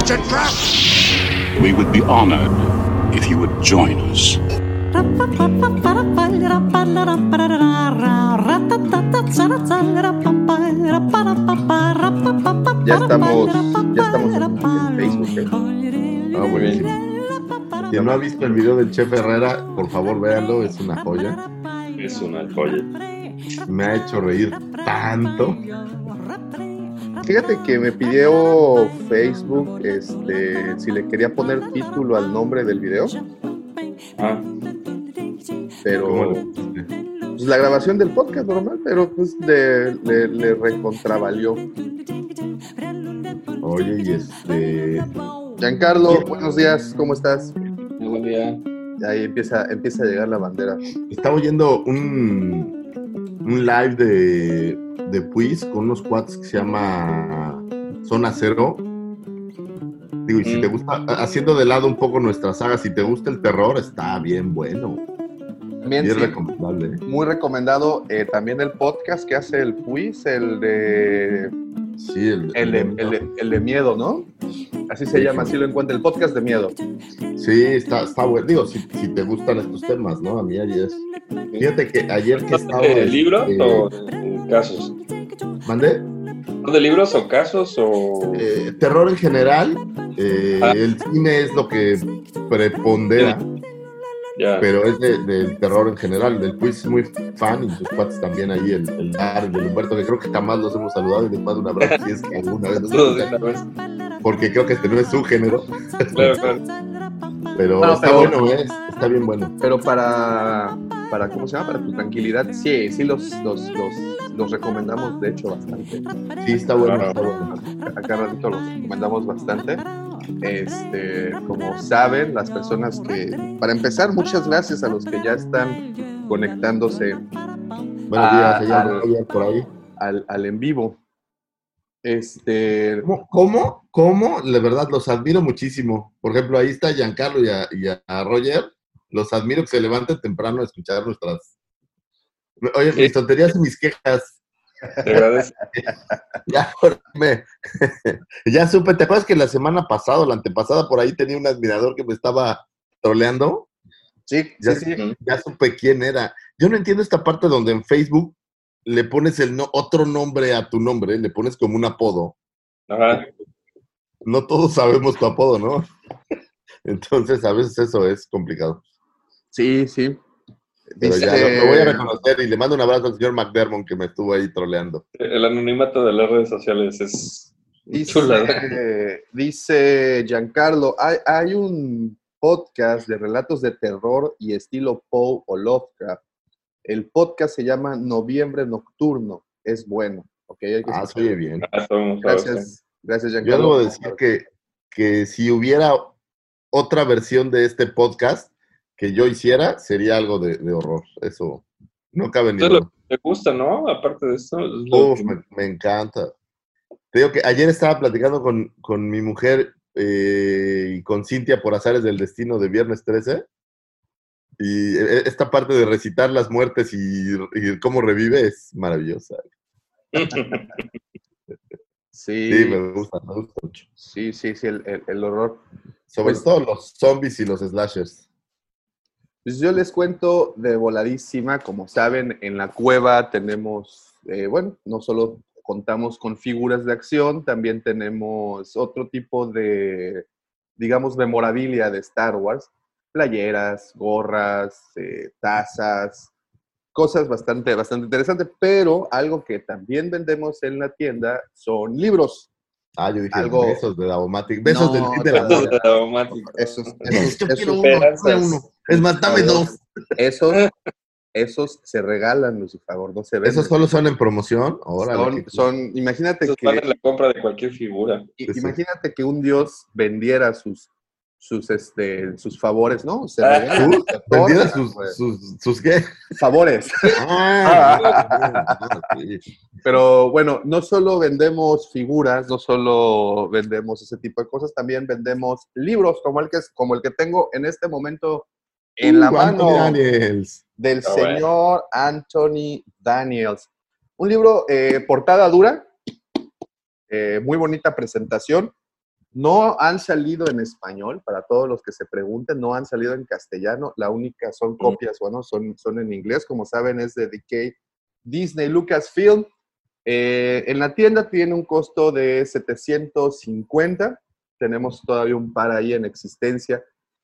It's a trap! We would be honored if you would join us. Ya estamos, ya estamos en Facebook. ¿eh? Ah, buenísimo. Quien no ha visto el video del Chef Herrera, por favor véanlo, es una joya. Es una joya. Me ha hecho reír tanto. Fíjate que me pidió Facebook este, si le quería poner título al nombre del video, Ah, pero ¿Cómo pues, la grabación del podcast normal, pero pues le, le, le recontravalió. Oye, y este. Giancarlo, buenos días, ¿cómo estás? muy buen día. Ahí empieza, empieza a llegar la bandera. Estaba oyendo un, un live de, de Puis con unos cuates que se llama Zona Cero. Digo, y si Mm. te gusta, haciendo de lado un poco nuestra saga, si te gusta el terror, está bien bueno. También sí, recomendable. muy recomendado eh, también el podcast que hace el Puis, el de Sí, el, el de, el de- el de miedo, ¿no? Así se llama, así lo encuentra, el podcast de miedo. Sí, está, está bueno. Digo, si, si te gustan estos temas, ¿no? A mí ayer. Fíjate que ayer que estaba. ¿De libros este, o de casos? ¿Mandé? ¿Son ¿De libros o casos o...? Eh, terror en general. eh, Ah. El cine es lo que prepondera, Pero es de- del terror en general. Del quiz es muy fan y sus cuates también ahí, el, el Dar, el Humberto, que creo que jamás los hemos saludado y les mando un abrazo si es que alguna vez porque creo que este no es su género, Claro, claro. pero No, está pero- bueno, ¿eh? está bien bueno. Pero para, para, ¿cómo se llama? Para tu tranquilidad, sí, sí los, los, los, los recomendamos, de hecho, bastante. Sí, está bueno, Claro. está bueno. Acá ratito los recomendamos bastante. Este, como saben, las personas que, para empezar, muchas gracias a los que ya están conectándose Buenos días, allá, al- allá por ahí. al, al en vivo. Este, ¿Cómo? ¿Cómo? ¿Cómo? La verdad, los admiro muchísimo. Por ejemplo, ahí está Giancarlo y a, y a Roger. Los admiro que se levanten temprano a escuchar nuestras... Oye, mis tonterías y mis quejas. Te agradezco. Ya, me- ya supe, ¿te acuerdas que la semana pasada la antepasada por ahí tenía un admirador que me estaba troleando? sí, Ya, sí, sí. ya supe quién era. Yo no entiendo esta parte donde en Facebook le pones el no, otro nombre a tu nombre, le pones como un apodo. Ajá. no todos sabemos tu apodo, ¿no? Entonces, a veces eso es complicado. Sí, sí. Pero Dice- ya lo, lo voy a reconocer y le mando un abrazo al señor McDermott que me estuvo ahí troleando. El anonimato de las redes sociales es chula. Dice, dice Giancarlo, hay, hay un podcast de relatos de terror y estilo Poe o Lovecraft. El podcast se llama Noviembre Nocturno. Es bueno. Ok, hay que Ah, se oye bien. Ah. Gracias, gracias Yo Giancarlo. debo decir que, que si hubiera otra versión de este podcast que yo hiciera, sería algo de, de horror. Eso no cabe ni Eso lo te gusta, ¿no? Aparte de esto. es lo Uf, que- me, me encanta. Te digo que ayer estaba platicando con, con mi mujer eh, y con Cintia por azares del destino de Viernes 13. Y eh, esta parte de recitar las muertes y, y cómo revive es maravillosa. Sí, Sí, me gusta, me gusta mucho. sí, sí, sí, el, el- el horror. Sobre Pues- todo los zombies y los slashers. Pues yo les cuento de voladísima, como saben, en la cueva tenemos, eh, bueno, no solo contamos con figuras de acción, también tenemos otro tipo de, digamos, memorabilia de Star Wars, playeras, gorras, eh, tazas, cosas bastante, bastante interesantes, pero algo que también vendemos en la tienda son libros. Ah, yo dije, Algo- besos de Davomatic. Besos No, del de la de Davomatic. Esos, Es, esos. Es más, dame dos. esos Esos se regalan, Lucifer, no se venden. ¿Esos solo son en promoción? Órale, son, son- imagínate que, vale la compra de cualquier figura. i- Sí, sí. imagínate que un dios vendiera sus, sus, este, sus favores, ¿no? Se Ah, regalan, se ¿Vendiera otorgan, sus, pues. sus, sus qué? favores. Ah. Pero bueno, no solo vendemos figuras, no solo vendemos ese tipo de cosas, también vendemos libros como el que, es- como el que tengo en este momento en la Anthony mano Daniels. del bueno. señor Anthony Daniels. Un libro eh, portada dura, eh, muy bonita presentación. No han salido en español, para todos los que se pregunten, no han salido en castellano. La única son copias, bueno, son, son en inglés, como saben, es de DK Disney Lucasfilm. Eh, en la tienda tiene un costo de 750. Tenemos todavía un par ahí en existencia.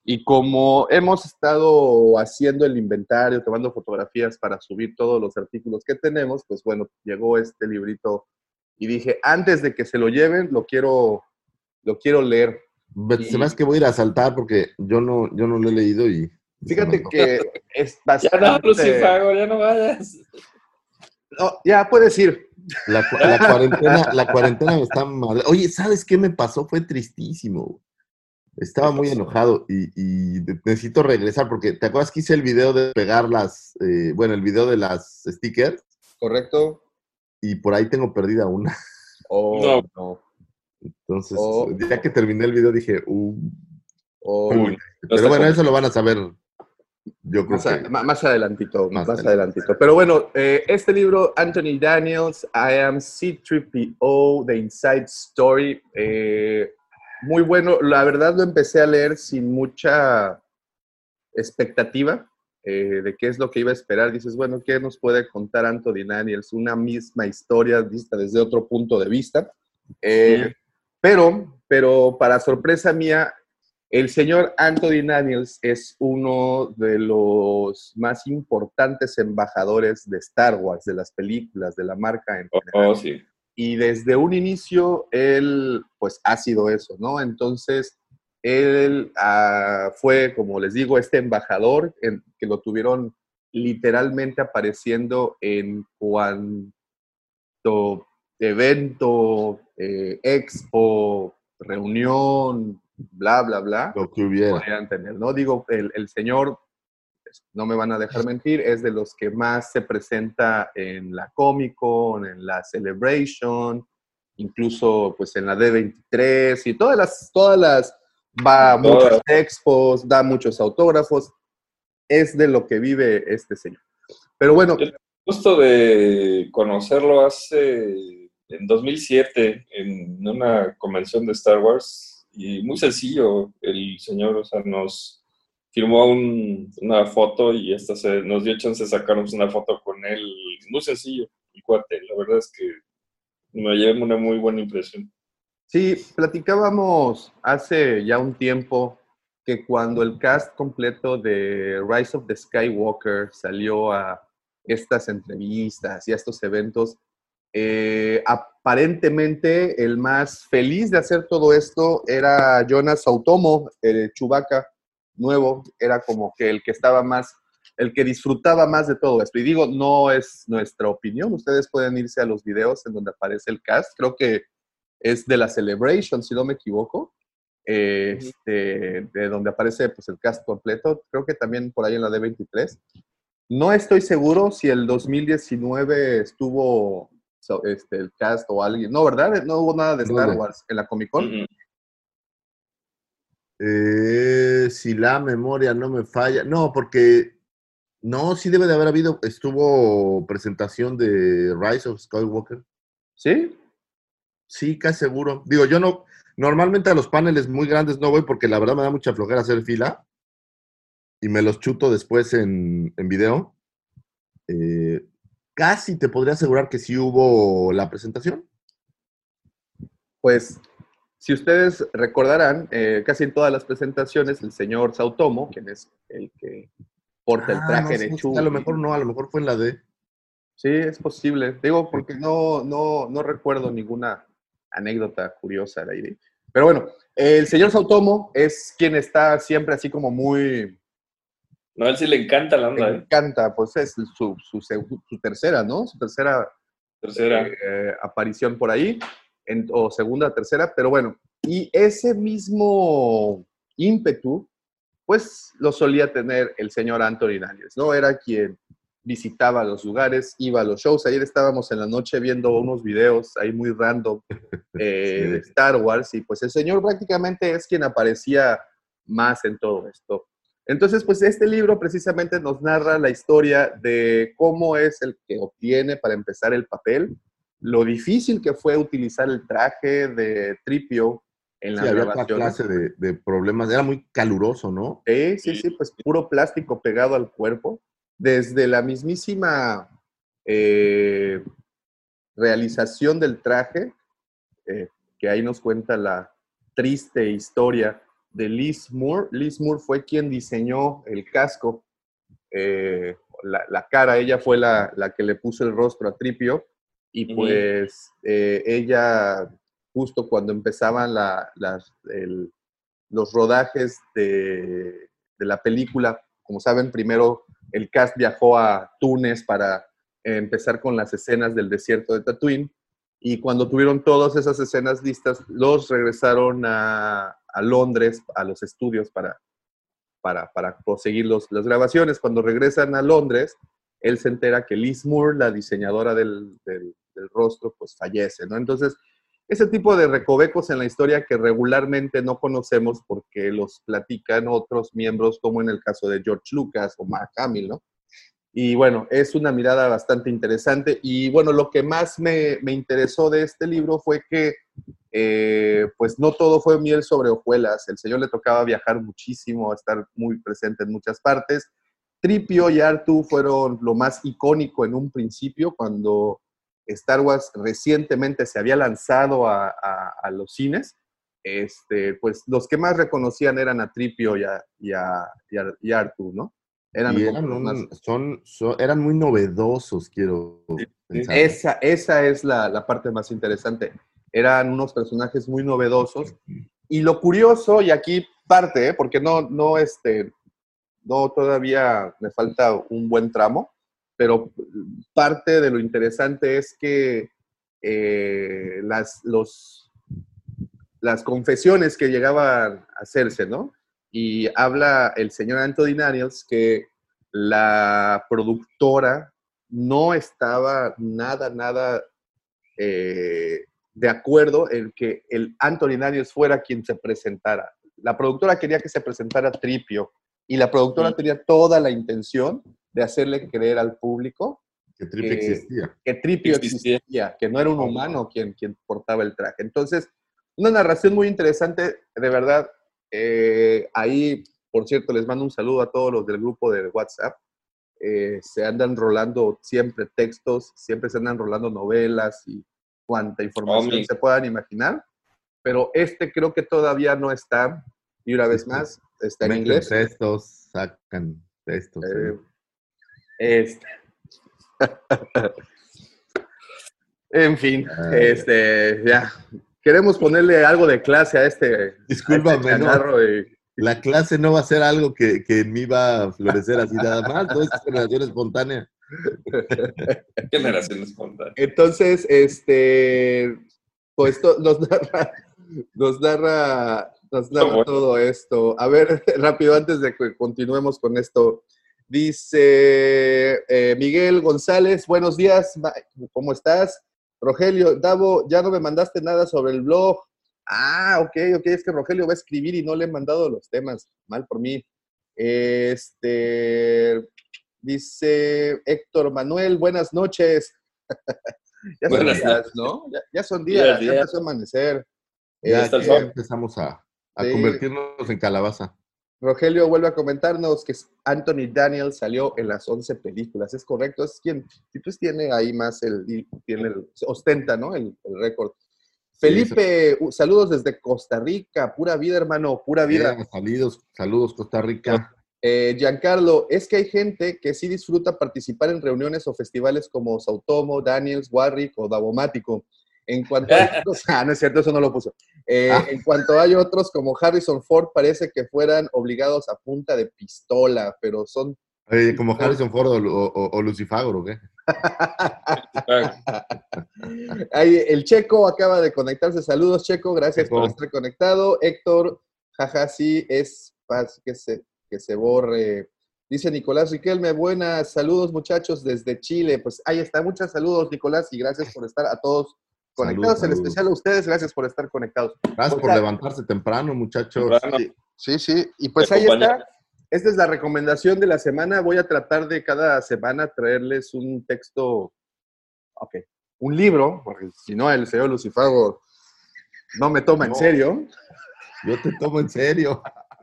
Y como hemos estado haciendo el inventario, tomando fotografías para subir todos los artículos que tenemos, pues bueno, llegó este librito y dije, antes de que se lo lleven, lo quiero, lo quiero leer. Y- Se me hace que voy a ir a saltar porque yo no, yo no lo he leído y... Fíjate que es Ya bastante... no, Lucifago, ya no vayas. No, ya puedes ir. La cuarentena, la cuarentena me está mal. Oye, ¿sabes qué me pasó? Fue tristísimo. Estaba muy enojado y, necesito regresar porque ¿te acuerdas que hice el video de pegar las, eh, bueno, el video de las stickers? ¿Correcto? Y por ahí tengo perdida una. O No. no. Entonces, Oh. ya que terminé el video dije, uh, Uy, no pero bueno, eso lo van a saber. Yo creo Más, que adelantito, Más adelantito. Pero bueno, eh, este libro, Anthony Daniels, I Am C-3PO, The Inside Story, eh, muy bueno. La verdad lo empecé a leer sin mucha expectativa eh, de qué es lo que iba a esperar. Dices, bueno, ¿qué nos puede contar Anthony Daniels? Una misma historia vista desde otro punto de vista. Eh, Pero, pero para sorpresa mía, el señor Anthony Daniels es uno de los más importantes embajadores de Star Wars, de las películas, de la marca en general. Oh, sí. Y desde un inicio, él, pues, ha sido eso, ¿no? Entonces, él ah, fue, como les digo, este embajador en- que lo tuvieron literalmente apareciendo en cuanto evento, eh, expo, reunión, bla, bla, bla lo que hubiera. tener, ¿no? Digo, el, el señor, no me van a dejar mentir, es de los que más se presenta en la Comic Con, en la Celebration, incluso pues en la D23 y todas las, todas las, va a muchos expos, da muchos autógrafos, es de lo que vive este señor. Pero bueno, Justo de conocerlo hace, en 2007, en una convención de Star Wars, y muy sencillo, el señor, o sea, nos firmó un- una foto y esta se, nos dio chance de sacarnos una foto con él, muy sencillo, el cuate, la verdad es que me llevé una muy buena impresión. Sí, platicábamos hace ya un tiempo que cuando el cast completo de Rise of the Skywalker salió a estas entrevistas y a estos eventos, eh, aparentemente el más feliz de hacer todo esto era Jonas Automo, el Chewbacca nuevo, era como que el que estaba más, el que disfrutaba más de todo esto. Y digo, no es nuestra opinión, ustedes pueden irse a los videos en donde aparece el cast, creo que es de la Celebration, si no me equivoco, eh, este, de donde aparece pues, el cast completo, creo que también por ahí en la D23. No estoy seguro si el 2019 estuvo so- este, el cast o alguien. No, ¿verdad? No hubo nada de Star. Wars en la Comic Con. Eh, si la memoria no me falla. No, porque no, sí debe de haber habido. Estuvo presentación de Rise of Skywalker. ¿Sí? Sí, casi seguro. Digo, yo no. Normalmente a los paneles muy grandes no voy porque la verdad me da mucha flojera hacer fila. Y me los chuto después en, en video. Eh, casi te podría asegurar que sí hubo la presentación. Pues, si ustedes recordarán, eh, casi en todas las presentaciones, el señor Sautomo, quien es el que porta el Ah, traje no de Chewie. A lo mejor no, a lo mejor fue en la D. Sí, es posible. Digo, porque no, no, no recuerdo ninguna anécdota curiosa de ahí. Pero bueno, el señor Sautomo es quien está siempre así como muy No, a él sí le encanta la onda, ¿eh? encanta, pues es su, su tercera, ¿no? Su tercera Tercera. eh, aparición por ahí, en- o segunda, tercera, pero bueno, y ese mismo ímpetu, pues lo solía tener el señor Anthony Daniels, ¿no? Era quien visitaba los lugares, iba a los shows. Ayer estábamos en la noche viendo unos videos ahí muy random eh, Sí. de Star Wars y pues el señor prácticamente es quien aparecía más en todo esto. Entonces, pues este libro precisamente nos narra la historia de cómo es el que obtiene para empezar el papel, lo difícil que fue utilizar el traje de Tripio en Sí, las había toda grabaciones. clase de, de problemas. Era muy caluroso, ¿no? Sí, sí, sí, pues puro plástico pegado al cuerpo. Desde la mismísima eh, realización del traje, eh, que ahí nos cuenta la triste historia de Liz Moore. Liz Moore fue quien diseñó el casco, eh, la, la cara, ella fue la, la que le puso el rostro a Tripio y pues eh, ella, justo cuando empezaban la- las- el- los rodajes de, de la película, como saben, primero el cast viajó a Túnez para empezar con las escenas del desierto de Tatooine y cuando tuvieron todas esas escenas listas, los regresaron a, a Londres, a los estudios para, para, para proseguir los- las grabaciones. Cuando regresan a Londres, él se entera que Liz Moore, la diseñadora del, del- del rostro, pues fallece, ¿no? Entonces, ese tipo de recovecos en la historia que regularmente no conocemos porque los platican otros miembros, como en el caso de George Lucas o Mark Hamill, ¿no? Y bueno, es una mirada bastante interesante. Y bueno, lo que más me, me interesó de este libro fue que, eh, pues no todo fue miel sobre hojuelas. El señor le tocaba viajar muchísimo, estar muy presente en muchas partes. Tripio y Artu fueron lo más icónico en un principio, cuando Star Wars recientemente se había lanzado a, a- a los cines. Este, pues los que más reconocían eran a Tripio y a, y a, y a- y a Artu, ¿no? Eran Y como eran, los un- más- son, son- eran muy novedosos, quiero pensar. Esa, esa es la, la parte más interesante. Eran unos personajes muy novedosos. Y lo curioso, y aquí parte, ¿eh? porque no, no, este, no todavía me falta un buen tramo, pero parte de lo interesante es que eh, las, los, las confesiones que llegaban a hacerse, ¿no? Y habla el señor Anthony Daniels que la productora no estaba nada, nada eh, de acuerdo en que el Anthony Daniels fuera quien se presentara. La productora quería que se presentara Tripio y la productora Sí. tenía toda la intención de hacerle creer al público Que Trip que- existía. que Tripio Existía. existía, que no era un humano quien, quien portaba el traje. Entonces, una narración muy interesante, de verdad. eh, ahí, por cierto, les mando un saludo a todos los del grupo de WhatsApp. Eh, se andan rolando siempre textos, siempre se andan rolando novelas y cuanta información se puedan imaginar. Pero este creo que todavía no está. Y una vez Sí. más, está en inglés. textos, sacan textos. Eh, sí. Este. en fin, Ay. este, ya. Queremos ponerle algo de clase a este, a Discúlpame, este no. changarro y- La clase no va a ser algo que, que en mí va a florecer así nada más. No es generación espontánea. Generación espontánea. Entonces, este, pues to- nos narra, nos narra, nos narra todo esto. A ver, rápido, antes de que continuemos con esto. Dice eh, Miguel González, buenos días, ¿cómo estás? Rogelio, Davo, ya no me mandaste nada sobre el blog. Ah, ok, ok, es que Rogelio va a escribir y no le he mandado los temas. Mal por mí. Este, dice Héctor Manuel, buenas noches. ya son Buenas días, ¿no? Ya, ya son días, Días, ya días. empezó a amanecer. Ya, está el ya sol. empezamos a, a Sí. convertirnos en calabaza. Rogelio vuelve a comentarnos que Anthony Daniel salió en las 11 películas. Es correcto, es quien, si pues tiene ahí más el, tiene el- ostenta, ¿no? El, el récord. Felipe, saludos desde Costa Rica, pura vida, hermano, pura vida. Saludos, saludos, Costa Rica. Eh, Giancarlo, es que hay gente que sí disfruta participar en reuniones o festivales como Sautomo, Daniels, Warwick o Davomático. En cuanto a otros, ah, no es cierto, eso no lo puso. Eh, Ah. En cuanto hay otros como Harrison Ford, parece que fueran obligados a punta de pistola, pero son como Harrison Ford o, o, o Lucifagor, ¿o qué? Ahí, el Checo acaba de conectarse. Saludos, Checo. Gracias Checo. por estar conectado. Héctor, jaja, sí, es paz que se, que se borre. Dice Nicolás Riquelme, buenas, saludos muchachos desde Chile. Pues ahí está, muchos saludos, Nicolás, y gracias por estar a todos conectados, en especial a ustedes, gracias por estar conectados. Gracias por levantarse temprano, muchachos. Temprano. Sí, sí, sí. Y pues ahí acompaña. está. Esta es la recomendación de la semana. Voy a tratar de cada semana traerles un texto, ok, un libro, porque si no el señor Lucifago no me toma en No. serio. Yo te tomo en serio.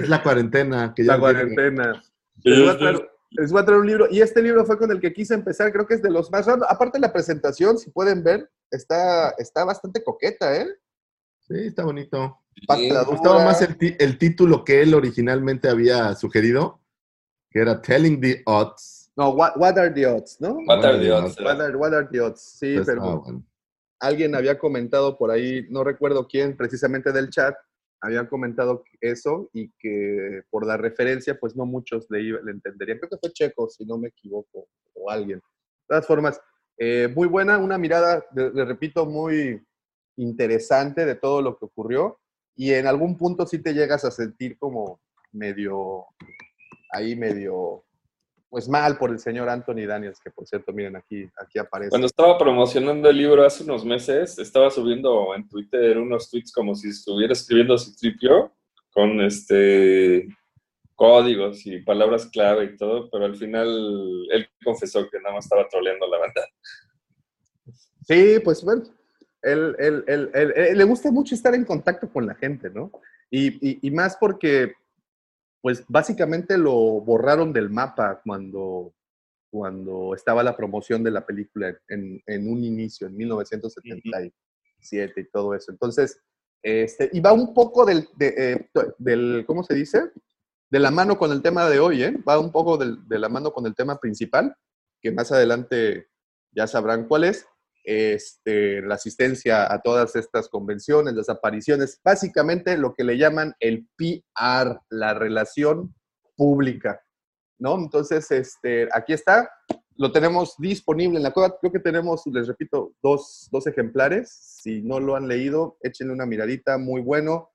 Es la cuarentena. Que ya La cuarentena. Voy, a traer, les voy a traer un libro. Y este libro fue con el que quise empezar. Creo que es de los más raros. Aparte la presentación, si pueden ver, está, está bastante coqueta, ¿eh? Sí, está bonito. Me gustaba más el, título que él originalmente había sugerido, que era Telling the Odds. No, what, what are the odds, ¿no? What are the odds? What are, what are the odds? Sí, Pues, pero ah, bueno. alguien había comentado por ahí, no recuerdo quién, precisamente del chat, había comentado eso y que por la referencia, pues no muchos le, le entenderían. Creo que fue Checo, si no me equivoco, o alguien. De todas formas, eh, muy buena, una mirada, le repito, muy interesante de todo lo que ocurrió y en algún punto sí te llegas a sentir como medio, ahí medio, pues mal por el señor Anthony Daniels, que por cierto, miren, aquí, aquí aparece. Cuando estaba promocionando el libro hace unos meses, estaba subiendo en Twitter unos tweets como si estuviera escribiendo Citripio con este códigos y palabras clave y todo, pero al final él confesó que nada más estaba troleando la banda. Sí, pues bueno, él, él- él- él- él- le gusta mucho estar en contacto con la gente, ¿no? Y, y- y más porque, pues básicamente lo borraron del mapa cuando, cuando estaba la promoción de la película en, en un inicio, en 1977 y todo eso. Entonces, este, y va un poco del, de, eh, del, ¿cómo se dice? De la mano con el tema de hoy, ¿eh? Va un poco del- de la mano con el tema principal, que más adelante ya sabrán cuál es este, la asistencia a todas estas convenciones, las apariciones, básicamente lo que le llaman el PR, la relación pública, ¿no? Entonces, este, aquí está, lo tenemos disponible en la cueva, creo que tenemos, les repito, dos, dos ejemplares, si no lo han leído, échenle una miradita, muy bueno.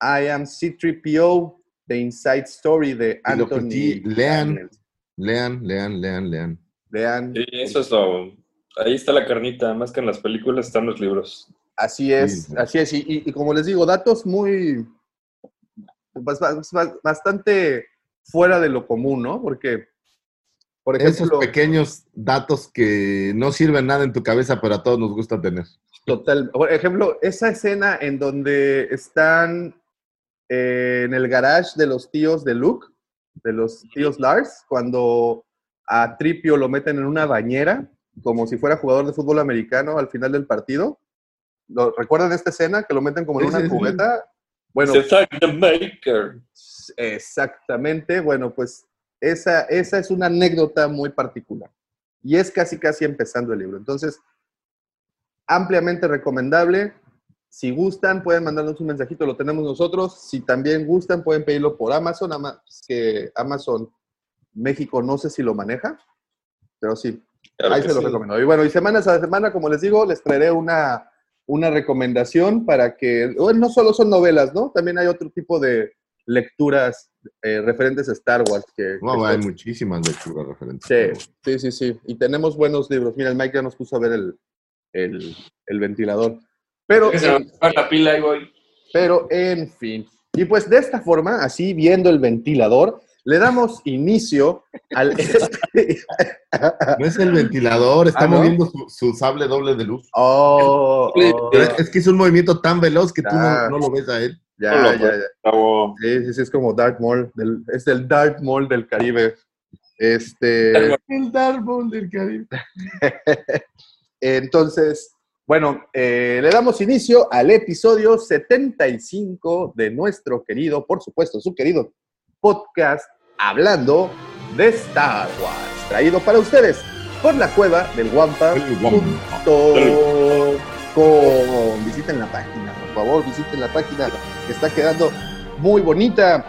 I am C3PO, The Inside Story de Anthony. lean. Lean, lean, lean, lean. Lean. Sí, eso es lo... Ahí está la carnita, más que en las películas están los libros. Así es, Sí. así es. Y, y- y como les digo, datos muy, bas- bas- bas- bastante fuera de lo común, ¿no? Porque, por Esos ejemplo, pequeños datos que no sirven nada en tu cabeza, pero a todos nos gusta tener. total, por ejemplo, esa escena en donde están eh, en el garage de los tíos de Luke, de los tíos Lars, cuando a Tripio lo meten en una bañera, como si fuera jugador de fútbol americano al final del partido. ¿Lo, ¿Recuerdan esta escena? Que lo meten como en una cubeta. Bueno, Maker. Exactamente, bueno, pues esa, esa es una anécdota muy particular. Y es casi, casi empezando el libro. Entonces, ampliamente recomendable. Si gustan, pueden mandarnos un mensajito, lo tenemos nosotros. Si también gustan, pueden pedirlo por Amazon. Ama- que Amazon México no sé si lo maneja, pero sí, Claro Ahí se lo sí. recomiendo. Y bueno, y semana a semana, como les digo, les traeré una, una recomendación para que, bueno, no solo son novelas, ¿no? También hay otro tipo de lecturas eh, referentes a Star Wars. Que, No, que hay son- muchísimas lecturas referentes. sí, sí, sí, sí. Y tenemos buenos libros. Mira, el Mike ya nos puso a ver el, el, el ventilador. Pero, Que se apaga la pila y voy. pero, en fin. Y pues de esta forma, así viendo el ventilador, le damos inicio al... No es el ventilador, está Ah, ¿no? moviendo su, su sable doble de luz. Oh, oh, es que es un movimiento tan veloz que tú Ah. no, no lo ves a él. ya, ya, ya. Bravo. Sí, sí, sí, es como Dark Maul, del, es del Dark Maul del Caribe. Este, El Dark Maul del Caribe. entonces, bueno, eh, le damos inicio al episodio 75 de nuestro querido, por supuesto, su querido podcast, hablando de Star Wars, traído para ustedes por la cueva del Guampa. El Guampa. punto com. Visiten la página, por favor, visiten la página que está quedando muy bonita.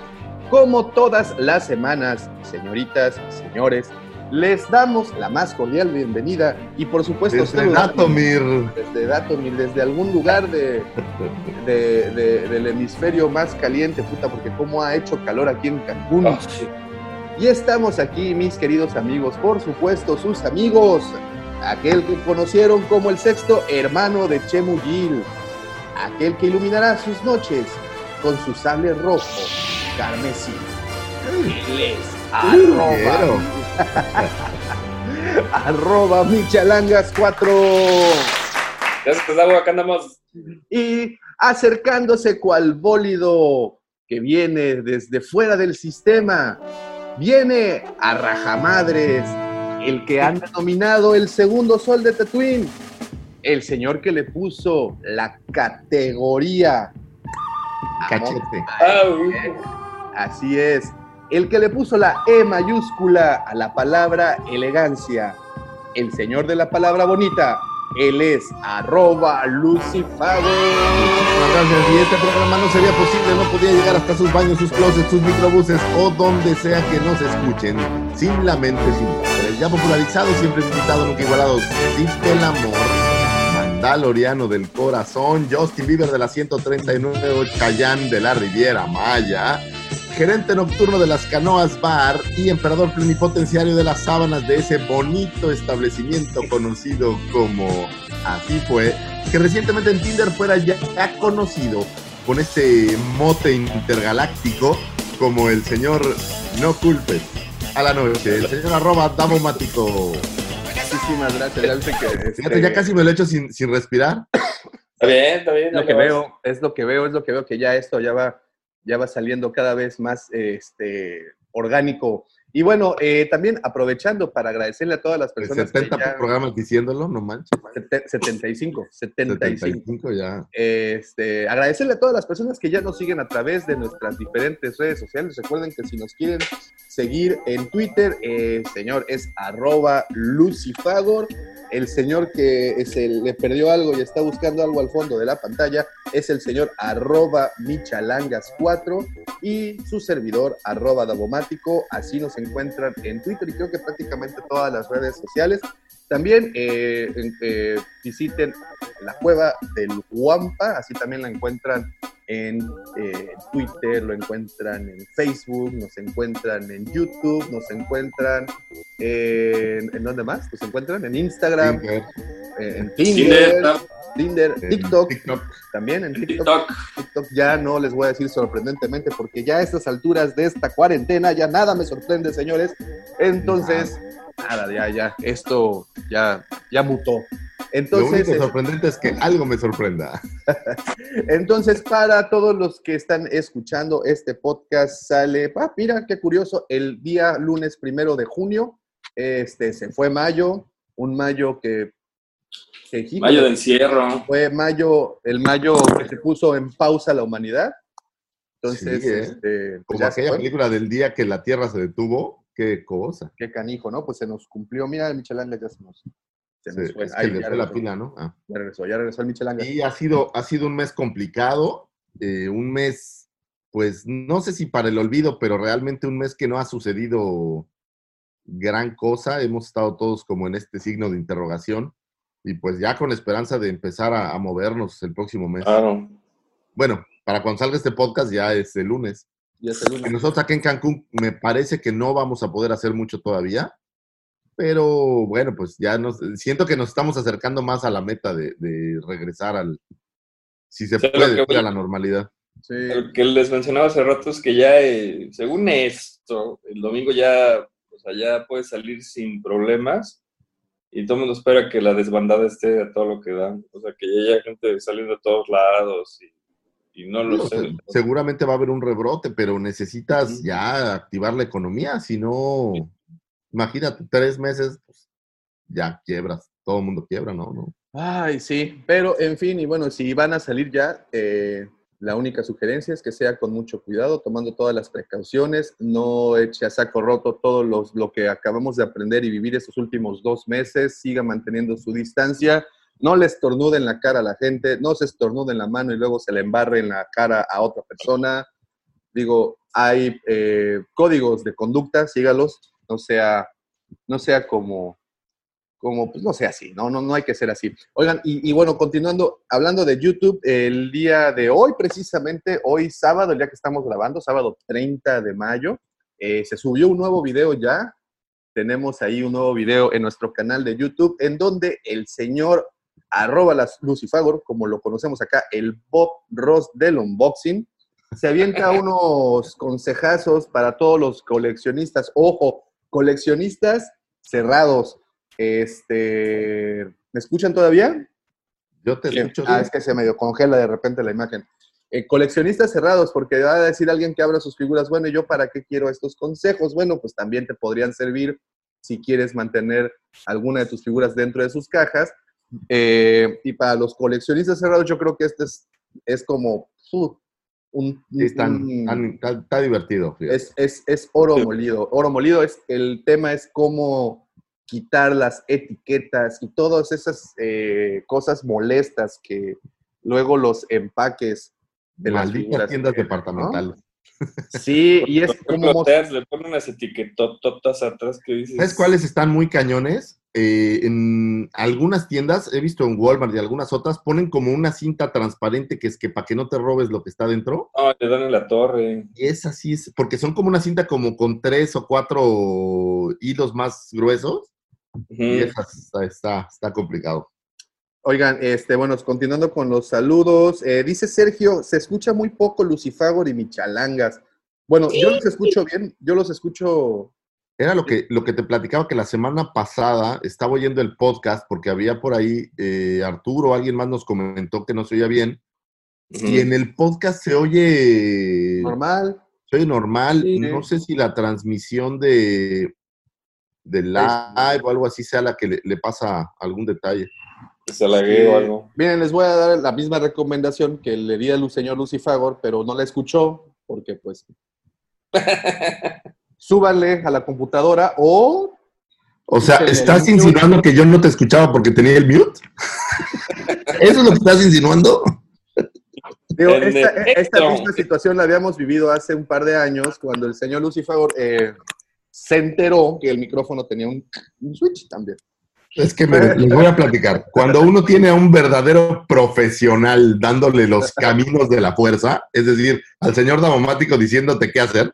Como todas las semanas, señoritas, señores, les damos la más cordial bienvenida y por supuesto Desde Datomir. desde Datomir, desde algún lugar de, de- de- del hemisferio más caliente, puta, porque cómo ha hecho calor aquí en Cancún. Ah. Y estamos aquí, mis queridos amigos, por supuesto, sus amigos, aquel que conocieron como el sexto hermano de Chemuyil, aquel que iluminará sus noches con su sable rojo, carmesí. Él es arroba. arroba Michalangas 4. Gracias, agua, acá andamos. y acercándose cual bólido que viene desde fuera del sistema, viene a Rajamadres, el que han denominado el segundo sol de Tatooine, el señor que le puso la categoría. Cachete. Ah. Así es. El que le puso la E mayúscula a la palabra elegancia. El señor de la palabra bonita. Él es arroba Lucifago. Muchísimas gracias. Y este programa no sería posible, no podía llegar hasta sus baños, sus closets, sus microbuses o donde sea que nos escuchen. Sin la mente, sin. Ya popularizado, siempre invitado, nunca igualado. Zip del amor. Mandaloriano del corazón. Justin Bieber de la 139. Chayanne de la Riviera Maya. Gerente nocturno de las canoas bar y emperador plenipotenciario de las sábanas de ese bonito establecimiento conocido como Así fue, que recientemente en Tinder fuera ya conocido con este mote intergaláctico como el señor No Culpes a la noche, el señor arroba Damomático. Muchísimas gracias. Ya que, este, Fíjate, ya casi me lo he hecho sin, sin respirar. Está bien, está bien. lo que veo, es lo que veo, es lo que veo que ya esto ya va, ya va saliendo cada vez más este, orgánico. Y bueno, eh, también aprovechando para agradecerle a todas las personas que 70 ya- programas diciéndolo, no manches. Sete- 75, 75. 75 ya. Este, agradecerle a todas las personas que ya nos siguen a través de nuestras diferentes redes sociales. Recuerden que si nos quieren seguir en Twitter, eh, señor, es arroba lucifagor. El señor que se le perdió algo y está buscando algo al fondo de la pantalla es el señor arroba michalangas4 y su servidor arroba dabomático. Así nos encuentran en Twitter y creo que prácticamente todas las redes sociales. También eh, eh, visiten la cueva del Guampa, así también la encuentran en eh, Twitter, lo encuentran en Facebook, nos encuentran en YouTube, nos encuentran en, ¿en dónde más? Nos encuentran en Instagram, Tinder, eh, en Tinder, Tinder. Tinder, en TikTok, TikTok. también en En TikTok. TikTok. TikTok ya no les voy a decir sorprendentemente porque ya a estas alturas de esta cuarentena ya nada me sorprende, señores. Entonces, nada, ya, ya, esto ya, ya mutó. Lo Entonces, único es- sorprendente es que algo me sorprenda. entonces, para todos los que están escuchando este podcast, sale, ah, mira qué curioso, el día lunes primero de junio, este, se fue mayo, un mayo que, que Mayo de encierro. fue mayo, el mayo que se puso en pausa la humanidad. Entonces, Sí, ¿eh? este, pues Como aquella fue. película del día que la Tierra se detuvo. Qué cosa. Qué canijo, ¿no? Pues se nos cumplió. Mira, el Michelanga ya se nos, se nos Sí, fue. es que Ahí, le ya fue la pila, ¿no? Ah. Ya regresó, ya regresó el Michelanga. Y ha sido, ha sido un mes complicado, eh, un mes, pues no sé si para el olvido, pero realmente un mes que no ha sucedido gran cosa. Hemos estado todos como en este signo de interrogación y pues ya con esperanza de empezar a, a movernos el próximo mes. Claro. Bueno, para cuando salga este podcast ya es el lunes. El lunes. nosotros aquí en Cancún me parece que no vamos a poder hacer mucho todavía, pero bueno, pues ya nos, siento que nos estamos acercando más a la meta de, de regresar al, si se puede que a la normalidad. Sí. Lo que les mencionaba hace rato es que ya, eh, según esto, el domingo ya, o sea, ya puede salir sin problemas y todo el mundo espera que la desbandada esté a todo lo que da. O sea, que ya haya gente saliendo de todos lados y, y no lo sé. se- seguramente va a haber un rebrote, pero necesitas ya activar la economía, si no, imagínate, tres meses, pues, ya quiebras, todo el mundo quiebra, ¿no? ¿no? Ay, sí, pero en fin, y bueno, si van a salir ya, eh, La única sugerencia es que sea con mucho cuidado, tomando todas las precauciones, no eche a saco roto todo los, lo que acabamos de aprender y vivir estos últimos dos meses, siga manteniendo su distancia, no le estornude en la cara a la gente, no se estornude en la mano y luego se le embarre en la cara a otra persona. Digo, hay eh, códigos de conducta, sígalos, no sea, no sea como, como, pues no sea así, no, no, no hay que ser así. Oigan, y, bueno, continuando, hablando de YouTube, el día de hoy, precisamente, hoy sábado, el día que estamos grabando, sábado 30 de mayo, eh, se subió un nuevo video ya. Tenemos ahí un nuevo video en nuestro canal de YouTube, en donde el señor arroba las Lucifagor, como lo conocemos acá, el Bob Ross del unboxing, se avienta unos consejazos para todos los coleccionistas. Ojo, coleccionistas cerrados. Este, ¿Me escuchan todavía? Yo te escucho. Ah, es que se medio congela de repente la imagen. Eh, coleccionistas cerrados, porque va a decir alguien que abra sus figuras, bueno, ¿y ¿yo para qué quiero estos consejos? Bueno, pues también te podrían servir si quieres mantener alguna de tus figuras dentro de sus cajas. Eh, y para los coleccionistas cerrados, yo creo que este es, es como uh, un, Sí, están- un- están- está, está divertido. es, es, es oro Sí. molido. Oro molido es, el tema es cómo quitar las etiquetas y todas esas eh, cosas molestas que luego los empaques de las figuras tiendas departamentales. ¿no? Sí, y es como... Le ponen unas etiquetototas atrás que dices. ¿Sabes cuáles están muy cañones? Eh, en algunas tiendas, he visto en Walmart y algunas otras, ponen como una cinta transparente que es que para que no te robes lo que está dentro. No, le dan en la torre. Y es así, es, porque son como una cinta como con tres o cuatro hilos más gruesos. Y esa está, está, está complicado. Oigan, este, bueno, continuando con los saludos, eh, dice Sergio, se escucha muy poco Lucifagor y Michalangas. Bueno, yo los escucho bien, yo los escucho Era lo que, lo que te platicaba que la semana pasada estaba oyendo el podcast porque había por ahí eh, Arturo o alguien más nos comentó que no se oía bien. Y en el podcast se oye normal. se oye normal. Sí. No sé si la transmisión de, de live o algo así sea la que le, le pasa algún detalle. Se laguee o algo. Miren, les voy a dar la misma recomendación que le di al señor Lucifagor, pero no la escuchó, porque pues súbanle a la computadora o O sea, ¿estás insinuando que yo no te escuchaba porque tenía el mute? ¿Eso es lo que estás insinuando? Digo, En esta, misma situación la habíamos vivido hace un par de años cuando el señor Lucifagor eh, se enteró que el micrófono tenía un, un switch también. Es que me- les voy a platicar. Cuando uno tiene a un verdadero profesional dándole los caminos de la fuerza, es decir, al señor Davomático diciéndote qué hacer,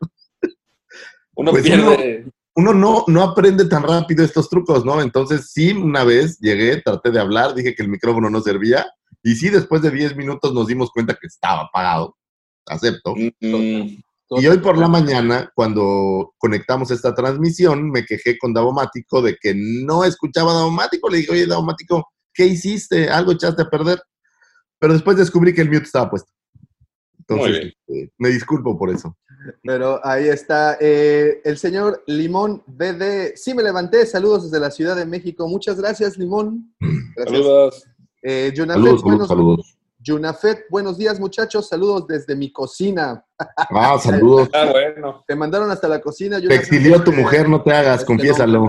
Uno Pues pierde. uno no, no aprende tan rápido estos trucos, ¿no? Entonces, sí, una vez llegué, traté de hablar, dije que el micrófono no servía, y sí, después de 10 minutos nos dimos cuenta que estaba apagado. Acepto. Mm, Y hoy por la mañana, cuando conectamos esta transmisión, me quejé con Davomático de que no escuchaba a Davomático. Le dije, oye, Davomático, ¿qué hiciste? ¿Algo echaste a perder? Pero después descubrí que el mute estaba puesto. Muy Entonces, eh, me disculpo por eso. Pero ahí está. eh, el señor Limón BD. Sí, me levanté. Saludos desde la Ciudad de México. Muchas gracias, Limón. Gracias. Saludos. Eh, Saludos, buenos, saludos, saludos. Yunafet, buenos días, muchachos. Saludos desde mi cocina. Ah, saludos. Ah, bueno. Te mandaron hasta la cocina. Te exilió tu mujer, no te hagas, Este, confiésalo.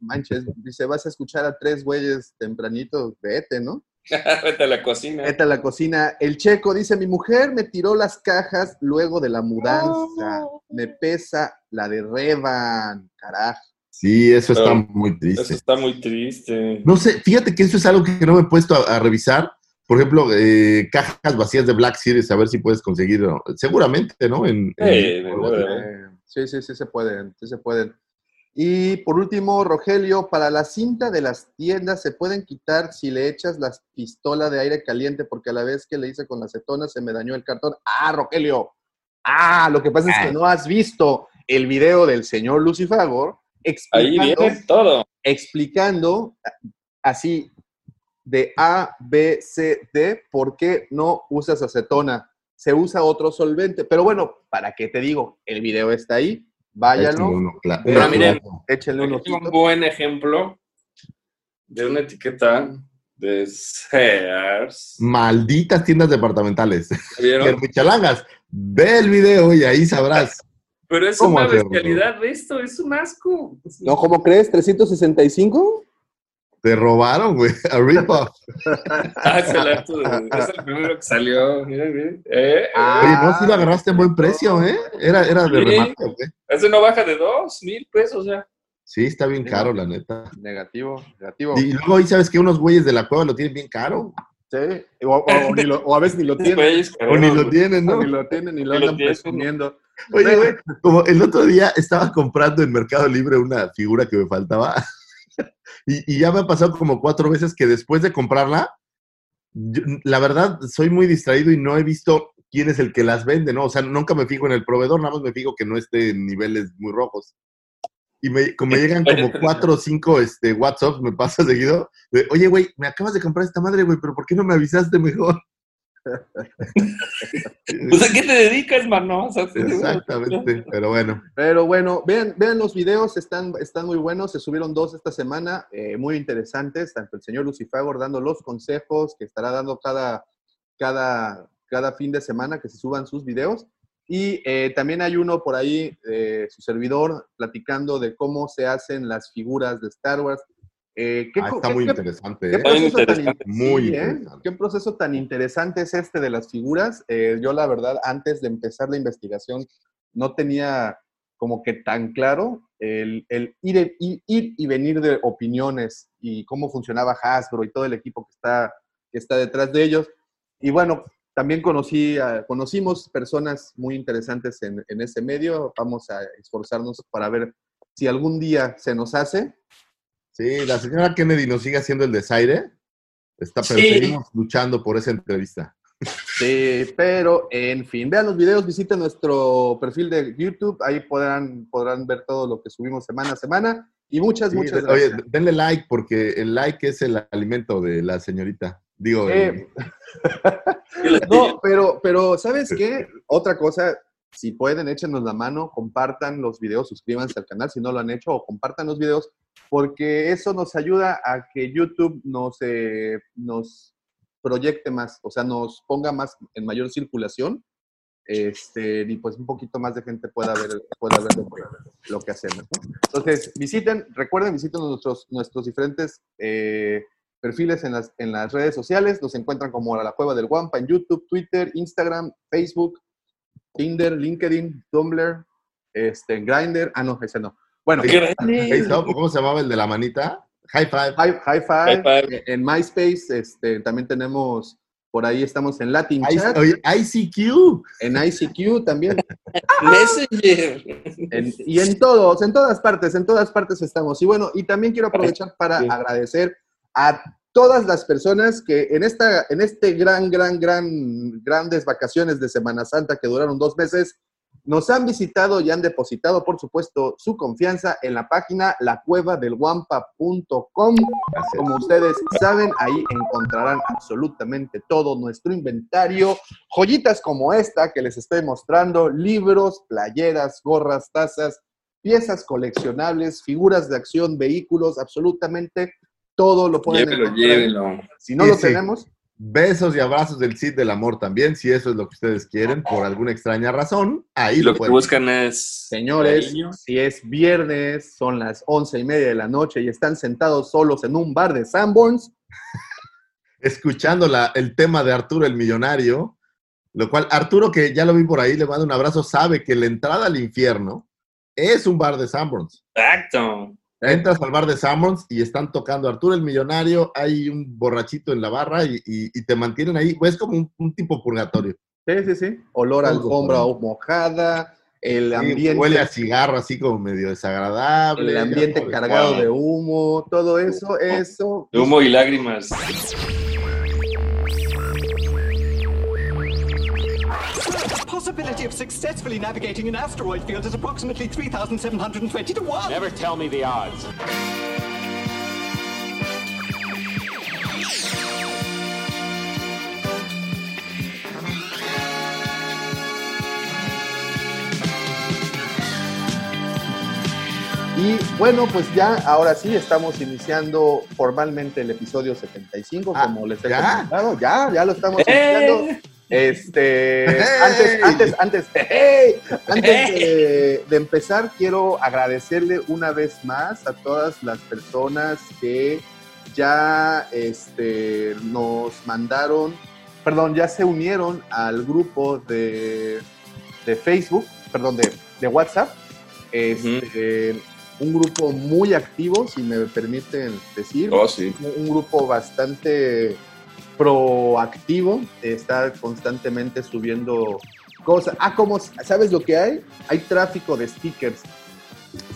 Manches, dice, vas a escuchar a tres güeyes tempranito. Vete, ¿no? Vete a la cocina. Vete a la cocina. El checo dice, mi mujer me tiró las cajas luego de la mudanza. Me pesa la de Revan. Carajo. Sí, eso está muy Eso triste. está muy triste. No sé, fíjate que eso es algo que no me he puesto a, a revisar. Por ejemplo, eh, cajas vacías de Black Series, a ver si puedes conseguir. Seguramente, ¿no? En. Eh, sí, sí, sí se pueden, sí se pueden. Y por último, Rogelio, para la cinta de las tiendas se pueden quitar si le echas la pistola de aire caliente, porque a la vez que le hice con la acetona se me dañó el cartón. Ah, Rogelio. Ah, lo que pasa es que no has visto el video del señor Lucifagor Ahí explicando, viene todo. explicando así de A, B, C, D, por qué no usas acetona. Se usa otro solvente. Pero bueno, ¿para qué te digo? El video está ahí. Váyanlo, uno, cla- Pero uno miren, claro. échenle un Aquí tengo ojito. un buen ejemplo de una etiqueta de Sears. Malditas tiendas departamentales. ¿Vieron? Michalangas, ve el video y ahí sabrás. Pero es ¿Cómo una bestialidad de esto, es un asco. No, ¿cómo crees? ¿365? Te robaron, güey. A rip-off. Ah, es el, es el primero que salió. Eh, Ah. Oye, no, si lo agarraste en buen precio, ¿eh? Era, era de Sí. remate, güey. Ese no baja de dos mil pesos ya. Sí, está bien caro, la neta. Negativo, negativo. Y luego ahí sabes que unos güeyes de la cueva lo tienen bien caro. Sí. O, o- o ni lo- o a veces ni lo tienen. Güeyes, O ni lo tienen, O ¿no? Ni lo tienen, ni lo andan presumiendo. Oye, güey, como el otro día estaba comprando en Mercado Libre una figura que me faltaba. Y, y ya me ha pasado como cuatro veces que después de comprarla, yo- la verdad, soy muy distraído y no he visto quién es el que las vende, ¿no? O sea, nunca me fijo en el proveedor, nada más me fijo que no esté en niveles muy rojos. Y me, como me llegan como cuatro o cinco este, WhatsApps, me pasa seguido, de, oye, güey, me acabas de comprar esta madre, güey, pero ¿por qué no me avisaste mejor? Pues a qué te dedicas, mano? O sea, Exactamente, pero bueno. Pero bueno, vean, vean los videos, están, están muy buenos. Se subieron dos esta semana, eh, muy interesantes. Tanto el señor Lucifagor dando los consejos que estará dando cada, cada, cada fin de semana que se suban sus videos. Y eh, también hay uno por ahí, eh, su servidor, platicando de cómo se hacen las figuras de Star Wars. Eh, ¿qué Ah, está qué- muy qué- interesante, ¿Qué ¿eh? Muy proceso tan interesante. in- Muy sí, ¿eh? interesante. ¿Qué proceso tan interesante es este de las figuras? Eh, yo, la verdad, antes de empezar la investigación, no tenía como que tan claro el, el ir, ir- ir y venir de opiniones y cómo funcionaba Hasbro y todo el equipo que está, que está detrás de ellos. Y bueno, también conocí, a- conocimos personas muy interesantes en, en ese medio. Vamos a esforzarnos para ver si algún día se nos hace. Sí, la señora Kennedy nos sigue haciendo el desaire. Está, pero Sí. seguimos luchando por esa entrevista. Sí, pero en fin, vean los videos, visiten nuestro perfil de YouTube, ahí podrán, podrán ver todo lo que subimos semana a semana. Y muchas, Sí, muchas gracias. Oye, denle like porque el like es el alimento de la señorita. Digo, Eh, no, pero, pero ¿sabes qué? Otra cosa, si pueden, échenos la mano, compartan los videos, suscríbanse al canal si no lo han hecho, o compartan los videos, porque eso nos ayuda a que YouTube nos, eh, nos proyecte más, o sea, nos ponga más en mayor circulación, este, y pues un poquito más de gente pueda ver, pueda ver lo, que- hacemos. ¿no? Entonces, visiten, recuerden, visiten nuestros, nuestros diferentes eh, perfiles en las, en las redes sociales. Nos encuentran como La Cueva del Guampa en YouTube, Twitter, Instagram, Facebook, Tinder, LinkedIn, Tumblr, este, Grindr. Ah, no, ese no. Bueno, ¿cómo se llamaba el de la manita? High five. High five. eh, en MySpace, este, también tenemos, por ahí estamos en Latin I- Chat, oye, ICQ. en ICQ también, Messenger. en- y en todos, en todas partes, en todas partes estamos. Y bueno, y también quiero aprovechar para Sí. agradecer a todas las personas que en esta, en este gran, gran, gran, grandes vacaciones de Semana Santa que duraron dos meses, nos han visitado y han depositado, por supuesto, su confianza en la página lacuevadelguampa.com. Como ustedes saben, ahí encontrarán absolutamente todo nuestro inventario, joyitas como esta que les estoy mostrando, libros, playeras, gorras, tazas, piezas coleccionables, figuras de acción, vehículos, absolutamente todo lo pueden Llévelo, encontrar. llévelo. Si no Sí, lo sí. Besos y abrazos del Cid del Amor también, si eso es lo que ustedes quieren, por alguna extraña razón. Ahí lo lo que buscan es. señores, cariño. si es viernes, son las once y media de la noche y están sentados solos en un bar de Sanborns, Escuchando la- el tema de Arturo el Millonario, lo cual Arturo, que ya lo vi por ahí, le mando un abrazo, sabe que la entrada al infierno es un bar de Sanborns. Exacto. Entras al bar de Sanborns y están tocando Arturo el Millonario, hay un borrachito en la barra y, y- y te mantienen ahí. Es como un, un tipo purgatorio. Sí, sí, sí. Olor a alfombra mojada, el Sí, ambiente, huele a cigarro así como medio desagradable. el ambiente cargado de humo, todo eso, eso. De humo y lágrimas. Possibility of successfully navigating an asteroid field is approximately 3,720 to 1. Never tell me the odds. Y bueno, pues ya, ahora sí, estamos iniciando formalmente el episodio 75, Ah, como les he ¿ya? comentado. Ya, ya lo estamos ¡Eh! iniciando. Este, ¡Hey! antes, antes, antes, ¡hey! antes de, de empezar, quiero agradecerle una vez más a todas las personas que ya este, nos mandaron, perdón, ya se unieron al grupo de, de Facebook, perdón, de, de WhatsApp. Este, Un grupo muy activo, si me permiten decir Oh, sí. un grupo bastante proactivo, está constantemente subiendo cosas. Ah, como, ¿sabes lo que hay? Hay tráfico de stickers.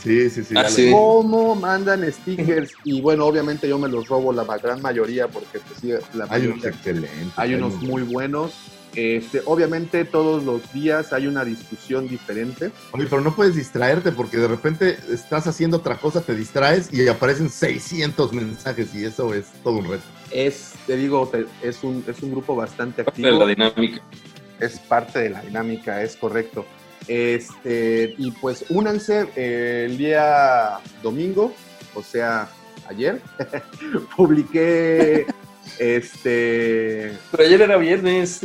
Sí, sí, sí. Ah, sí. ¿Cómo mandan stickers? Y bueno, obviamente yo me los robo la gran mayoría porque pues, sí, la Hay unos excelentes. hay unos muy buenos. Este, obviamente todos los días hay una discusión diferente. Oye, pero no puedes distraerte porque de repente estás haciendo otra cosa, te distraes y aparecen 600 mensajes y eso es todo un reto. Es, te digo, te- es un, es un grupo bastante Parte de activo. la dinámica. es parte de la dinámica, es correcto. Este, y pues únanse eh, el día domingo, o sea, ayer, publiqué este, Pero ayer era viernes.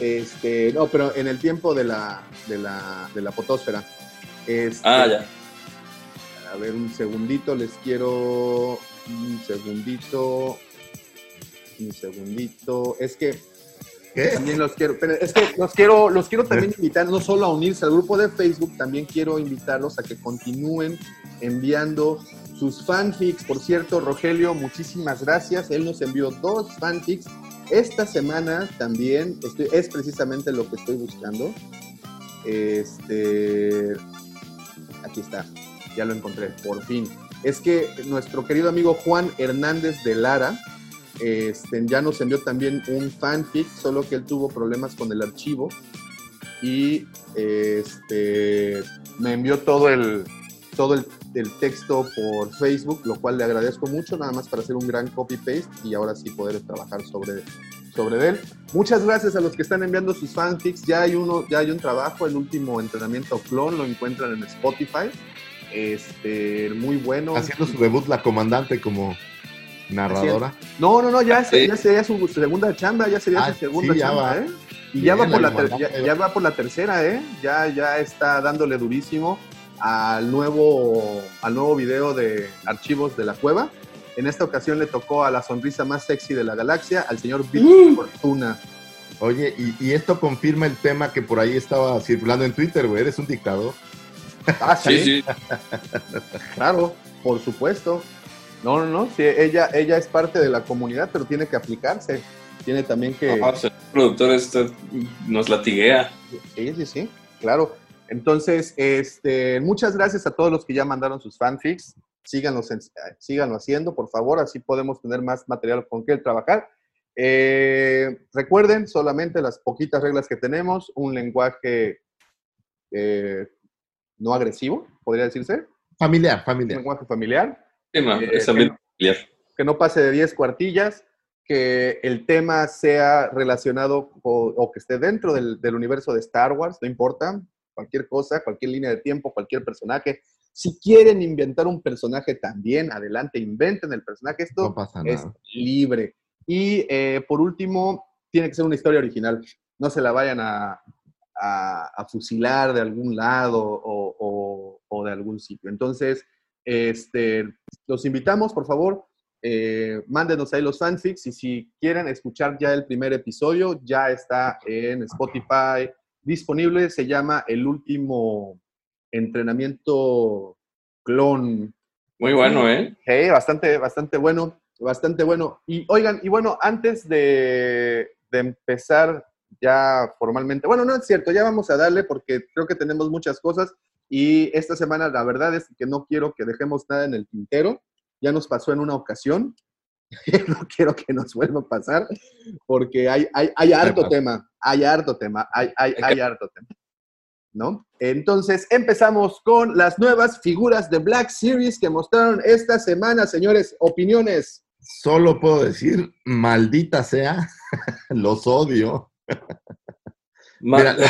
este, no, pero en el tiempo de la, de la, de la fotosfera. Este, Ah, ya. A ver, un segundito, les quiero. Un segundito. Un segundito. Es que ¿Qué? también los quiero. pero es que los quiero, los quiero también invitar, no solo a unirse al grupo de Facebook, también quiero invitarlos a que continúen enviando sus fanfics. Por cierto, Rogelio, muchísimas gracias. Él nos envió dos fanfics. Esta semana también estoy- es precisamente lo que estoy buscando. Este. Aquí está. Ya lo encontré, por fin. Es que nuestro querido amigo Juan Hernández de Lara este, ya nos envió también un fanfic, solo que él tuvo problemas con el archivo y este, me envió todo el, todo el, el texto por Facebook, lo cual le agradezco mucho, nada más para hacer un gran copy-paste y ahora sí poder trabajar sobre, sobre él. Muchas gracias a los que están enviando sus fanfics. Ya hay, uno, ya hay un trabajo, el último entrenamiento clon, lo encuentran en Spotify. Este, muy bueno. Haciendo su debut la comandante como narradora. No, no, no, ya, se- Sí. ya sería su, segunda chamba, ya sería Ah, su segunda sí, ya chamba, va. ¿eh? Y Bien, ya va, por la ter- comandante ya, ya va por la tercera, ¿eh? Ya, ya está dándole durísimo al nuevo, al nuevo video de archivos de la cueva. En esta ocasión le tocó a la sonrisa más sexy de la galaxia, al señor Víctor Fortuna. Oye, y, y esto confirma el tema que por ahí estaba circulando en Twitter, güey. Eres un dictador. Ah, Sí, sí. Claro, por supuesto. No, no, no, sí, ella, ella es parte de la comunidad, pero tiene que aplicarse. Tiene también que... Ah, sea, el productor este nos latiguea. Sí, sí, sí, claro. Entonces, este, muchas gracias a todos los que ya mandaron sus fanfics. Síganlos, en- síganlo haciendo, por favor, así podemos tener más material con que trabajar. Eh, recuerden solamente las poquitas reglas que tenemos, un lenguaje eh, no agresivo, podría decirse, Familiar, un familiar. lenguaje familiar, Eh, es ambiente familiar. que no pase de 10 cuartillas, que el tema sea relacionado o, o que esté dentro del, del universo de Star Wars, no importa, cualquier cosa, cualquier línea de tiempo, cualquier personaje. Si quieren inventar un personaje también, adelante, inventen el personaje. Esto No pasa es libre. Y eh, por último, tiene que ser una historia original. No se la vayan a, a- a fusilar de algún lado o, o- o de algún sitio. Entonces, este, los invitamos, por favor, eh, mándenos ahí los fanfics y si quieren escuchar ya el primer episodio, ya está en Spotify disponible. Se llama El último entrenamiento clon. Muy bueno, ¿eh? Sí, bastante, bastante bueno, bastante bueno. Y oigan, y bueno, antes de, de empezar ya formalmente, bueno, no es cierto, ya vamos a darle porque creo que tenemos muchas cosas y esta semana la verdad es que no quiero que dejemos nada en el tintero. Ya nos pasó en una ocasión, no quiero que nos vuelva a pasar porque hay, hay, hay harto tema, hay harto tema, hay, hay, hay harto tema. ¿no? Entonces empezamos con las nuevas figuras de Black Series que mostraron esta semana, señores. Opiniones. Solo puedo decir, maldita sea, los odio. Mira, lo,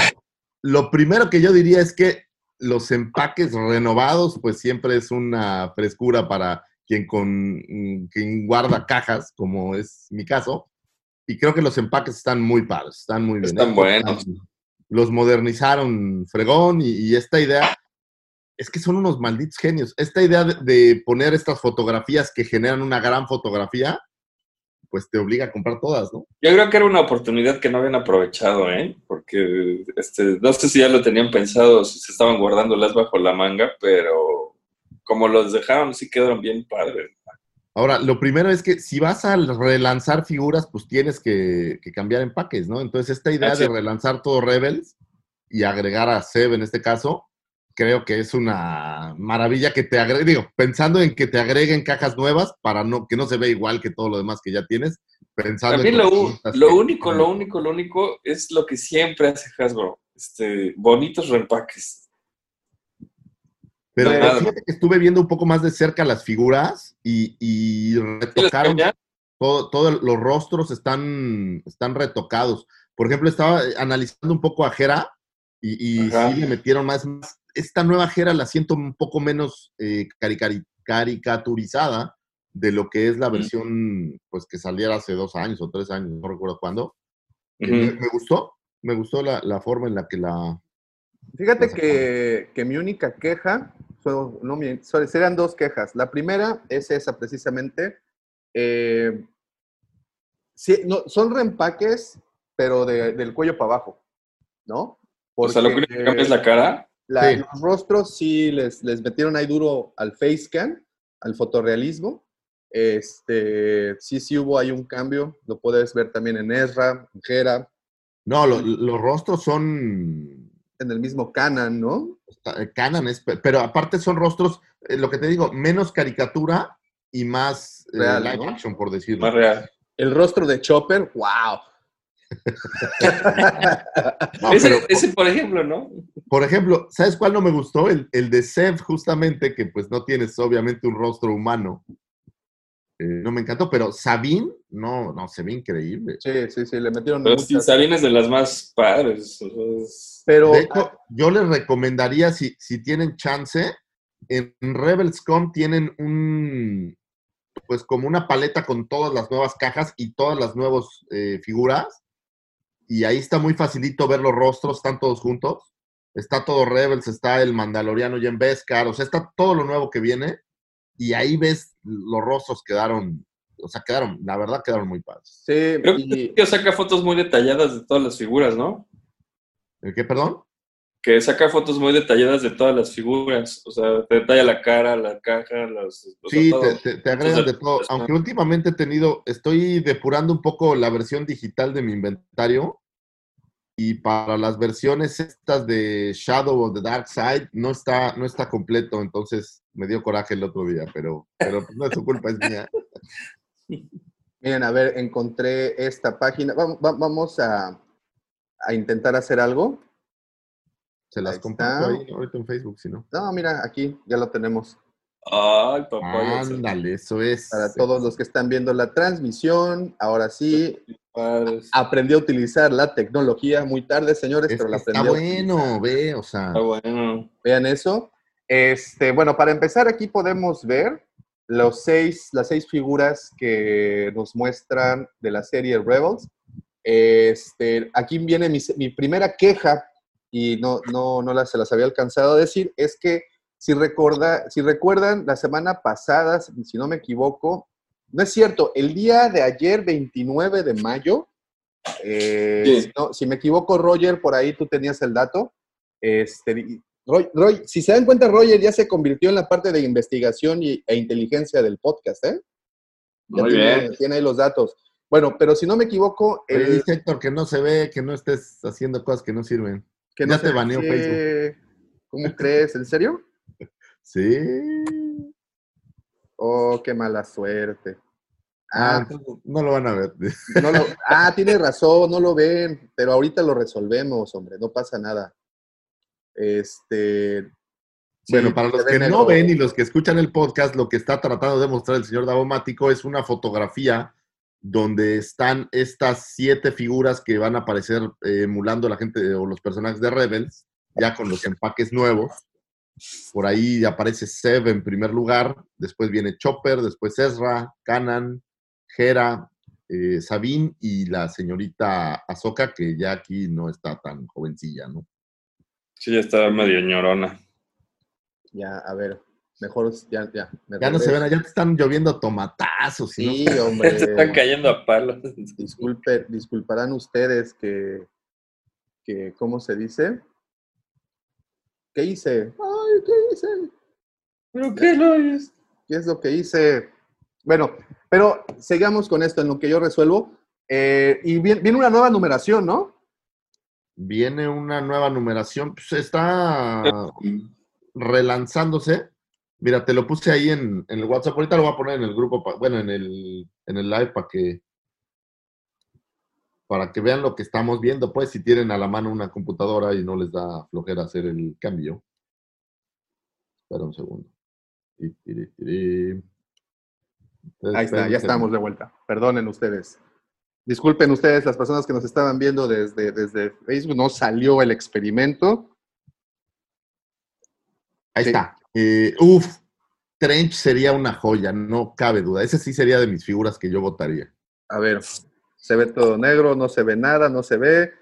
lo primero que yo diría es que los empaques renovados, pues siempre es una frescura para quien, con, mm, quien guarda cajas, como es mi caso. Y creo que los empaques están muy padres, están muy bien. Están buenos. Los modernizaron fregón y, y esta idea, es que son unos malditos genios. Esta idea de, de poner estas fotografías que generan una gran fotografía, pues te obliga a comprar todas, ¿no? Yo creo que era una oportunidad que no habían aprovechado, ¿eh? Porque este, no sé si ya lo tenían pensado, si se estaban guardándolas bajo la manga, pero como los dejaron, sí quedaron bien padres. Ahora, lo primero es que si vas a relanzar figuras, pues tienes que, que cambiar empaques, ¿no? Entonces, esta idea Ah, sí. de relanzar todo Rebels y agregar a Seb en este caso, creo que es una maravilla que te agregue, digo, pensando en que te agreguen cajas nuevas para no, que no se vea igual que todo lo demás que ya tienes, pensando También en lo, lo que- único, lo único, lo único es lo que siempre hace Hasbro. Este, bonitos reempaques. Pero Nada. fíjate que estuve viendo un poco más de cerca las figuras y, y ¿Sí les retocaron cambian? todo, todo el- los rostros están, están retocados. Por ejemplo, estaba analizando un poco a Jera y, y sí le metieron más, más- Esta nueva Jera la siento un poco menos eh, caricaturizada de lo que es la versión pues que saliera hace dos años o tres años, no recuerdo cuándo. Eh, me, me gustó, me gustó la, la forma en la que la... Fíjate que, que mi única queja, no, mi- sorry, serían dos quejas. La primera es esa precisamente. eh, sí, no, son reempaques, pero de- del cuello para abajo, ¿no? O sea, lo único que cambia es la cara. La- Sí. Los rostros sí les, les metieron ahí duro al face scan, al fotorrealismo. Este, sí, sí hubo ahí un cambio. Lo puedes ver también en Ezra, en Hera, No, lo- los rostros son en el mismo Canon, ¿no? Eh, Canon es, pe- pero aparte son rostros, eh, lo que te digo, menos caricatura y más eh, Real, live ¿no? action, por decirlo. Más real. El rostro de Chopper, wow. No, ese, pero, ese, por ejemplo, ¿no? por ejemplo, ¿sabes cuál no me gustó? El, el de Sev, justamente, que pues no tienes obviamente un rostro humano. Eh, no me encantó, pero Sabine, no, no, se ve increíble. Sí, sí, sí, le metieron Pero sí. Sabine es de las más padres. Pero De hecho, yo les recomendaría, si, si tienen chance, en Rebels.com tienen un, pues como una paleta con todas las nuevas cajas y todas las nuevas eh, figuras. Y ahí está muy facilito ver los rostros, están todos juntos. Está todo Rebels, está el Mandaloriano y en Beskar, o sea, está todo lo nuevo que viene. Y ahí ves los rostros quedaron, o sea, quedaron, la verdad quedaron muy padres. sí, Creo y- que saca fotos muy detalladas de todas las figuras, ¿no? ¿El qué, perdón? Que saca fotos muy detalladas de todas las figuras. O sea, te detalla la cara, la caja, las. Sí, todo. te, te, te agregan de todo. Aunque últimamente he tenido, estoy depurando un poco la versión digital de mi inventario. Y para las versiones estas de Shadow of the Dark Side no está, no está completo, entonces me dio coraje el otro día, pero, pero pues no es su culpa, es mía. miren, a ver, encontré esta página. Vamos, va- vamos a, a intentar hacer algo. Se las comparto está. ahí ahorita en Facebook, si no. No, mira, aquí ya lo tenemos. Ay, papá. Ándale, eso es. Para todos los que están viendo la transmisión, ahora sí, aprendí a utilizar la tecnología muy tarde, señores, Es pero la está aprendí. a bueno, ve, o sea. Está bueno. Vean eso. Este, bueno, para empezar aquí podemos ver los seis, las seis figuras que nos muestran de la serie Rebels. Este, aquí viene mi, mi primera queja y no, no, no la, se las había alcanzado a decir, es que si, recorda, si recuerdan, la semana pasada, si no me equivoco, no es cierto, el día de ayer, 29 de mayo, eh, Sí. si, no- si me equivoco, Roger, por ahí tú tenías el dato. Este, Roy, Roy, si se dan cuenta, Roger ya se convirtió en la parte de investigación y- e inteligencia del podcast, ¿eh? Ya Muy tiene, bien. tiene ahí los datos. Bueno, pero si no me equivoco, Oye, el, dice Héctor que no se ve, que no estés haciendo cosas que no sirven. Que ya te baneó qué- ¿Cómo crees? ¿En serio? Sí. Oh, qué mala suerte. Ah, Ah, no lo van a ver. no lo, ah, tienes razón, no lo ven, pero ahorita lo resolvemos, hombre, no pasa nada. Este. Bueno, sí, para los que no ven y los que escuchan el podcast, lo que está tratando de mostrar el señor Davomático es una fotografía donde están estas siete figuras que van a aparecer eh, emulando a la gente o los personajes de Rebels, ya con los empaques nuevos. Por ahí aparece Seb en primer lugar, después viene Chopper, después Ezra, Kanan, Hera, eh, Sabine y la señorita Azoka, que ya aquí no está tan jovencilla, ¿no? Sí, ya está medio ñorona. Ya, a ver, mejor ya, ya. me Ya no se ven, ya te están lloviendo tomatazos. no Sí, sé. hombre. Se están cayendo a palos. Disculpe, disculparán ustedes que, que, ¿cómo se dice? ¿Qué hice? Ay, ¿qué hice? ¿Pero qué lo es? ¿Qué es lo que hice? Bueno, pero sigamos con esto en lo que yo resuelvo. Eh, y viene, viene una nueva numeración, ¿no? Viene una nueva numeración, pues está relanzándose. Mira, te lo puse ahí en, en el WhatsApp. Ahorita lo voy a poner en el grupo, pa- bueno, en el, en el live para que, para que vean lo que estamos viendo. Pues si tienen a la mano una computadora y no les da flojera hacer el cambio. Espera un segundo. Ahí está, ya estamos de vuelta. Perdonen ustedes. Disculpen ustedes, las personas que nos estaban viendo desde, desde Facebook, no salió el experimento. Ahí Sí. está. Eh, uf, Trench sería una joya, no cabe duda. Ese sí sería de mis figuras que yo votaría. A ver, se ve todo negro, no se ve nada, no se ve.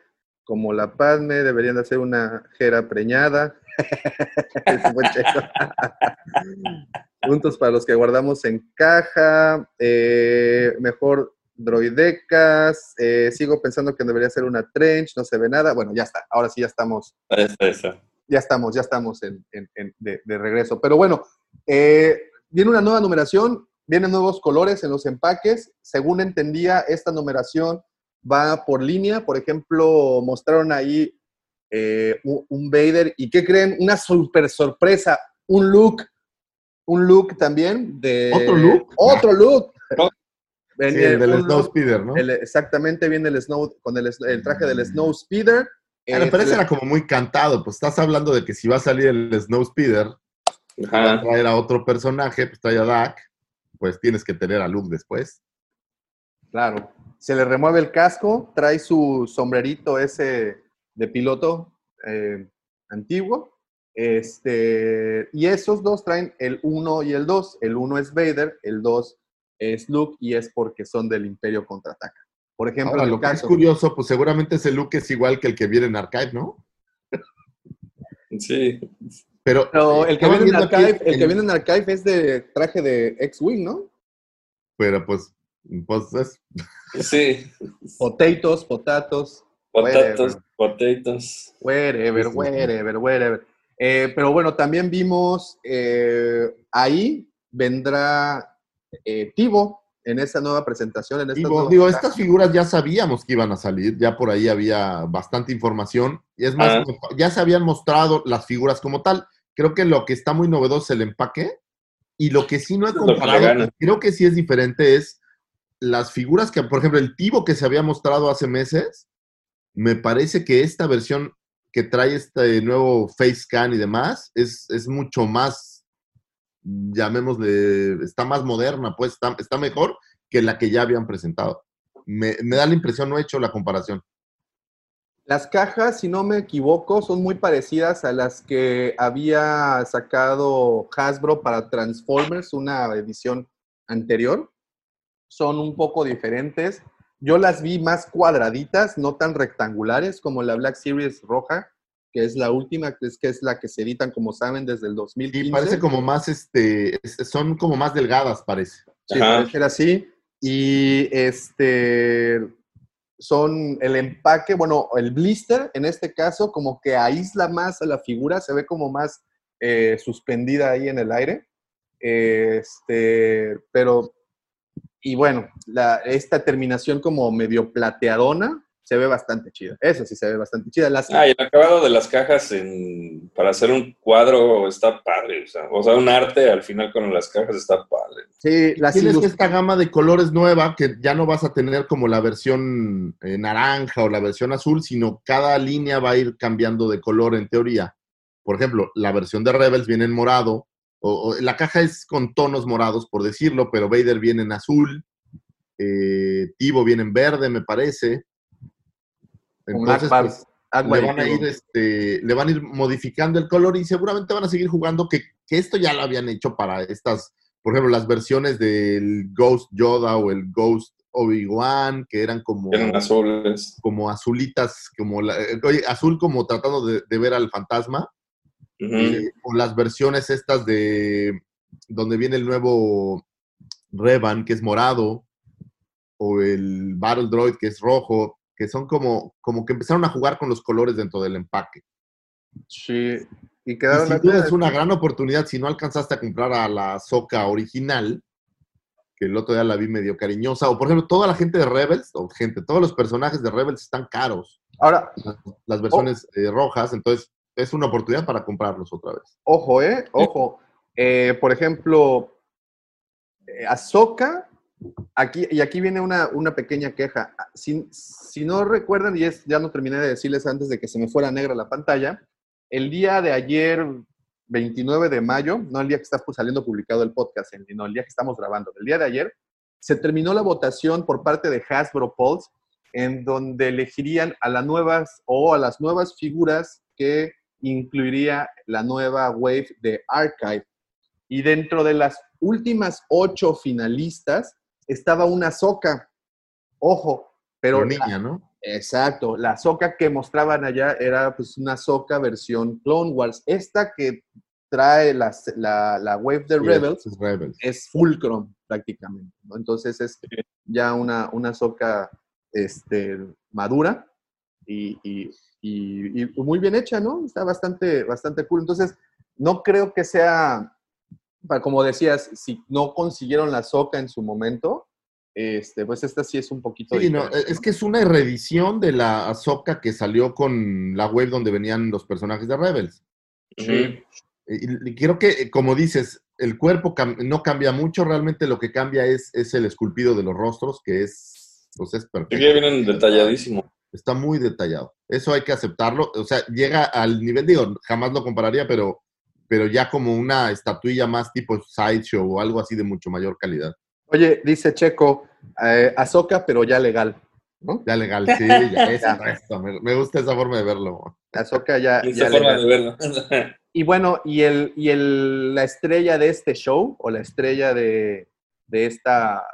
Como la Padme, deberían de hacer una jera preñada. Puntos para los que guardamos en caja. Eh, mejor droidecas. Eh, sigo pensando que debería ser una trench, no se ve nada. Bueno, ya está. Ahora sí ya estamos Ahí está esa. Ya estamos, ya estamos en, en- en- de, de regreso. Pero bueno, eh, viene una nueva numeración, vienen nuevos colores en los empaques. Según entendía, esta numeración va por línea. Por ejemplo, mostraron ahí eh, un, Vader. ¿Y qué creen? Una super sorpresa, un look, un look también de... ¿Otro look? Otro look. Sí, Venía el del Snow Speeder, ¿no? el- exactamente, viene el Snow, con el, el traje del Snow Speeder. Eh, pero le- era como muy cantado. Pues estás hablando de que si va a salir el Snow Speeder, va a traer a otro personaje, pues trae a Dak, pues tienes que tener a Luke después. Claro. Se le remueve el casco, trae su sombrerito ese de piloto eh, antiguo. Este, y esos dos traen el 1 y el 2. El 1 es Vader, el 2 es Luke y es porque son del Imperio Contraataca. Por ejemplo, Ahora, en lo el que es caso, curioso, pues seguramente ese Luke es igual que el que viene en Archive, ¿no? Sí. Pero, pero el que, viene en Archive, el en- que viene en Archive es de traje de X-Wing, ¿no? Pero pues, pues es- Sí. Potatoes, potatos. Potatos, potatoes. Wherever, sí, sí. wherever, wherever. Eh, pero bueno, también vimos eh, ahí vendrá eh, Tivo en esa nueva presentación. En estas Digo, nuevas digo, estas figuras ya sabíamos que iban a salir, ya por ahí había bastante información. Y es más, Ah. ya se habían mostrado las figuras como tal. Creo que lo que está muy novedoso es el empaque. Y lo que sí no he comparado, creo que sí es diferente, es las figuras que, por ejemplo, el Tivo que se había mostrado hace meses, me parece que esta versión que trae este nuevo face scan y demás es, es mucho más, llamémosle, está más moderna, pues está, está mejor que la que ya habían presentado. Me, me da la impresión, no he hecho la comparación. Las cajas, si no me equivoco, son muy parecidas a las que había sacado Hasbro para Transformers, una edición anterior. Son un poco diferentes. Yo las vi más cuadraditas, no tan rectangulares como la Black Series roja, que es la última, que es, que es la que se editan, como saben, desde el 2015. Y parece como más, este, es- son como más delgadas, parece. Sí, Ajá. parece ser así. Y este son el empaque, bueno, el blister en este caso, como que aísla más a la figura, se ve como más eh, suspendida ahí en el aire. Este, pero, y bueno, la- esta terminación como medio plateadona se ve bastante chida. Eso sí se ve bastante chida. Las, Ah, y el acabado de las cajas en, para hacer un cuadro está padre. O sea, o sea, un arte al final con las cajas está padre. sí, las Tienes ilus- esta gama de colores nueva que ya no vas a tener como la versión eh, naranja o la versión azul, sino cada línea va a ir cambiando de color en teoría. Por ejemplo, la versión de Rebels viene en morado, o, o la caja es con tonos morados, por decirlo, pero Vader viene en azul, eh, Tivo viene en verde, me parece. Entonces, pues, le van a ir, este, le van a ir modificando el color y seguramente van a seguir jugando, que, que esto ya lo habían hecho para estas, por ejemplo, las versiones del Ghost Yoda o el Ghost Obi-Wan, que eran como, Eran azules. como azulitas, como la- oye, azul como tratando de, de ver al fantasma, eh, o las versiones estas de donde viene el nuevo Revan, que es morado, o el Battle Droid, que es rojo, que son como, como que empezaron a jugar con los colores dentro del empaque. Sí. Y Y quedaron sin duda es una gran oportunidad si no alcanzaste a comprar a la Soca original, que el otro día la vi medio cariñosa, o por ejemplo, toda la gente de Rebels, o gente, todos los personajes de Rebels están caros, Ahora, las, las versiones eh, rojas, entonces es una oportunidad para comprarlos otra vez. ojo, ¿eh? Ojo. Eh, por ejemplo, eh, Ahsoka, aquí, y aquí viene una, una pequeña queja. Si, si no recuerdan, y es, ya no terminé de decirles antes de que se me fuera negra la pantalla, el día de ayer, 29 de mayo, no el día que está pues, saliendo publicado el podcast, no el día que estamos grabando, el día de ayer, se terminó la votación por parte de Hasbro Pulse, en donde elegirían a las nuevas o a las nuevas figuras que incluiría la nueva wave de Archive. Y dentro de las últimas ocho finalistas estaba una soca. Ojo, pero Pero niña, ¿no? Exacto, la soca que mostraban allá era pues una soca versión Clone Wars. Esta que trae la, la wave de Sí, Rebels es Rebels. es Fulcrum prácticamente, ¿no? Entonces es ya una, una soca este, madura y, y- y- y muy bien hecha, ¿no? Está bastante, bastante cool. Entonces, no creo que sea, como decías, si no consiguieron la soca en su momento, este, pues esta sí es un poquito Sí, no, diferente, es que es una reedición de la Ahsoka que salió con la web donde venían los personajes de Rebels. Ujú. Y, y creo que, como dices, el cuerpo cam- no cambia mucho, realmente lo que cambia es, es el esculpido de los rostros, que es, pues es Sí, perfecto. que vienen detalladísimo. Está muy detallado. Eso hay que aceptarlo. O sea, llega al nivel, digo, jamás lo compararía, pero, pero ya como una estatuilla más tipo sideshow o algo así de mucho mayor calidad. Oye, dice Checo, eh, Ahsoka, pero ya legal, ¿no? Ya legal, sí, ya esto, esto. Me, me gusta esa forma de verlo. Ahsoka ya, Esa ya forma legal. de verlo. Y bueno, y, el, y el, la estrella de este show, o la estrella de, de esta,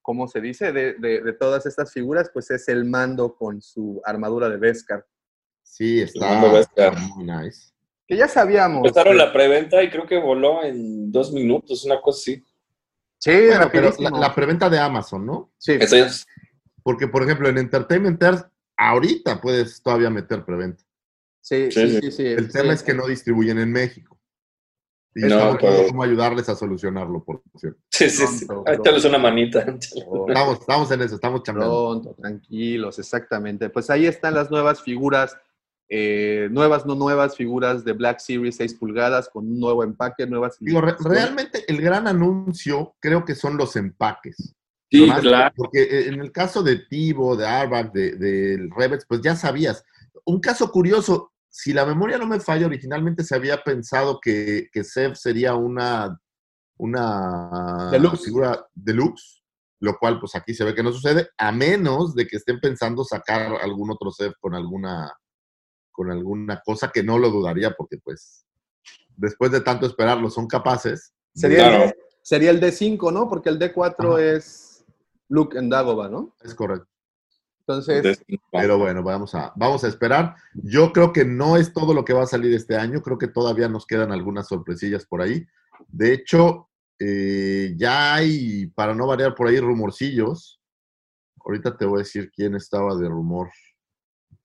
¿cómo se dice? De, de- de todas estas figuras, pues es el mando con su armadura de Beskar. Sí, Mando está, Beskar. está muy nice. Que ya sabíamos. Empezaron la preventa y creo que voló en dos minutos, una cosa así. Sí, Bueno, pero la, la preventa de Amazon, ¿no? Sí, Eso es. Porque, por ejemplo, en Entertainment Earth, ahorita puedes todavía meter preventa. sí, Sí, sí, sí. sí, sí, El sí. tema es que no distribuyen en México. Y No, estamos pero- cómo ayudarles a solucionarlo, por cierto. Sí, sí, sí. Pronto, Échales una manita. Estamos, estamos en eso, estamos chambeando. Pronto, tranquilos, exactamente. Pues ahí están las nuevas figuras, eh, nuevas, no nuevas figuras de Black Series 6 pulgadas con un nuevo empaque, nuevas Digo, re- realmente el gran anuncio creo que son los empaques. Sí, claro. Porque eh, en el caso de Tivo, de Arbak, de, de Rebels, pues ya sabías. Un caso curioso, si la memoria no me falla, originalmente se había pensado que, que Sev sería una, una Deluxe. figura deluxe, lo cual pues aquí se ve que no sucede, a menos de que estén pensando sacar algún otro Sev con alguna, con alguna cosa que no lo dudaría, porque pues después de tanto esperarlo son capaces. Sería, Claro. el, sería el D5, ¿no? Porque el D4 Ajá. es Luke en ¿no? Es correcto. Entonces, Pero bueno, vamos a, vamos a esperar. Yo creo que no es todo lo que va a salir este año. Creo que todavía nos quedan algunas sorpresillas por ahí. De hecho, eh, ya hay, para no variar por ahí, rumorcillos. Ahorita te voy a decir quién estaba de rumor.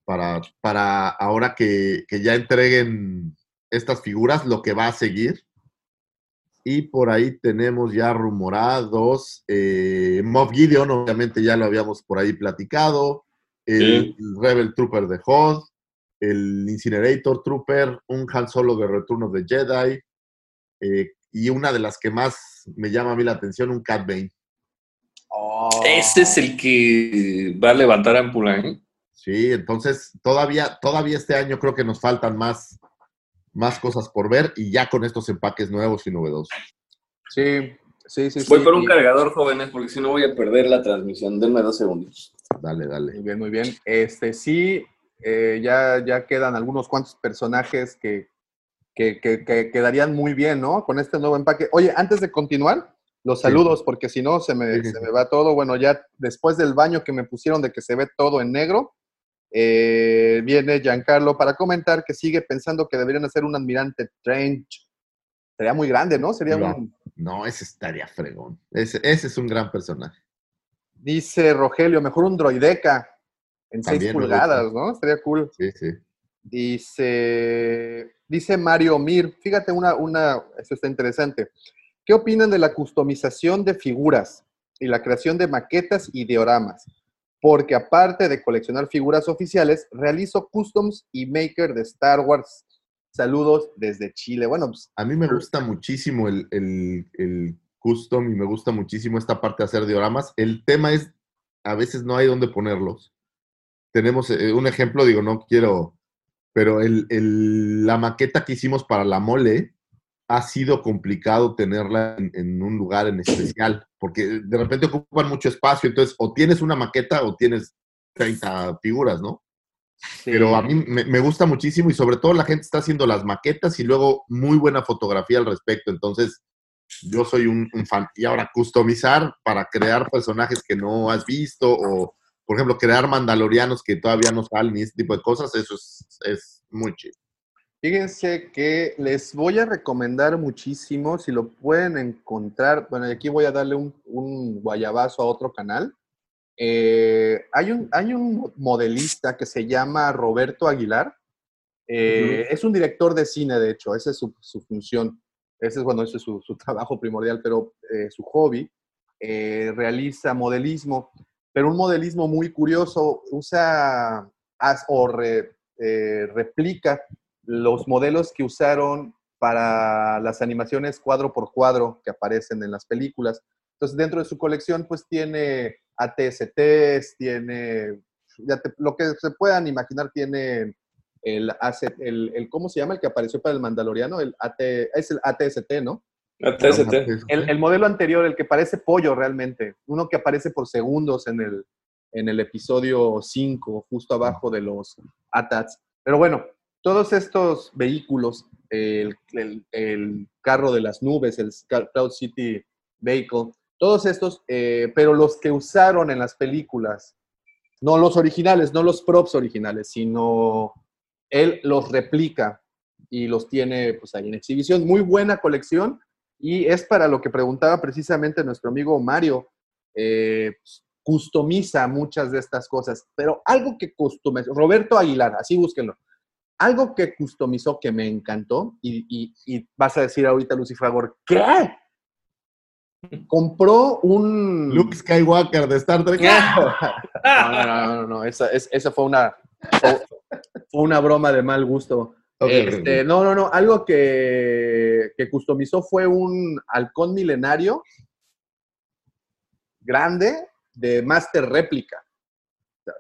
Para, para ahora que, que ya entreguen estas figuras, lo que va a seguir. Y por ahí tenemos ya rumorados. Eh, Moff Gideon, obviamente ya lo habíamos por ahí platicado. El Rebel Trooper de Hoth. El Incinerator Trooper. Un Han Solo de Return of the Jedi. eh, y una de las que más me llama a mí la atención, un Cat Bane. oh, Ese es el que va a levantar ámpula, ¿eh? Sí, entonces todavía, todavía este año creo que nos faltan más, más cosas por ver y ya con estos empaques nuevos y novedosos. Sí, sí, sí. Voy sí, por un y- cargador, jóvenes, porque si no voy a perder la transmisión. Denme dos segundos. Dale, dale. Muy bien, muy bien. Este, sí, Eh, ya, ya quedan algunos cuantos personajes que, que, que- que quedarían muy bien, ¿no? Con este nuevo empaque. Oye, antes de continuar, los saludos, porque si no se me, Sí, se me va todo. Bueno, ya después del baño que me pusieron de que se ve todo en negro, eh, viene Giancarlo para comentar que sigue pensando que deberían hacer un almirante Trench. Sería muy grande, ¿no? Sería No. un... No, ese estaría fregón. Ese, ese es un gran personaje. Dice Rogelio, mejor un droideca en 6 También pulgadas. ¿no? Estaría cool. Sí, sí. Dice, dice Mario Mir, fíjate una, una, esto está interesante. ¿Qué opinan de la customización de figuras y la creación de maquetas y dioramas? Porque aparte de coleccionar figuras oficiales, realizo customs y maker de Star Wars. Saludos desde Chile. Bueno, pues, A mí me gusta muchísimo el, el- el custom y me gusta muchísimo esta parte de hacer dioramas. El tema es, a veces no hay dónde ponerlos. Tenemos eh, un ejemplo, digo, no quiero, pero el, el- la maqueta que hicimos para la mole ha sido complicado tenerla en, en un lugar en especial, porque de repente ocupan mucho espacio, entonces o tienes una maqueta o tienes 30 figuras, ¿no? Pero a mí me, me gusta muchísimo y sobre todo la gente está haciendo las maquetas y luego muy buena fotografía al respecto. Entonces, yo soy un, un fan. Y ahora, customizar para crear personajes que no has visto o, por ejemplo, crear mandalorianos que todavía no salen y ese tipo de cosas, eso es, es muy chido. Fíjense que les voy a recomendar muchísimo, si lo pueden encontrar, bueno, y aquí voy a darle un, un guayabazo a otro canal. Eh, hay, un, hay un modelista que se llama Roberto Aguilar. Eh, Es un director de cine, de hecho, esa es su, su función. Ese es, bueno, ese es su, su trabajo primordial, pero eh, su hobby. eh, realiza modelismo, pero un modelismo muy curioso. Usa haz- o re- eh, replica los modelos que usaron para las animaciones cuadro por cuadro que aparecen en las películas. Entonces, dentro de su colección, pues tiene ATSTs, tiene, ya te- lo que se puedan imaginar, tiene el, el, el- ¿cómo se llama? El que apareció para el Mandaloriano, el AT, es el ATST, ¿no? ATST. El, el modelo anterior, el que parece pollo realmente, uno que aparece por segundos en el, en el episodio 5, justo abajo de los ATATs. Pero bueno, todos estos vehículos, el, carro de las nubes, el Cloud City Vehicle, todos estos, eh, pero los que usaron en las películas, no los originales, no los props originales, sino él los replica y los tiene pues ahí en exhibición. Muy buena colección y es para lo que preguntaba precisamente nuestro amigo Mario. eh, pues, customiza muchas de estas cosas, pero algo que customizó, Roberto Aguilar, así búsquenlo, algo que customizó que me encantó y, y- y vas a decir ahorita, Lucifagor, ¿qué? Compró un... Luke Skywalker de Star Trek. No, no, no, no, no, esa, es- esa fue una fue, una broma de mal gusto. Este, no, no, no, algo que, que customizó fue un halcón milenario grande de Master Réplica.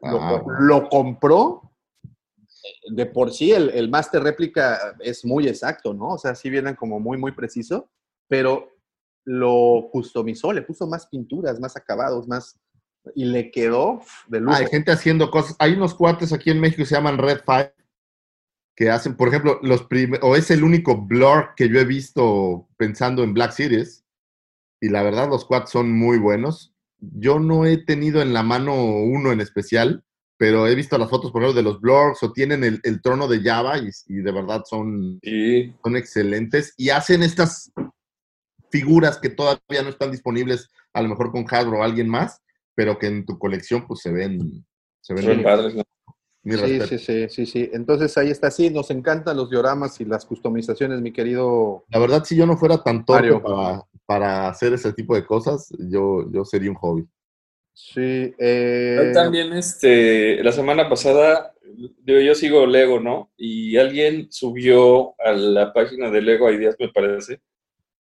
Ah, lo compró. De por sí, el, el Master Réplica es muy exacto, ¿no? O sea, sí vienen como muy, muy preciso, pero lo customizó, le puso más pinturas, más acabados, más. Y le quedó de lujo. Hay gente haciendo cosas. Hay unos cuates aquí en México que se llaman Red Five, que hacen, por ejemplo, los o es el único blur que yo he visto pensando en Black Series. Y la verdad, los cuates son muy buenos. Yo no he tenido en la mano uno en especial, pero he visto las fotos, por ejemplo, de los blurs o tienen el, el trono de Java y, y de verdad son, Sí. son excelentes. Y hacen estas figuras que todavía no están disponibles, a lo mejor con Hasbro o alguien más, pero que en tu colección pues se ven, se ven padres, ¿no? Sí, sí, sí, sí, sí. Entonces ahí está, sí, nos encantan los dioramas y las customizaciones, mi querido. La verdad, si yo no fuera tan torpe para, para hacer ese tipo de cosas, yo, yo sería un hobby. Sí, eh, también, este, la semana pasada, digo, yo sigo Lego, ¿no? Y alguien subió a la página de Lego Ideas, me parece,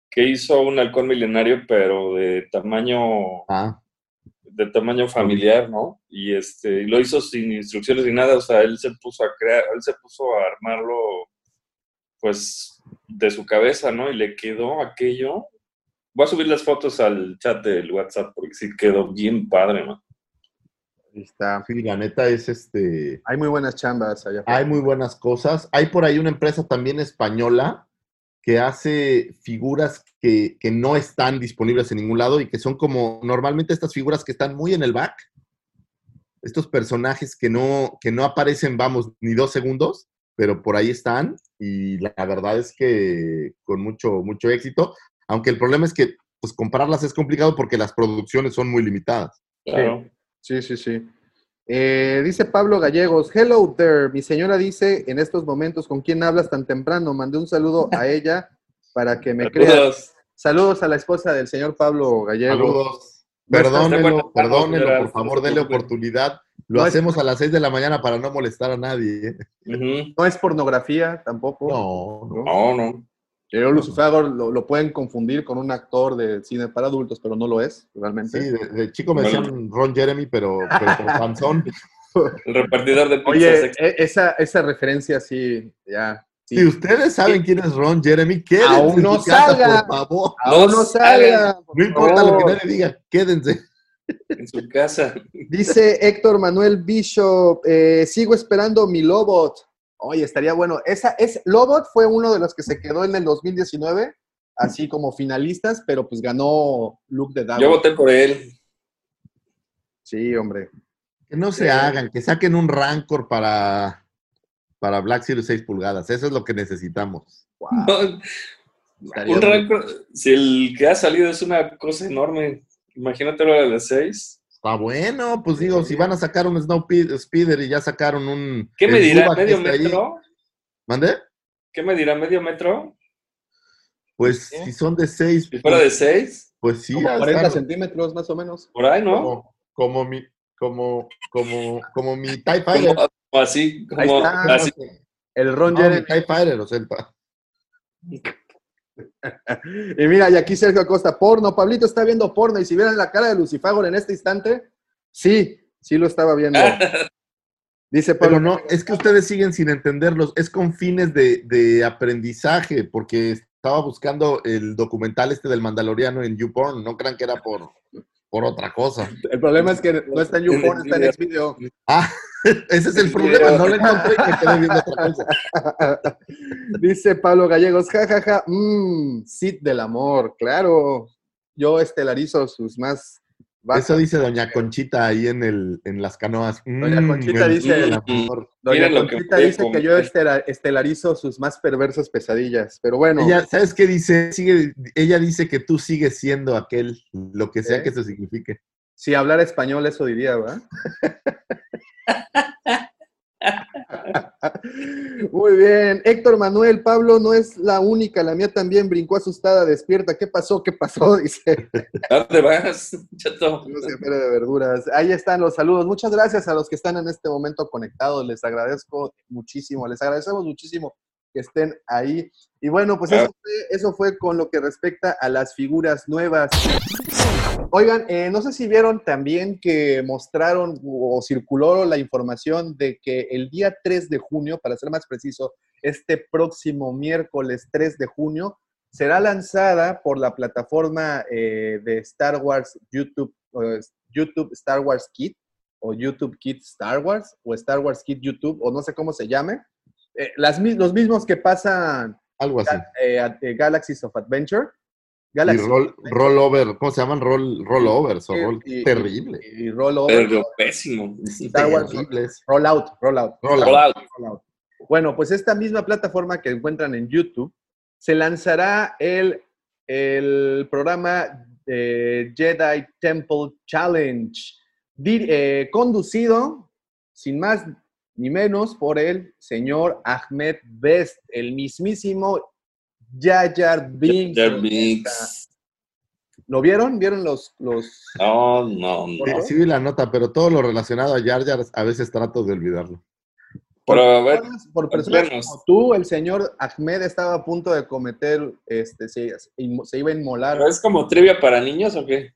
que hizo un halcón milenario, pero de tamaño, Ah, de tamaño familiar, ¿no? Y este, y lo hizo sin instrucciones ni nada, o sea, él se puso a crear, él se puso a armarlo, pues, de su cabeza, ¿no? Y le quedó aquello. Voy a subir las fotos al chat del WhatsApp porque sí quedó bien padre, ¿no? Ahí está. Sí, la neta es este. Hay muy buenas chambas allá. Hay muy buenas cosas. Hay por ahí una empresa también española que hace figuras que, que no están disponibles en ningún lado y que son como normalmente estas figuras que están muy en el back. Estos personajes que no, que no aparecen, vamos, ni dos segundos, pero por ahí están. Y la verdad es que con mucho, mucho éxito. Aunque el problema es que pues comprarlas es complicado porque las producciones son muy limitadas. Claro. Sí, sí, sí. Eh, dice Pablo Gallegos, hello there. Mi señora dice en estos momentos, ¿con quién hablas tan temprano? Mandé un saludo a ella para que me crea. Saludos. Saludos a la esposa del señor Pablo Gallegos. Saludos. Perdónenlo, perdónenlo, por favor, denle oportunidad. Lo No es- hacemos a las 6 de la mañana para no molestar a nadie. ¿eh? No es pornografía tampoco. No, no. No, no. Pero Lucifer lo, lo pueden confundir con un actor de cine para adultos, pero no lo es, realmente. Sí, de, de chico me Bueno. decían Ron Jeremy, pero, pero por panzón. El repartidor de pizzas Oye, extra. esa, esa referencia sí, ya. sí. Si ustedes saben quién es Ron Jeremy, quédense Aún en no su casa, salga. por favor. Aún no salga. No importa lo que nadie diga, quédense. en su casa. Dice Héctor Manuel Bishop, eh, sigo esperando mi Lobot. Oye, estaría bueno. Esa es Lobot fue uno de los que se quedó en el 2019, así como finalistas, pero pues ganó Luke de Dago. Yo voté por él. Sí, hombre. Que no se hagan, que saquen un Rancor para, para Black Series 6 pulgadas. Eso es lo que necesitamos. Un Rancor, si el que ha salido es una cosa enorme, imagínate lo de las 6. Ah, bueno, pues digo, si van a sacar un Snow Speeder y ya sacaron un. ¿Qué me dirá? ¿Medio metro? ¿Mande? ¿Qué me dirá? ¿Medio metro? Pues si son de 6. ¿Si fuera pues, de 6? Pues sí. Como 40 centímetros más o menos. Por ahí, ¿no? Como, mi. Como, como, como mi TIE Fighter. Como así, como así. El Ron no, Jeremy. TIE Fighter, o sea. Y mira, y aquí Sergio Acosta, porno. Pablito está viendo porno. Y si vieran la cara de Lucifagor en este instante, sí, sí lo estaba viendo. Dice Pablo, Pero no, es que ustedes siguen sin entenderlos. Es con fines de, de aprendizaje, porque estaba buscando el documental este del Mandaloriano en YouPorn. No crean que era por, por otra cosa. el problema es que no está en YouPorn, está en Xvideo. Ah, ese es el problema. No lo encontré y me quedé viendo otra cosa. Dice Pablo Gallegos, jajaja, mmm, Cid del amor, claro. Yo estelarizo sus más Eso dice Doña Conchita ahí en, el, en las canoas. Doña Mm, Conchita dice- el amor. Doña que Conchita puede dice que yo estela- estelarizo sus más perversas pesadillas. Pero bueno, Ella, ¿Sabes qué dice? Sigue, ella dice que tú sigues siendo aquel, lo que sea ¿Eh? que eso signifique. si hablar español, eso diría, ¿verdad? Muy bien. Héctor Manuel, Pablo no es la única, la mía también brincó asustada, despierta. ¿Qué pasó? ¿Qué pasó? Dice. ¿A dónde vas, chato? No se de verduras. Ahí están los saludos. Muchas gracias a los que están en este momento conectados. Les agradezco muchísimo. Les agradecemos muchísimo que estén ahí. Y bueno, pues eso fue, eso fue con lo que respecta a las figuras nuevas. Oigan, eh, no sé si vieron también que mostraron o circuló la información de que el día 3 de junio, para ser más preciso, este próximo miércoles 3 de junio, será lanzada por la plataforma eh, de Star Wars YouTube, eh, YouTube Star Wars Kit, o YouTube Kit Star Wars, o Star Wars Kit YouTube, o no sé cómo se llame. Eh, las, los mismos que pasan Algo así. eh, Galaxies of Adventure. Y roll, rollover, ¿cómo se llaman? Roll, rollovers o roll, y- y- terrible. Y, roll over, Pero pésimo. Star Wars. Terribles. roll out, roll out. Rollout. Hola. roll out. Bueno, pues esta misma plataforma que encuentran en YouTube, se lanzará el, el programa eh, Jedi Temple Challenge, eh, conducido, sin más ni menos, por el señor Ahmed Best, el mismísimo Jar Jar Binks. Jar Binks. ¿Lo vieron? ¿Vieron los, los... No, no, no. Sí, sí vi la nota, pero todo lo relacionado a Jar Jar a veces trato de olvidarlo. Pero a ver, personas- por personas como tú, el señor Ahmed estaba a punto de cometer, este, se, se iba a inmolar. ¿pero ¿es como trivia para niños o qué?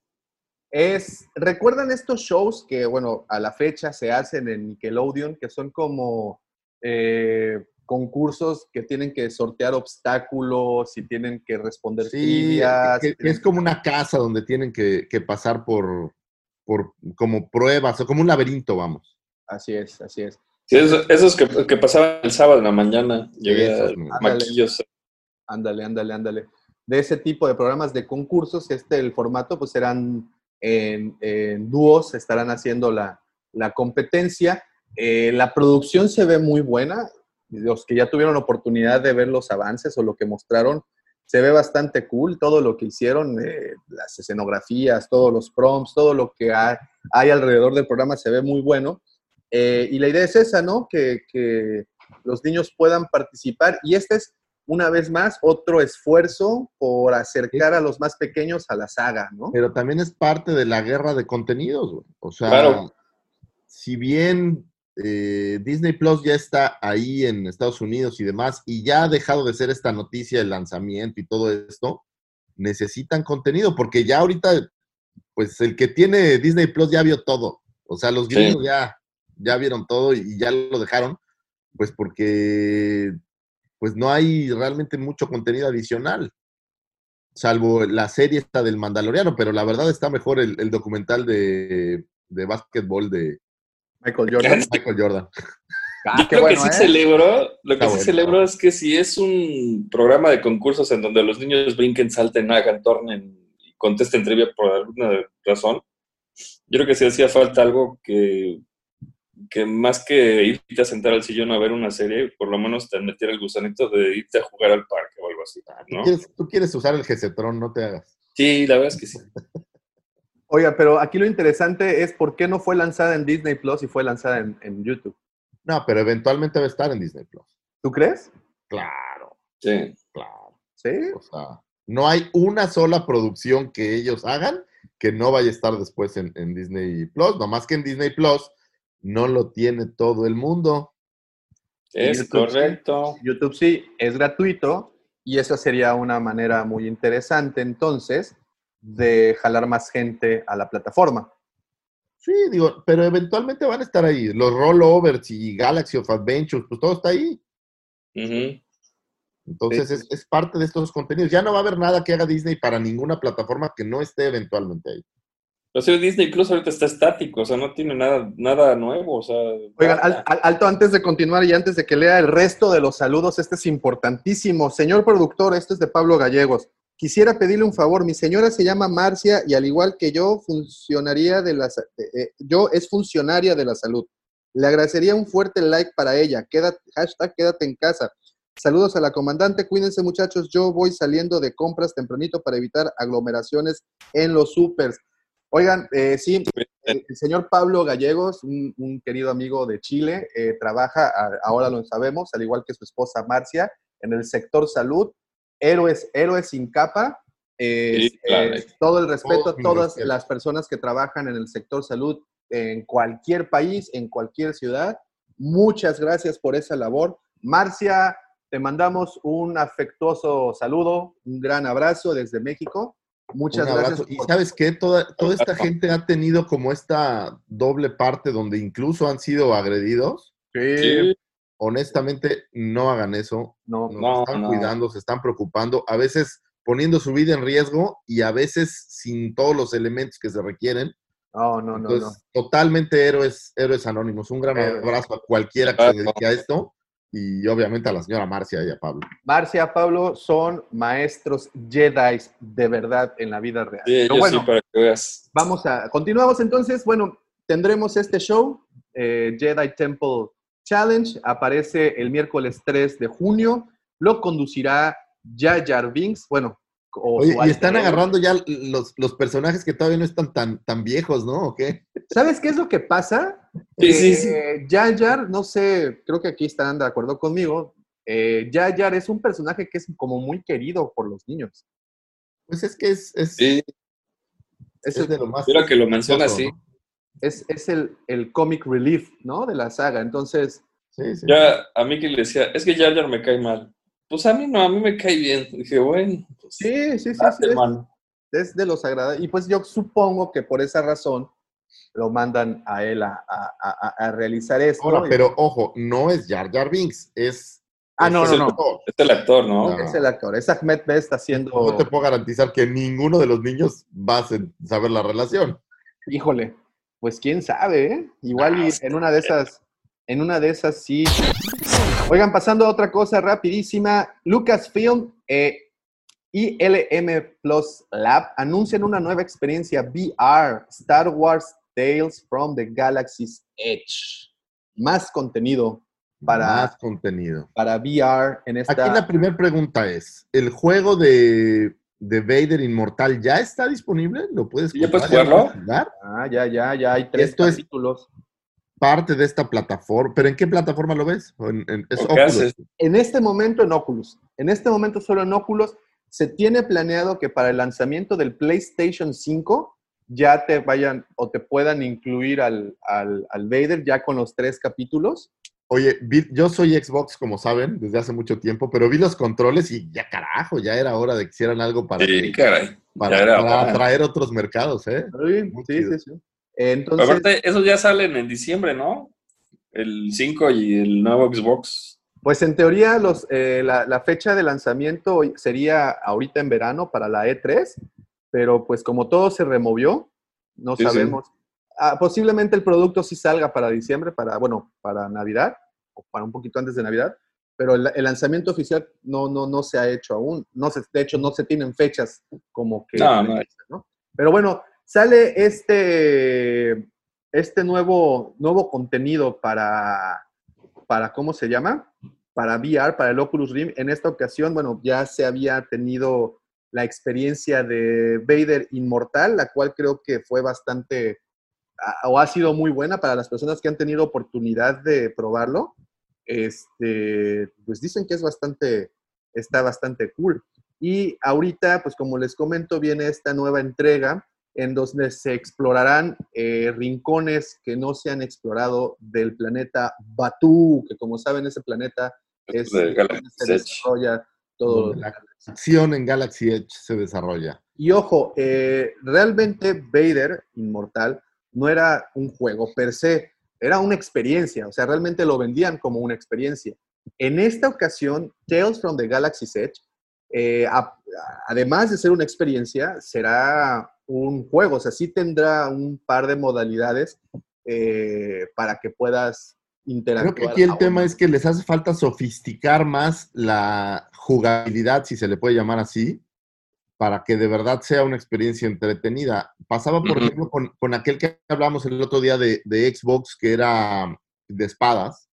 Es, ¿recuerdan estos shows que, bueno, a la fecha se hacen en Nickelodeon, que son como eh, concursos que tienen que sortear obstáculos y tienen que responder Sí, trivias? que, y que tienen- es como una casa donde tienen que, que pasar por, por como pruebas o como un laberinto, vamos. Así es, así es. Sí, esos, esos que, que pasaban el sábado en la mañana, llegué Esos, a. Maquillos. Ándale, ándale, ándale. De ese tipo de programas de concursos, este, el formato, pues serán en, en dúos, estarán haciendo la, la competencia. Eh, la producción se ve muy buena. Los que ya tuvieron oportunidad de ver los avances o lo que mostraron, se ve bastante cool. Todo lo que hicieron, eh, las escenografías, todos los prompts, todo lo que hay, hay alrededor del programa se ve muy bueno. Eh, y la idea es esa, ¿no? Que, que los niños puedan participar. Y este es, una vez más, otro esfuerzo por acercar a los más pequeños a la saga, ¿no? Pero también es parte de la guerra de contenidos, güey. O sea, Claro. si bien eh, Disney Plus ya está ahí en Estados Unidos y demás, y ya ha dejado de ser esta noticia del lanzamiento y todo esto, necesitan contenido, porque ya ahorita, pues el que tiene Disney Plus ya vio todo. O sea, los Sí. gringos ya, ya vieron todo y ya lo dejaron, pues porque pues no hay realmente mucho contenido adicional salvo la serie esta del Mandaloriano, pero la verdad está mejor el, el documental de, de básquetbol de Michael Jordan. Michael Jordan. Ah, Yo qué creo bueno, que sí ¿eh? celebro, lo que Está sí bueno. celebro es que si es un programa de concursos en donde los niños brinquen, salten, hagan, tornen y contesten trivia por alguna razón, yo creo que sí hacía falta algo que, que más que irte a sentar al sillón a ver una serie, por lo menos te metiera el gusanito de irte a jugar al parque o algo así, ¿Tú, ¿no? quieres, tú quieres usar el Gesetron, no te hagas. Sí, la verdad es que sí. Oiga, pero aquí lo interesante es por qué no fue lanzada en Disney Plus y fue lanzada en, en YouTube. No, pero eventualmente va a estar en Disney Plus. ¿Tú crees? Claro, Sí. claro. Sí. O sea, no hay una sola producción que ellos hagan que no vaya a estar después en, en Disney Plus. Nomás que en Disney Plus no lo tiene todo el mundo. Es YouTube, sí. correcto. YouTube sí, es gratuito y esa sería una manera muy interesante entonces de jalar más gente a la plataforma. Sí, digo, pero eventualmente van a estar ahí. Los rollovers y Galaxy of Adventures, pues todo está ahí. Entonces Sí. es, es parte de estos contenidos. Ya no va a haber nada que haga Disney para ninguna plataforma que no esté eventualmente ahí. Pero sí, Disney Plus ahorita está estático, o sea, no tiene nada, nada nuevo, o sea... Oigan, nada. al- al- alto antes de continuar y antes de que lea el resto de los saludos, este es importantísimo. Señor productor, este es de Pablo Gallegos. Quisiera pedirle un favor. Mi señora se llama Marcia y al igual que yo, funcionaría de la, eh, eh, yo es funcionaria de la salud. Le agradecería un fuerte like para ella. Quédate, hashtag quédate en casa. Saludos a la comandante. Cuídense, muchachos. Yo voy saliendo de compras tempranito para evitar aglomeraciones en los supers. Oigan, eh, sí, el, el señor Pablo Gallegos, un, un querido amigo de Chile, eh, trabaja, a- ahora lo sabemos, al igual que su esposa Marcia, en el sector salud. Héroes, héroes sin capa. Eh, Sí, claro. eh, todo el respeto Todo a todas las personas que trabajan en el sector salud en cualquier país, en cualquier ciudad. Muchas gracias por esa labor. Marcia, te mandamos un afectuoso saludo, un gran abrazo desde México. Muchas gracias. Y sabes qué, toda, toda esta gente ha tenido como esta doble parte donde incluso han sido agredidos. Sí, Sí, Honestamente, no hagan eso. no, Nos No, están no. cuidando, se están preocupando, a veces poniendo su vida en riesgo y a veces sin todos los elementos que se requieren. no, no, no, no. Entonces, totalmente héroes, héroes anónimos. Un gran Héroes. abrazo a cualquiera que se dedique a esto y obviamente a la señora Marcia y a Pablo. Marcia, Pablo son maestros Jedi de verdad en la vida real. sí, Pero yo bueno, sí, para que veas. vamos a, continuamos entonces. Bueno, tendremos este show, eh, Jedi Temple Challenge, aparece el miércoles 3 de junio, lo conducirá Jar Jar Binks, bueno, o Oye, y están agarrando ya los, los personajes que todavía no están tan, tan viejos, ¿no? ¿O qué? ¿Sabes qué es lo que pasa? Sí, sí, sí. Eh, Jar Jar, no sé, creo que aquí estarán de acuerdo conmigo. Eh, Jar Jar es un personaje que es como muy querido por los niños. Pues es que es, es, Sí, Es, es de lo más. mira que lo menciona así. ¿no? Es, es el, el comic relief, ¿no? De la saga. Entonces, Sí, sí. Ya a mí que le decía, es que Jar Jar me cae mal. Pues a mí no, a mí me cae bien. Dije, bueno, pues, sí, sí, sí, date, sí, es, hermano. es de los agradables. Y pues yo supongo que por esa razón lo mandan a él a, a- a- a realizar esto. Ahora, Y- pero ojo, no es Jar Jar Binks, es. Ah, no, es no, el no. actor. Es el actor, ¿no? No. Es el actor, es Ahmed Best haciendo... No te puedo garantizar que ninguno de los niños va a saber la relación. Híjole, pues quién sabe, ¿eh? Igual y en una de esas, en una de esas sí. Oigan, pasando a otra cosa rapidísima, Lucasfilm eh, y LM Plus Lab anuncian una nueva experiencia VR, Star Wars Tales from the Galaxy's Edge. Más contenido para, Más contenido. para VR en esta... Aquí la primera pregunta es, ¿el juego de, de Vader Inmortal ya está disponible? ¿Lo puedes ¿Ya puedes jugarlo? jugar? Ah, ya, ya, ya hay tres Esto es- capítulos. Parte de esta plataforma. ¿Pero en qué plataforma lo ves? ¿O en- en- es ¿O qué Oculus. haces? En este momento en Oculus. En este momento solo en Oculus. Se tiene planeado que para el lanzamiento del PlayStation 5 ya te vayan o te puedan incluir al, al, al Vader ya con los tres capítulos. Oye, vi- yo soy Xbox, como saben, desde hace mucho tiempo, pero vi los controles y ya carajo, ya era hora de que hicieran algo para, Sí, caray. para, era atraer otros mercados, ¿eh? Sí, Muy sí, chido. sí, sí. Entonces, Aparte, esos ya salen en diciembre, ¿no? El 5 y el nuevo Xbox. pues en teoría los, eh, la, la fecha de lanzamiento sería ahorita en verano para la E3, pero pues como todo se removió, no Sí, sí. Ah, posiblemente el producto sí salga para diciembre, para, bueno, para Navidad, o para un poquito antes de Navidad, pero el, el lanzamiento oficial no, no, no se ha hecho aún. No se, de hecho, no se tienen fechas como que... No, no hay. ¿no? Pero bueno, sale este, este nuevo, nuevo contenido para, para, ¿cómo se llama? Para VR, para el Oculus Rift. En esta ocasión, bueno, ya se había tenido la experiencia de Vader Inmortal, la cual creo que fue bastante, o ha sido muy buena para las personas que han tenido oportunidad de probarlo. Este, pues dicen que es bastante, está bastante cool. Y ahorita, pues como les comento, viene esta nueva entrega en donde se explorarán eh, rincones que no se han explorado del planeta Batu, que como saben ese planeta es de se Edge. desarrolla todo. La acción en Galaxy Edge se desarrolla. Y ojo, eh, realmente Vader Inmortal no era un juego per se, era una experiencia, o sea, realmente lo vendían como una experiencia. En esta ocasión, Tales from the Galaxy's Edge, eh, a- además de ser una experiencia, será un juego, o sea, sí tendrá un par de modalidades eh, para que puedas Creo interactuar. que aquí el tema es que les hace falta sofisticar más la jugabilidad, si se le puede llamar así, para que de verdad sea una experiencia entretenida. Pasaba, por ejemplo, con, con aquel que hablamos el otro día de, de Xbox, que era de espadas,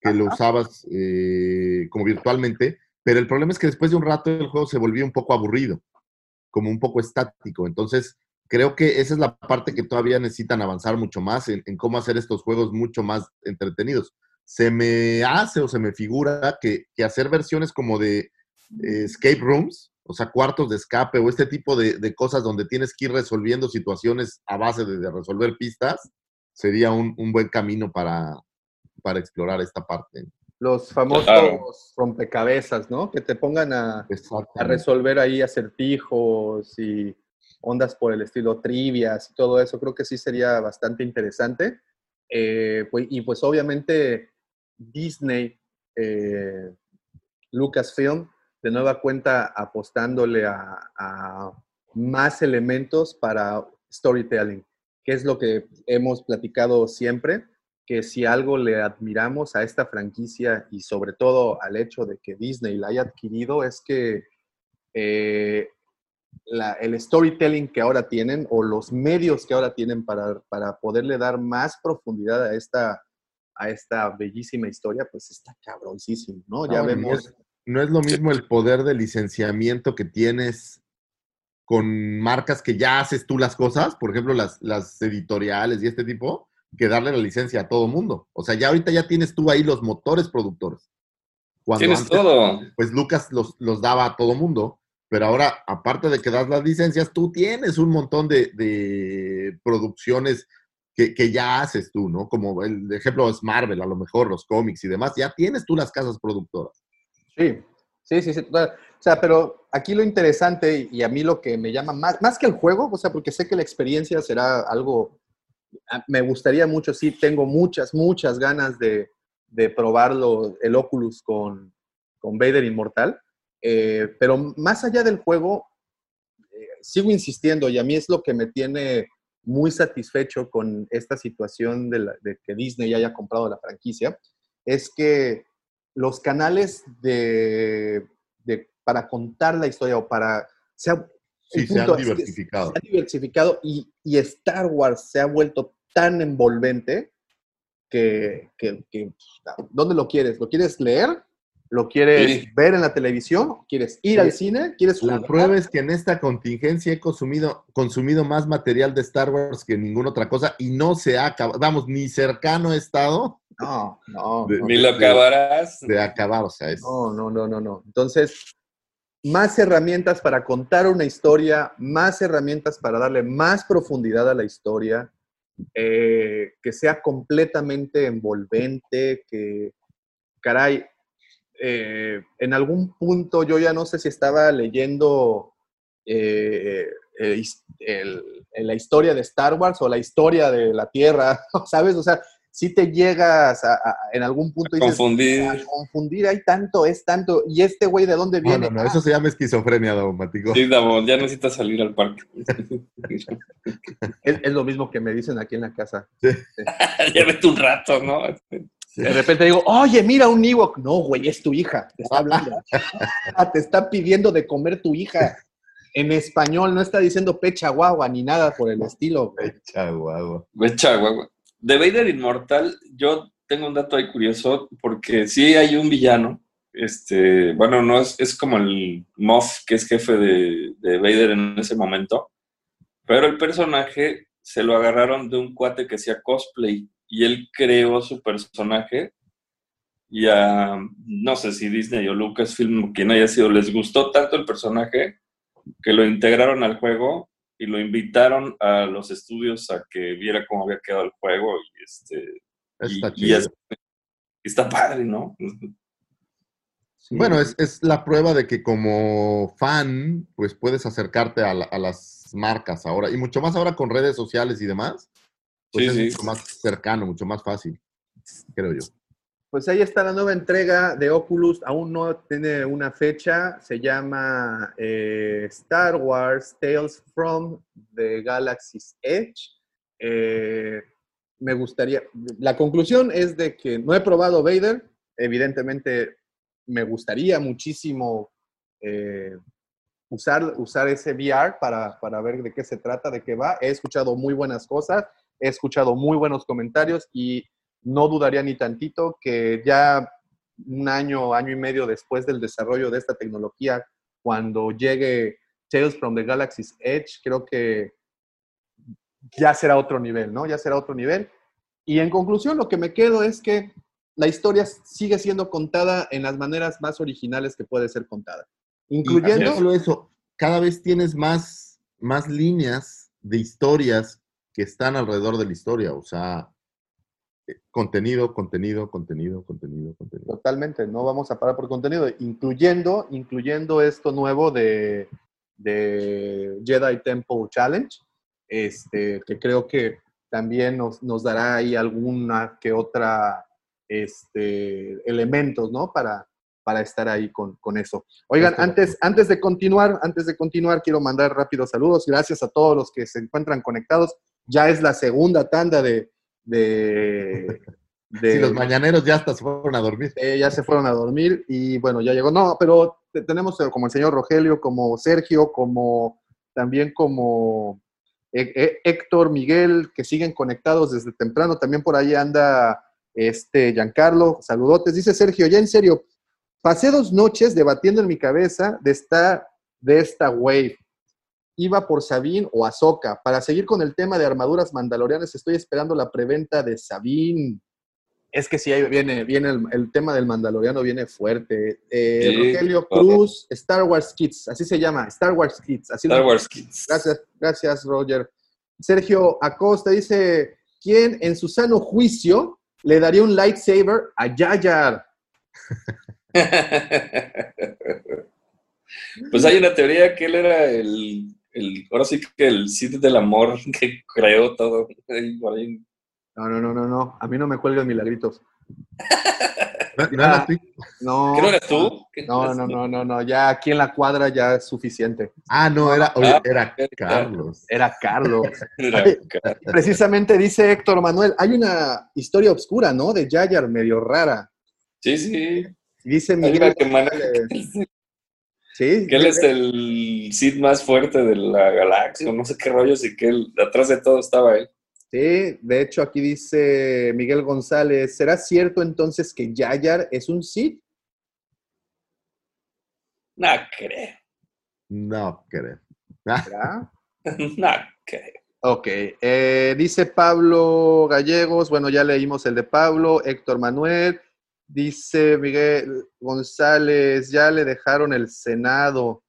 que lo usabas eh, como virtualmente, pero el problema es que después de un rato el juego se volvía un poco aburrido, como un poco estático. Entonces, creo que esa es la parte que todavía necesitan avanzar mucho más en, en cómo hacer estos juegos mucho más entretenidos. Se me hace o se me figura que, que hacer versiones como de eh, escape rooms, o sea, cuartos de escape o este tipo de, de cosas donde tienes que ir resolviendo situaciones a base de, de resolver pistas, sería un, un buen camino para, para explorar esta parte. Los famosos Claro. rompecabezas, ¿no? Que te pongan a, a resolver ahí acertijos y ondas por el estilo trivias y todo eso, creo que sí sería bastante interesante. Eh, pues, y pues obviamente Disney, eh, Lucasfilm, de nueva cuenta apostándole a, a más elementos para storytelling, que es lo que hemos platicado siempre, que si algo le admiramos a esta franquicia y sobre todo al hecho de que Disney la haya adquirido es que eh, la- el storytelling que ahora tienen o los medios que ahora tienen para, para poderle dar más profundidad a esta, a esta bellísima historia, pues está cabroncísimo, ¿no? Ya vemos... no es lo mismo el poder de licenciamiento que tienes con marcas que ya haces tú las cosas, por ejemplo, las, las editoriales y este tipo, que darle la licencia a todo mundo. O sea, ya ahorita ya tienes tú ahí los motores productores. Cuando Tienes antes, todo. Pues Lucas los, los daba a todo mundo, pero ahora, aparte de que das las licencias, tú tienes un montón de, de producciones que, que ya haces tú, ¿no? Como el ejemplo es Marvel, a lo mejor, los cómics y demás, ya tienes tú las casas productoras. Sí, sí, sí, sí. O sea, pero aquí lo interesante y a mí lo que me llama más, más que el juego, o sea, porque sé que la experiencia será algo, a- me gustaría mucho, sí, tengo muchas, muchas ganas de, de probarlo, el Oculus con, con Vader Inmortal, Eh, pero más allá del juego, eh, sigo insistiendo y a mí es lo que me tiene muy satisfecho con esta situación de que Disney haya comprado la franquicia, es que los canales de, de- para contar la historia o para... sea, Sí, el se han diversificado. se ha diversificado y, y Star Wars se ha vuelto tan envolvente que, que- que, ¿dónde lo quieres? ¿Lo quieres leer? ¿Lo quieres Sí. ver en la televisión? ¿Quieres ir Sí. al cine? ¿Quieres La jugar? prueba es que en esta contingencia he consumido, consumido más material de Star Wars que ninguna otra cosa y no se ha acabado, vamos, ni cercano he estado No, no, De- no, Ni lo de- acabarás. de acabar, o sea, es... no, no, no, no, no. Entonces, más herramientas para contar una historia, más herramientas para darle más profundidad a la historia, eh, que sea completamente envolvente, que, caray, eh, en algún punto yo ya no sé si estaba leyendo eh, el- la historia de Star Wars o la historia de la Tierra, ¿sabes? O sea, si te llegas a, a- en algún punto y dices, Confundir. a confundir, hay tanto, es tanto, y este güey de dónde No, viene. no, no, eso se llama esquizofrenia, daumático. Sí, ya necesitas salir al parque. Es, es lo mismo que me dicen aquí en la casa. ya vete un rato, ¿no? De repente digo, oye, mira un Ewok. No, güey, es tu hija. Te está hablando. Ah, te está pidiendo de comer tu hija. En español, no está diciendo pecha guagua ni nada por el estilo. güey. Echa guagua. Echa, guagua. De Vader Inmortal, yo tengo un dato ahí curioso, porque sí hay un villano. Este, bueno, no es, es como el Moff, que es jefe de, de Vader en ese momento. Pero el personaje se lo agarraron de un cuate que hacía cosplay y él creó su personaje. Y a, no sé si Disney o Lucasfilm, quien haya sido, les gustó tanto el personaje que lo integraron al juego y lo invitaron a los estudios a que viera cómo había quedado el juego y este Está y es- está padre, ¿no? Bueno, es, es la prueba de que como fan, pues puedes acercarte a, la- a las marcas ahora, y mucho más ahora con redes sociales y demás, pues Sí, es sí. mucho más cercano, mucho más fácil, creo yo. Pues ahí está la nueva entrega de Oculus. Aún no tiene una fecha. Se llama eh, Star Wars Tales from the Galaxy's Edge. Eh, me gustaría. La conclusión es de que no he probado Vader. Evidentemente, me gustaría muchísimo eh, usar, usar ese VR para, para ver de qué se trata, de qué va. He escuchado muy buenas cosas, he escuchado muy buenos comentarios y no dudaría ni tantito que ya un año, año y medio después del desarrollo de esta tecnología, cuando llegue Tales from the Galaxy's Edge, creo que ya será otro nivel, ¿no? Ya será otro nivel. Y en conclusión, lo que me quedo es que la historia sigue siendo contada en las maneras más originales que puede ser contada, incluyendo... no solo eso, cada vez tienes más, más líneas de historias que están alrededor de la historia, o sea, contenido, contenido, contenido, contenido, contenido. Totalmente, no vamos a parar por contenido, incluyendo, incluyendo esto nuevo de, de Jedi Temple Challenge, este, que creo que también nos, nos dará ahí alguna que otra este, elementos, ¿no? Para, para estar ahí con, con eso. Oigan, Estoy antes, antes de continuar, antes de continuar, quiero mandar rápidos saludos. Gracias a todos los que se encuentran conectados. Ya es la segunda tanda de, de, de- Sí, los mañaneros ya hasta se fueron a dormir. eh, ya se fueron a dormir y bueno, ya llegó. No, pero te- tenemos eh, como el señor Rogelio, como Sergio, como también como eh, Héctor, Miguel, que siguen conectados desde temprano. También por ahí anda este Giancarlo, saludotes. Dice Sergio, ya en serio, pasé dos noches debatiendo en mi cabeza de esta, de esta wave. Iba por Sabine o Ahsoka. Para seguir con el tema de armaduras mandalorianas, estoy esperando la preventa de Sabine. Es que sí, ahí viene, viene el, el tema del mandaloriano, viene fuerte. Eh, Sí, Rogelio. Cruz, Star Wars Kids, así se llama, Star Wars Kids. Así lo- Star Wars Kids. Gracias, gracias, Roger. Sergio Acosta dice, ¿quién en su sano juicio le daría un lightsaber a Yayar? pues hay una teoría que él era el, el ahora sí que el Sith del amor que creó todo. No, no, no, no, no, a mí no me cuelgan milagritos. ¿No, no era tú? No, ¿Qué no eras tú? ¿Qué no, eras no, no, no, no, ya aquí en la cuadra ya es suficiente. Ah, no, era, oye, Ah, era Carlos. Era Carlos. Precisamente dice Héctor Manuel, hay una historia oscura, ¿no? De Yayar, medio rara. Sí, sí. Dice Miguel. que. Sí, que él es el Sid más fuerte de la galaxia, no sé qué rollos, y que él, atrás de todo estaba él. Sí, de hecho aquí dice Miguel González, ¿será cierto entonces que Yayar es un Sith? No creo. No, creo. ¿Será? No creo. Ok, eh, dice Pablo Gallegos, bueno, ya leímos el de Pablo, Héctor Manuel, dice Miguel González, ya le dejaron el Senado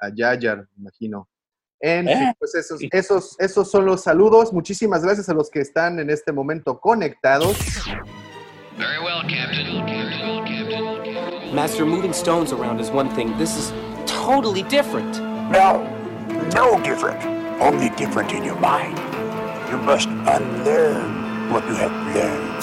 a Yayar, imagino. En fin, Eh. pues esos, esos, esos son los saludos. Muchísimas gracias a los que están en este momento conectados. Very well, Captain. Master, moving stones around is one thing. This is totally different. No, no different. Only different in your mind. You must unlearn what you have learned.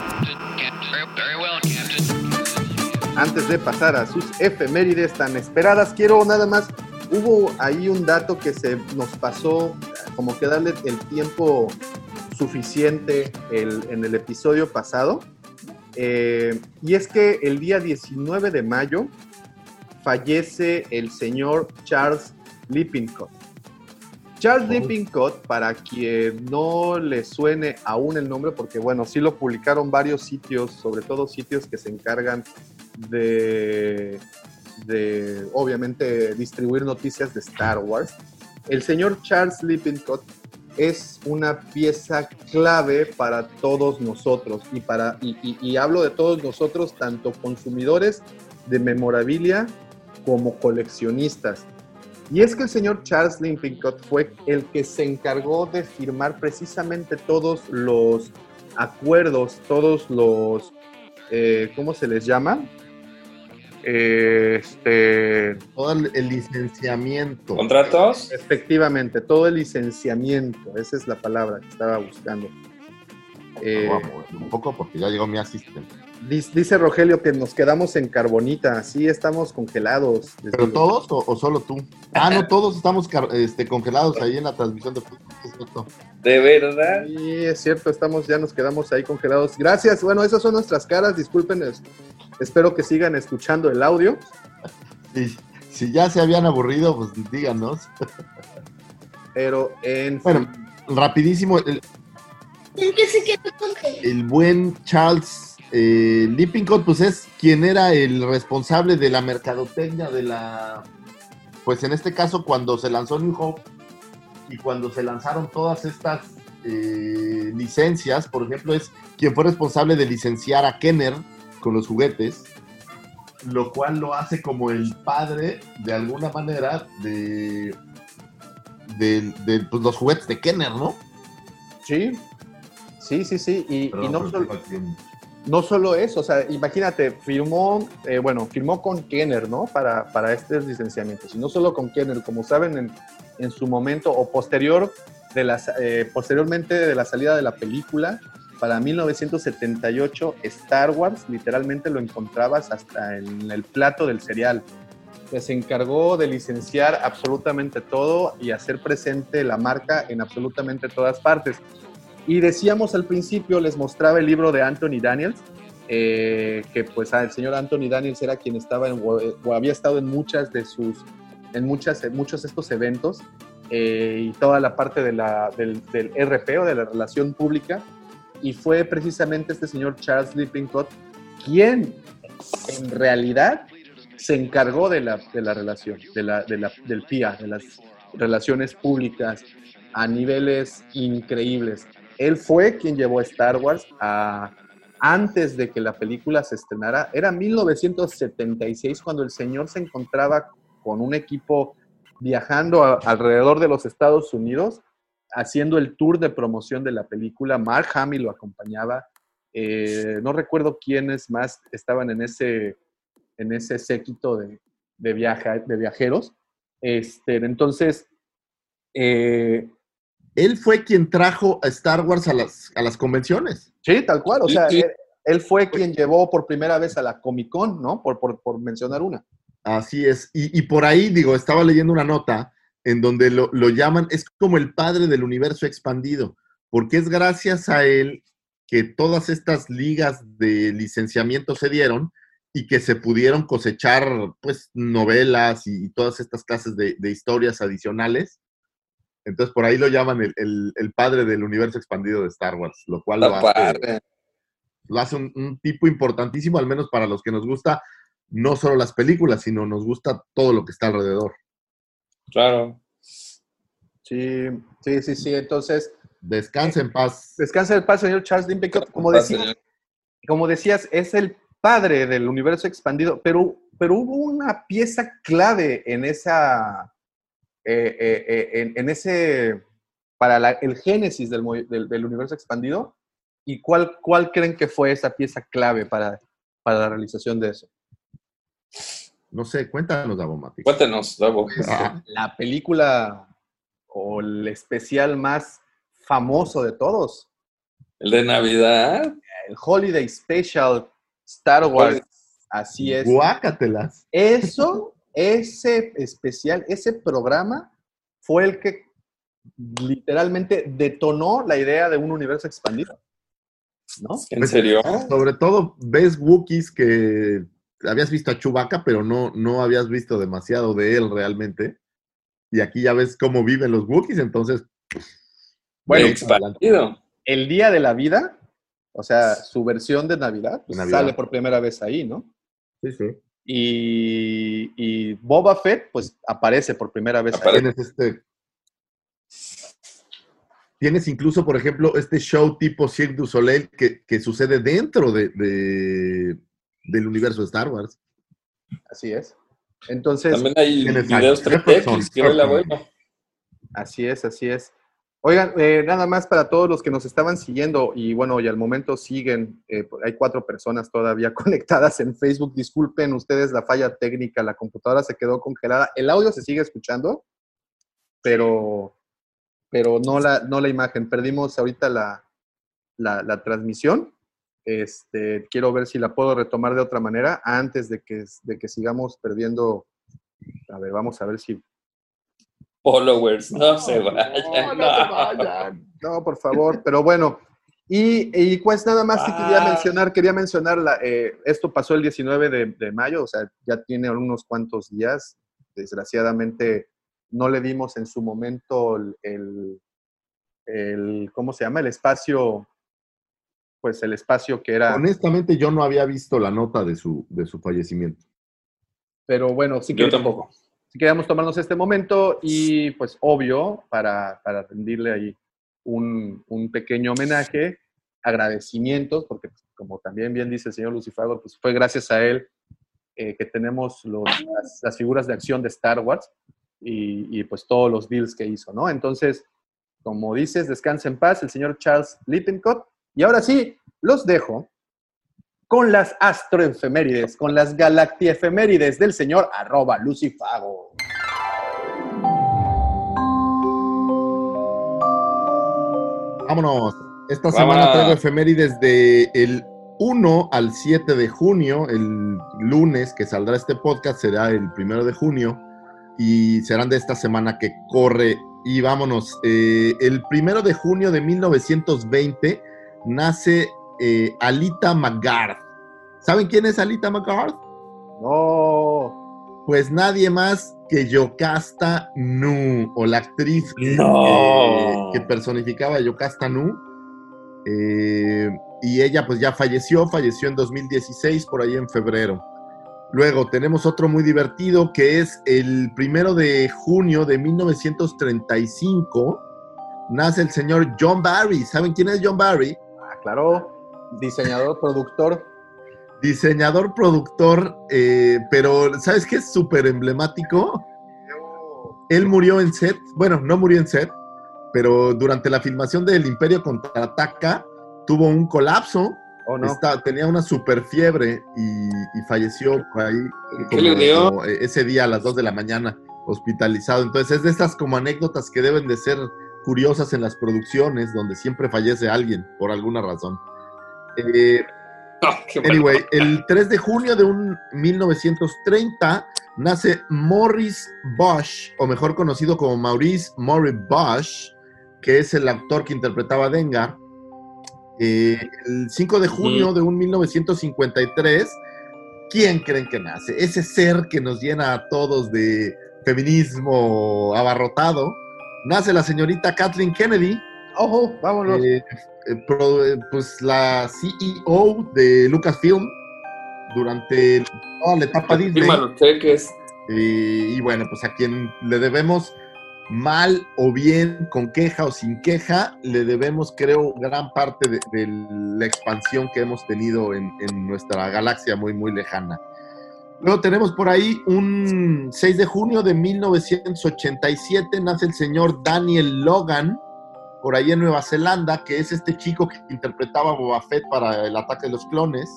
Antes de pasar a sus efemérides tan esperadas, quiero nada más, hubo ahí un dato que se nos pasó, como que darle el tiempo suficiente en el episodio pasado, Eh, y es que el día 19 de mayo fallece el señor Charles Lippincott. Charles. Lippincott, para quien no le suene aún el nombre, porque bueno, sí lo publicaron varios sitios, sobre todo sitios que se encargan de, de obviamente, distribuir noticias de Star Wars. El señor Charles Lippincott es una pieza clave para todos nosotros y, para, y, y- y hablo de todos nosotros, tanto consumidores de memorabilia como coleccionistas. Y es que el señor Charles Lippincott fue el que se encargó de firmar precisamente todos los acuerdos, todos los, eh, ¿cómo se les llama? Este, Todo el, licenciamiento. ¿Contratos? efectivamente, todo el licenciamiento, esa es la palabra que estaba buscando. Eh, mover un poco porque ya llegó mi asistente. Dice, Rogelio que nos quedamos en carbonita, sí, estamos congelados. ¿Pero todos o, o solo tú? Ah, no, todos estamos este, congelados ahí en la transmisión de es cierto. ¿De verdad? Sí, es cierto, estamos, ya nos quedamos ahí congelados. Gracias, bueno, esas son nuestras caras, disculpen, es- espero que sigan escuchando el audio. Si, si ya se habían aburrido, pues díganos. Pero en Bueno, rapidísimo, el, el buen Charles eh, Lippincott, pues es quien era el responsable de la mercadotecnia de la, pues en este caso cuando se lanzó New Hope y cuando se lanzaron todas estas eh, licencias, por ejemplo, es quien fue responsable de licenciar a Kenner con los juguetes, lo cual lo hace como el padre, de alguna manera, de, de, de, pues, los juguetes de Kenner, ¿no? Sí, sí, sí, sí, y, no, solo, no solo eso, o sea, imagínate, firmó, eh, bueno, firmó con Kenner, ¿no? Para, para estos licenciamientos, y no solo con Kenner, como saben, en, en su momento o posterior eh, posteriormente de la salida de la película, para 1978, Star Wars literalmente lo encontrabas hasta en el plato del cereal. se encargó de licenciar absolutamente todo y hacer presente la marca en absolutamente todas partes. Y decíamos al principio, les mostraba el libro de Anthony Daniels, eh, que pues ah, el señor Anthony Daniels era quien estaba en, o, o había estado en muchas de sus, en muchas, en muchos de estos eventos eh, y toda la parte de la, del, del RP o de la relación pública. Y fue precisamente este señor Charles Lippincott quien en realidad se encargó de la, de la relación, de la, de la, del PIA, de las relaciones públicas a niveles increíbles. Él fue quien llevó a Star Wars a, antes de que la película se estrenara. Era 1976 cuando el señor se encontraba con un equipo viajando alrededor de los Estados Unidos, haciendo el tour de promoción de la película. Mark Hamill lo acompañaba. Eh, no recuerdo quiénes más estaban en ese, en ese séquito de, de, viaja, de viajeros. Este, entonces, eh, él fue quien trajo a Star Wars a las, a las convenciones. Sí, tal cual. O sea, sí. él fue quien llevó por primera vez a la Comic Con, ¿no? Por, por, por mencionar una. Así es. Y, y por ahí, digo, estaba leyendo una nota en donde lo, lo llaman, es como el padre del universo expandido, porque es gracias a él que todas estas ligas de licenciamiento se dieron y que se pudieron cosechar, pues, novelas y, todas estas clases de, de historias adicionales. Entonces, por ahí lo llaman el, el- el padre del universo expandido de Star Wars, lo cual lo hace, lo hace un, un tipo importantísimo, al menos para los que nos gusta no solo las películas, sino nos gusta todo lo que está alrededor. Claro. Sí, sí, sí, sí. Entonces, Descansa en paz. descansa el paz, señor Charles Lindbergh. Como, Paz, decía- señor. como decías, es el padre del universo expandido, pero, pero hubo una pieza clave en esa, eh, eh, eh, en, en ese, para la- el génesis del, del- del universo expandido. ¿Y cuál, cuál creen que fue esa pieza clave para, para la realización de eso? No sé, cuéntanos, Davomatic. Cuéntenos, Davo. Ah, La película o el especial más famoso de todos, El de Navidad. el Holiday Special Star Wars. Así es. Guácatelas. Eso, ese especial, ese programa fue el que literalmente detonó la idea de un universo expandido. ¿No? ¿En Pues, serio? Sobre todo ves Wookiees que habías visto a Chewbacca, pero no, no habías visto demasiado de él realmente. Y aquí ya ves cómo viven los Wookiees, entonces. Bueno, expandido. El Día de la Vida, o sea, su versión de Navidad, pues, Navidad. sale por primera vez ahí, ¿no? Sí, sí. Y, y Boba Fett, pues aparece por primera vez ahí. Tienes este. Tienes incluso, por ejemplo, este show tipo Cirque du Soleil que, que sucede dentro de, de- del universo de Star Wars. Así es. Entonces, También hay videos Jefferson, 3X que Jefferson. abuelo. Así es, así es. Oigan, eh, nada más para todos los que nos estaban siguiendo y bueno, y al momento siguen, eh, hay cuatro personas todavía conectadas en Facebook. Disculpen ustedes la falla técnica, la computadora se quedó congelada. El audio se sigue escuchando, pero, pero no, la, no la imagen. Perdimos ahorita la, la, la transmisión. Este, quiero ver si la puedo retomar de otra manera antes de que, de que sigamos perdiendo. A ver, vamos a ver si Followers, no, se vayan. no, no se vayan. No, por favor, pero bueno. Y, y, pues nada más que quería Ah. mencionar, quería mencionar, la, eh, esto pasó el 19 de, de mayo, o sea, ya tiene unos cuantos días. Desgraciadamente no le dimos en su momento el, el, el- ¿cómo se llama? El espacio, pues el espacio que era, Honestamente, yo no había visto la nota de su, de su fallecimiento. pero bueno, sí Yo que tampoco. Si queríamos tomarnos este momento y pues obvio, para, para rendirle ahí un, un pequeño homenaje, agradecimientos, porque pues, como también bien dice el señor Lucifago, pues fue gracias a él eh, que tenemos las, figuras de acción de Star Wars y, y, pues todos los deals que hizo, ¿no? Entonces, como dices, descansa en paz el señor Charles Lippincott. Y ahora sí, los dejo con las astroefemérides, con las galactiefemérides del señor arroba Lucifago. Vámonos. Esta Vámonos. semana traigo efemérides de el 1 al 7 de junio. El lunes que saldrá este podcast será el primero de junio y serán de esta semana que corre. Y vámonos. eh, el primero de junio de 1920 nace eh, Alita McGarth. ¿Saben quién es Alita McGarth? No. Pues nadie más que Yocasta Nu, o la actriz que, No. que personificaba a Yocasta Nu. Eh, y ella pues ya falleció, falleció en 2016, por ahí en febrero. Luego tenemos otro muy divertido que es el primero de junio de 1935. Nace el señor John Barry. ¿Saben quién es John Barry? Ah, claro. Diseñador, productor. Diseñador, productor, eh, pero ¿sabes qué es súper emblemático? Él murió en set, bueno, no murió en set, pero durante la filmación del Imperio Contraataca tuvo un colapso, Oh, no. Está- tenía una super fiebre y, y falleció por ahí eh, ese día a las 2 de la mañana hospitalizado. Entonces es de estas como anécdotas que deben de ser curiosas en las producciones donde siempre fallece alguien por alguna razón. Eh, bueno. Anyway, el 3 de junio de un 1930 nace Morris Bosch, o mejor conocido como Maurice Morris Bosch, que es el actor que interpretaba a Dengar. Eh, el 5 de junio de un 1953, ¿quién creen que nace? Ese ser que nos llena a todos de feminismo abarrotado. Nace la señorita Kathleen Kennedy, Ojo, vámonos. eh, pues la CEO de Lucasfilm durante toda la etapa Disney. Firma los cheques. Eh, y bueno, pues a quien le debemos mal o bien, con queja o sin queja, le debemos, creo, gran parte de, de la expansión que hemos tenido en, en nuestra galaxia muy, muy lejana. Luego tenemos por ahí un 6 de junio de 1987, nace el señor Daniel Logan, por ahí en Nueva Zelanda, que es este chico que interpretaba a Boba Fett para el ataque de los clones.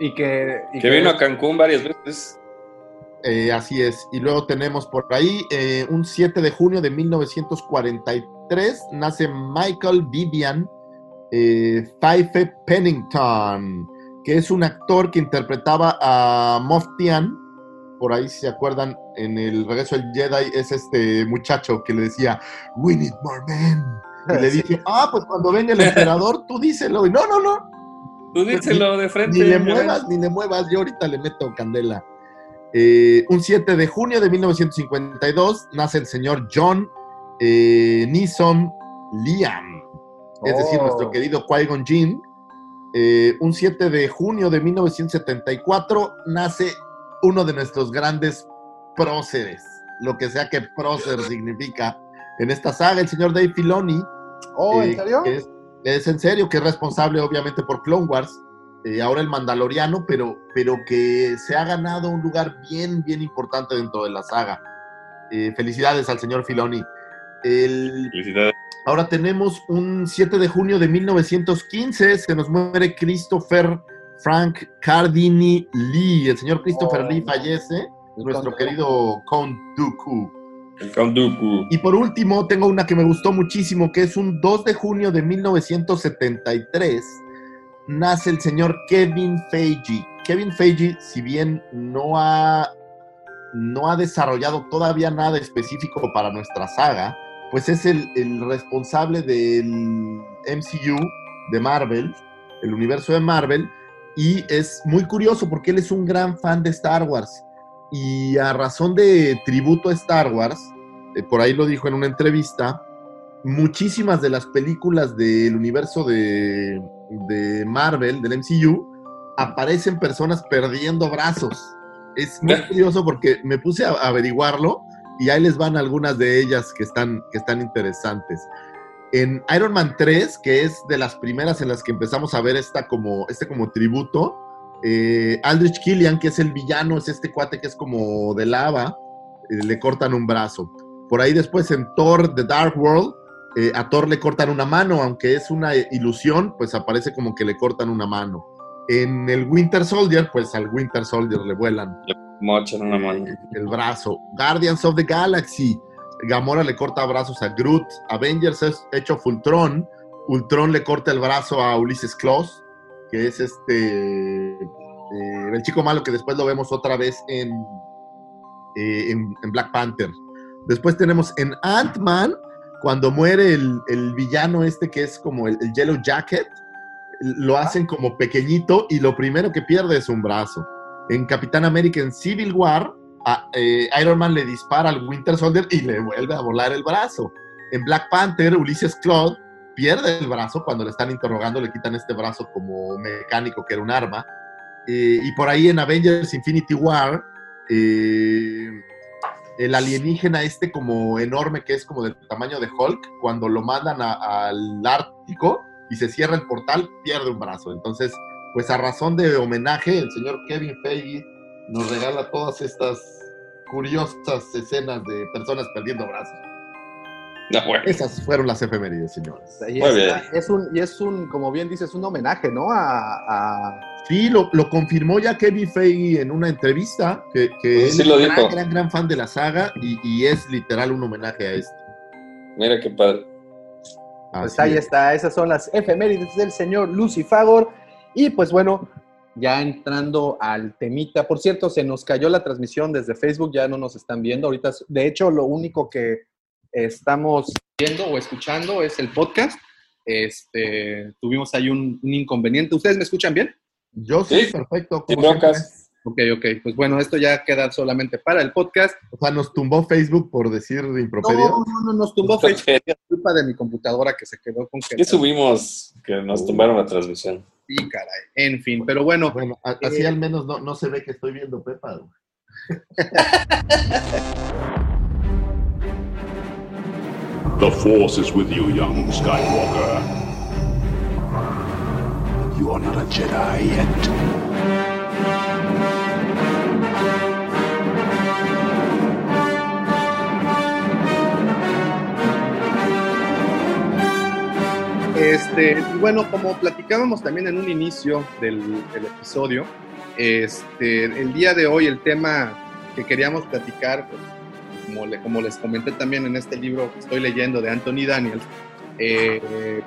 Y que. y Que vino a Cancún varias veces. Eh, así es. Y luego tenemos por ahí eh, un 7 de junio de 1943 nace Michael Vivian eh, Fife Pennington, que es un actor que interpretaba a Moff Tian. Por ahí, si se acuerdan, en el regreso del Jedi es este muchacho que le decía, We need more men. Y le dice, ah, pues cuando venga el emperador, tú díselo. Y no, no, no, Tú díselo de frente. ni le ya muevas, ves. ni le muevas, yo ahorita le meto candela. Eh, un 7 de junio de 1952 nace el señor John eh, Neeson Liam, es decir, Oh. nuestro querido Qui-Gon Jinn. Eh, un 7 de junio de 1974 nace uno de nuestros grandes próceres, lo que sea que prócer significa en esta saga, el señor Dave Filoni. Oh, ¿en eh, serio? que es, es en serio, que es responsable obviamente por Clone Wars, eh, ahora el Mandaloriano, pero, pero que se ha ganado un lugar bien, bien importante dentro de la saga. Eh, felicidades al señor Filoni. El, Felicidades. ahora tenemos un 7 de junio de 1915, se nos muere Christopher Frank Cardini Lee. El señor Christopher Oh. Lee fallece, El nuestro querido Count Dooku. El Count Dooku. Y por último, tengo una que me gustó muchísimo, que es un 2 de junio de 1973. Nace el señor Kevin Feige. Kevin Feige, si bien no ha, no ha desarrollado todavía nada específico para nuestra saga, pues es el, el responsable del MCU de Marvel, el universo de Marvel, y es muy curioso porque él es un gran fan de Star Wars. Y a razón de tributo a Star Wars, eh, por ahí lo dijo en una entrevista, muchísimas de las películas del universo de, de Marvel, del MCU, aparecen personas perdiendo brazos. Es muy curioso porque me puse a averiguarlo y ahí les van algunas de ellas que están, que están interesantes. En Iron Man 3, que es de las primeras en las que empezamos a ver esta como, este como tributo, eh, Aldrich Killian, que es el villano, es este cuate que es como de lava, eh, le cortan un brazo. Por ahí después en Thor, The Dark World, eh, a Thor le cortan una mano, aunque es una ilusión, pues aparece como que le cortan una mano. En el Winter Soldier, pues al Winter Soldier le vuelan Mochan una mano. el brazo. Guardians of the Galaxy. Gamora le corta brazos a Groot. Avengers es hecho Ultron. Ultron le corta el brazo a Ulysses Claus, que es este eh, el chico malo que después lo vemos otra vez en, eh, en, en Black Panther. Después tenemos en Ant-Man, cuando muere el, el villano este que es como el, el Yellow Jacket, lo hacen como pequeñito y lo primero que pierde es un brazo. En Capitán América en Civil War, eh, Iron Man le dispara al Winter Soldier y le vuelve a volar el brazo. En Black Panther, Ulysses Claude pierde el brazo cuando le están interrogando, le quitan este brazo como mecánico que era un arma. Eh, y por ahí en Avengers Infinity War, eh, el alienígena este como enorme que es como del tamaño de Hulk, cuando lo mandan al Ártico y se cierra el portal, pierde un brazo. Entonces, pues a razón de homenaje, el señor Kevin Feige nos regala todas estas curiosas escenas de personas perdiendo brazos. No, bueno. Esas fueron las efemérides, señores. Y Muy es, bien. es un, y es un, como bien dices, un homenaje, ¿no? A, a- Sí, lo, lo confirmó ya Kevin Feige en una entrevista, que, que Sí él lo es gran, dijo. gran, gran fan de la saga y, y es literal un homenaje a esto. Mira qué padre. Pues Así ahí es. está, esas son las efemérides del señor Lucifagor. Y pues bueno, ya entrando al temita, por cierto, se nos cayó la transmisión desde Facebook, ya no nos están viendo ahorita. De hecho, lo único que estamos viendo o escuchando es el podcast. Este, tuvimos ahí un, un inconveniente. ¿Ustedes me escuchan bien? Yo sí, Sí, perfecto. Sin como. Ok, ok. Pues bueno, esto ya queda solamente para el podcast. O sea, nos tumbó Facebook por decir improperio. No, no, no, nos tumbó Facebook. Es culpa de mi computadora que se quedó con que. ¿Qué subimos que nos tumbaron la transmisión? Sí, caray. En fin, pero bueno. Bueno, a- así Eh, al menos no, no se ve que estoy viendo Pepa. The Force is with you, young Skywalker. You are not a Jedi yet. Este, y bueno, como platicábamos también en un inicio del, del episodio, este, el día de hoy el tema que queríamos platicar, pues, como, le- como les comenté también en este libro que estoy leyendo de Anthony Daniels, eh,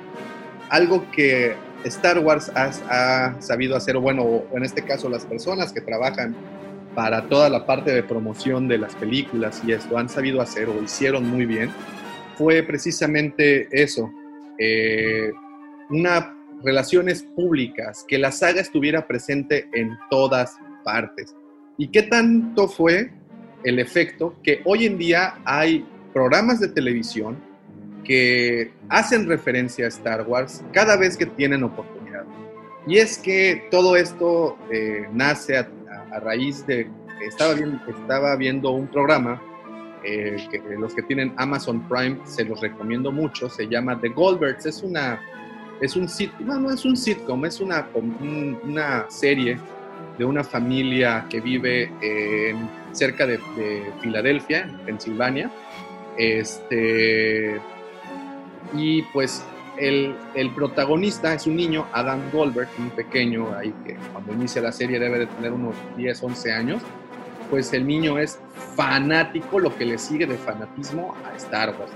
algo que Star Wars ha, sabido hacer, bueno, en este caso las personas que trabajan para toda la parte de promoción de las películas y esto han sabido hacer o hicieron muy bien, fue precisamente eso, eh, una relaciones públicas, que la saga estuviera presente en todas partes. ¿Y qué tanto fue el efecto que hoy en día hay programas de televisión que hacen referencia a Star Wars cada vez que tienen oportunidad? Y es que todo esto eh, nace a, raíz de estaba, estaba viendo un programa eh, que los que tienen Amazon Prime se los recomiendo mucho, se llama The Goldbergs, es una es un sitcom, no, no es un sitcom, es una, una serie de una familia que vive en- cerca de, de Filadelfia, en Pensilvania. Este, y pues el, el protagonista es un niño, Adam Goldberg, un pequeño ahí que cuando inicia la serie debe de tener unos 10, 11 años. Pues el niño es fanático, lo que le sigue de fanatismo a Star Wars.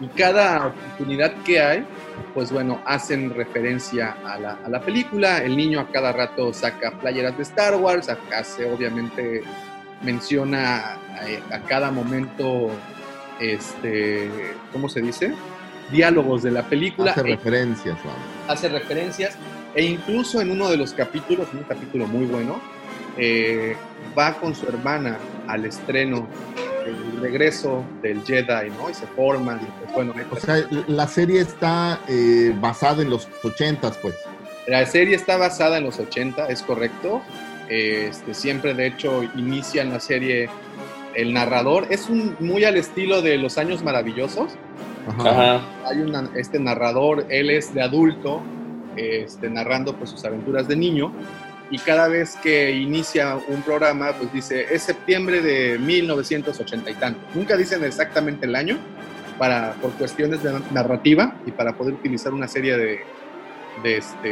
Y cada oportunidad que hay, pues bueno, hacen referencia a la, a la película. El niño a cada rato saca playeras de Star Wars, acá se obviamente menciona a, a cada momento, este, ¿cómo se dice? Diálogos de la película. Hace E- referencias, vamos. hace referencias e incluso en uno de los capítulos, un capítulo muy bueno, eh, va con su hermana al estreno del regreso del Jedi, ¿no? Y se forman, y pues bueno, O sea, la serie está eh, basada en los ochentas, pues. La serie está basada en los 80, es correcto. Este, siempre, de hecho, inicia en la serie el narrador. Es un, muy al estilo de Los Años Maravillosos. Ajá. Hay una- este narrador, él es de adulto, este, narrando pues, sus aventuras de niño. Y cada vez que inicia un programa, pues dice, es septiembre de 1980 y tanto. Nunca dicen exactamente el año, para, por cuestiones de narrativa y para poder utilizar una serie de, de este,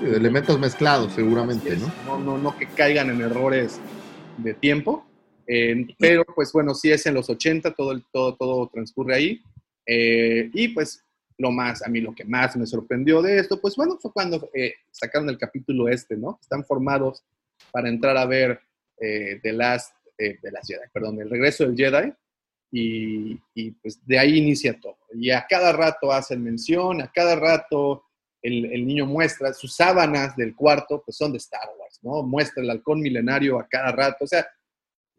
De elementos mezclados, seguramente, ¿no? no, no, no que caigan en errores de tiempo, eh, pero pues bueno, sí es en los 80, todo, todo, todo transcurre ahí. eh, y pues lo más, a mí lo que más me sorprendió de esto, pues bueno, fue cuando eh, sacaron el capítulo este, ¿no? Están formados para entrar a ver eh, The Last, eh, Jedi, perdón, el regreso del Jedi. Y, pues de ahí inicia todo. Y a cada rato hacen mención, a cada rato el niño muestra, sus sábanas del cuarto pues son de Star Wars, ¿no? Muestra el halcón milenario a cada rato. O sea,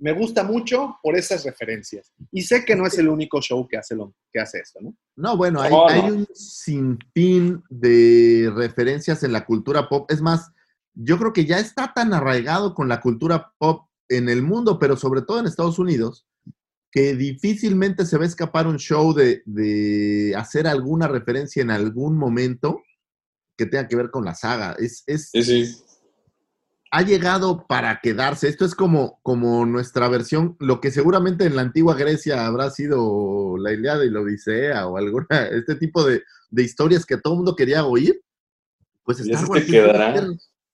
me gusta mucho por esas referencias. Y sé que no es el único show que hace, lo, que hace esto, ¿no? No, bueno, hay, No, hay un sinfín de referencias en la cultura pop. Es más, yo creo que ya está tan arraigado con la cultura pop en el mundo, pero sobre todo en Estados Unidos, que difícilmente se va a escapar un show de, de hacer alguna referencia en algún momento que tenga que ver con la saga. Es, es, Sí, sí. Ha llegado para quedarse. Esto es como, como nuestra versión, lo que seguramente en la antigua Grecia habrá sido la Ilíada y la Odisea o alguna, este tipo de, de historias que todo el mundo quería oír. Pues Star Wars ser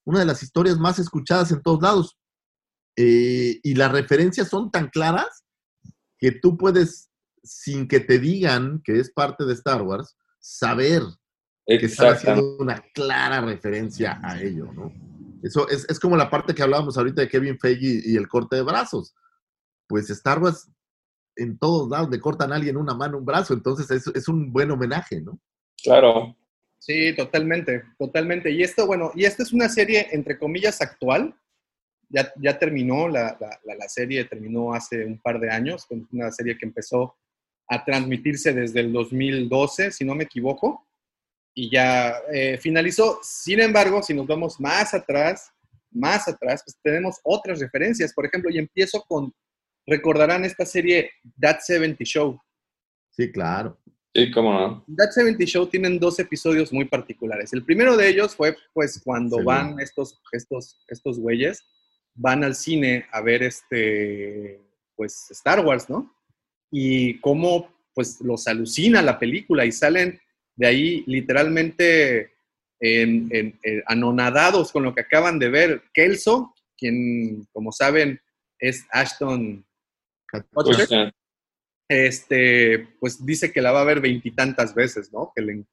una de las historias más escuchadas en todos lados. Eh, y las referencias son tan claras que tú puedes, sin que te digan que es parte de Star Wars, saber que Exactamente. haciendo una clara referencia a ello, ¿no? Eso es, es como la parte que hablábamos ahorita de Kevin Feige y el corte de brazos. Pues Star Wars en todos lados le cortan a alguien una mano, un brazo, entonces es, es un buen homenaje, ¿no? Claro. Sí, totalmente, totalmente. Y esto, bueno, y esta es una serie, entre comillas, actual. Ya, ya terminó, la, la- la- la serie terminó hace un par de años, con una serie que empezó a transmitirse desde el 2012, si no me equivoco, y ya eh, finalizó. Sin embargo, si nos vamos más atrás, más atrás, pues tenemos otras referencias. Por ejemplo, y empiezo con, recordarán esta serie That 70 Show. Sí, claro. Sí, cómo no. That 70 Show tienen dos episodios muy particulares. El primero de ellos fue pues cuando Sí. van estos, estos, estos güeyes, van al cine a ver este, pues Star Wars, ¿no? Y cómo pues los alucina la película y salen de ahí literalmente en- en- en- anonadados con lo que acaban de ver. Kelso, quien como saben es Ashton Kutcher, Pues, este, pues dice que la va a ver veintitantas veces, ¿no? Que le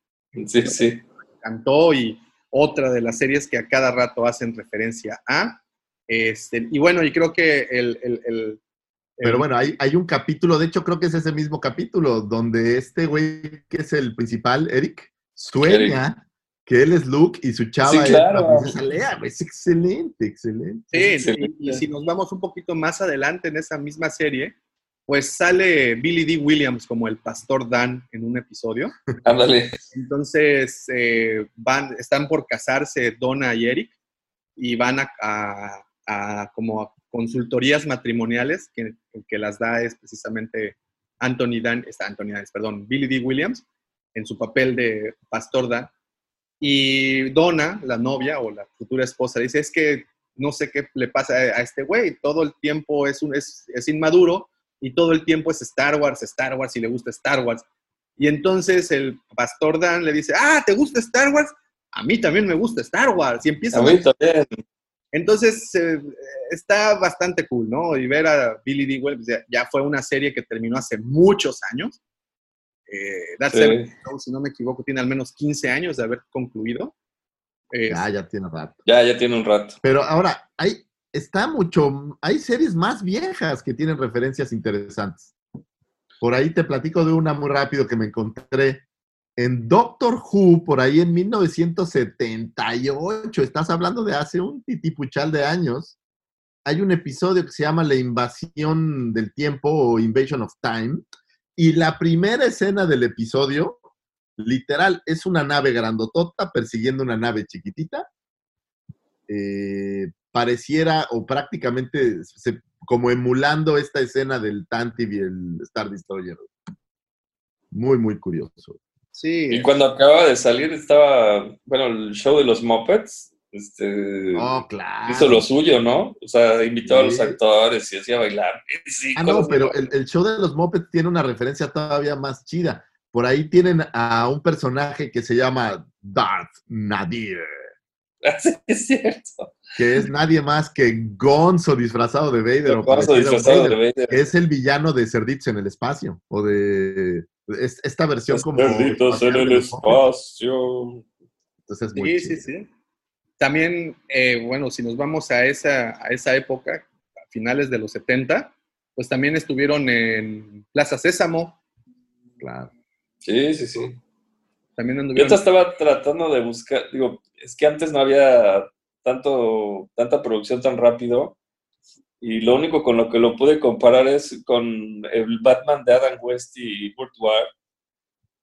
Sí, sí. encantó y otra de las series que a cada rato hacen referencia a. Este, y bueno, y creo que el... el- el- Pero bueno, hay, hay un capítulo, de hecho creo que es ese mismo capítulo, donde este güey que es el principal, Eric, sueña que él es Luke y su chava Sí, es claro. la princesa Leia. güey. Es excelente, excelente. Sí, Excelente. y, y si nos vamos un poquito más adelante en esa misma serie, pues sale Billy D. Williams como el pastor Dan en un episodio. Ándale. Entonces, eh, van, están por casarse Donna y Eric y van a, a- a como a consultorías matrimoniales que, que las da es precisamente Anthony Dan, está Anthony Dan, perdón, Billy D. Williams en su papel de pastor Dan. Y Donna, la novia o la futura esposa, dice, es que no sé qué le pasa a, este güey, todo el tiempo es, un, es, es inmaduro y todo el tiempo es Star Wars, Star Wars y le gusta Star Wars. Y entonces el pastor Dan le dice, ah, ¿te gusta Star Wars? A mí también me gusta Star Wars. Y empieza A mí también. Entonces eh, está bastante cool, ¿no? Y ver a Billy D. Williams, ya, ya fue una serie que terminó hace muchos años. Eh, That Sí. 70 Show, si no me equivoco, tiene al menos 15 años de haber concluido. Eh, Ya, ya tiene rato. Ya, ya tiene un rato. Pero ahora, hay, está mucho, hay series más viejas que tienen referencias interesantes. Por ahí te platico de una muy rápido que me encontré. En Doctor Who, por ahí en 1978, estás hablando de hace un titipuchal de años, hay un episodio que se llama La invasión del tiempo o Invasion of Time, y la primera escena del episodio, literal, es una nave grandotota persiguiendo una nave chiquitita, eh, pareciera o prácticamente como emulando esta escena del Tantive y el Star Destroyer. Muy, muy curioso. Sí, Y cuando acaba de salir estaba, bueno, el show de los Muppets, este, Oh, claro. hizo lo suyo, ¿no? O sea, invitó a los actores y hacía bailar. Sí, Ah, no, pero el, el show de los Muppets tiene una referencia todavía más chida. Por ahí tienen a un personaje que se llama Darth Nadir, Sí, es cierto. que es nadie más que Gonzo disfrazado de Vader. Gonzo disfrazado Vader, de Vader. que es el villano de Cerditos en el espacio, o de es- esta versión como... Cerditos en el espacio. Entonces es muy sí, chido. sí, sí. También, eh, bueno, si nos vamos a esa, a esa época, a finales de los 70, pues también estuvieron en Plaza Sésamo, Claro. Sí, sí, sí. también Yo anduvieron... te estaba tratando de buscar, digo, es que antes no había tanto, tanta producción tan rápido y lo único con lo que lo pude comparar es con el Batman de Adam West y Kurt Ward,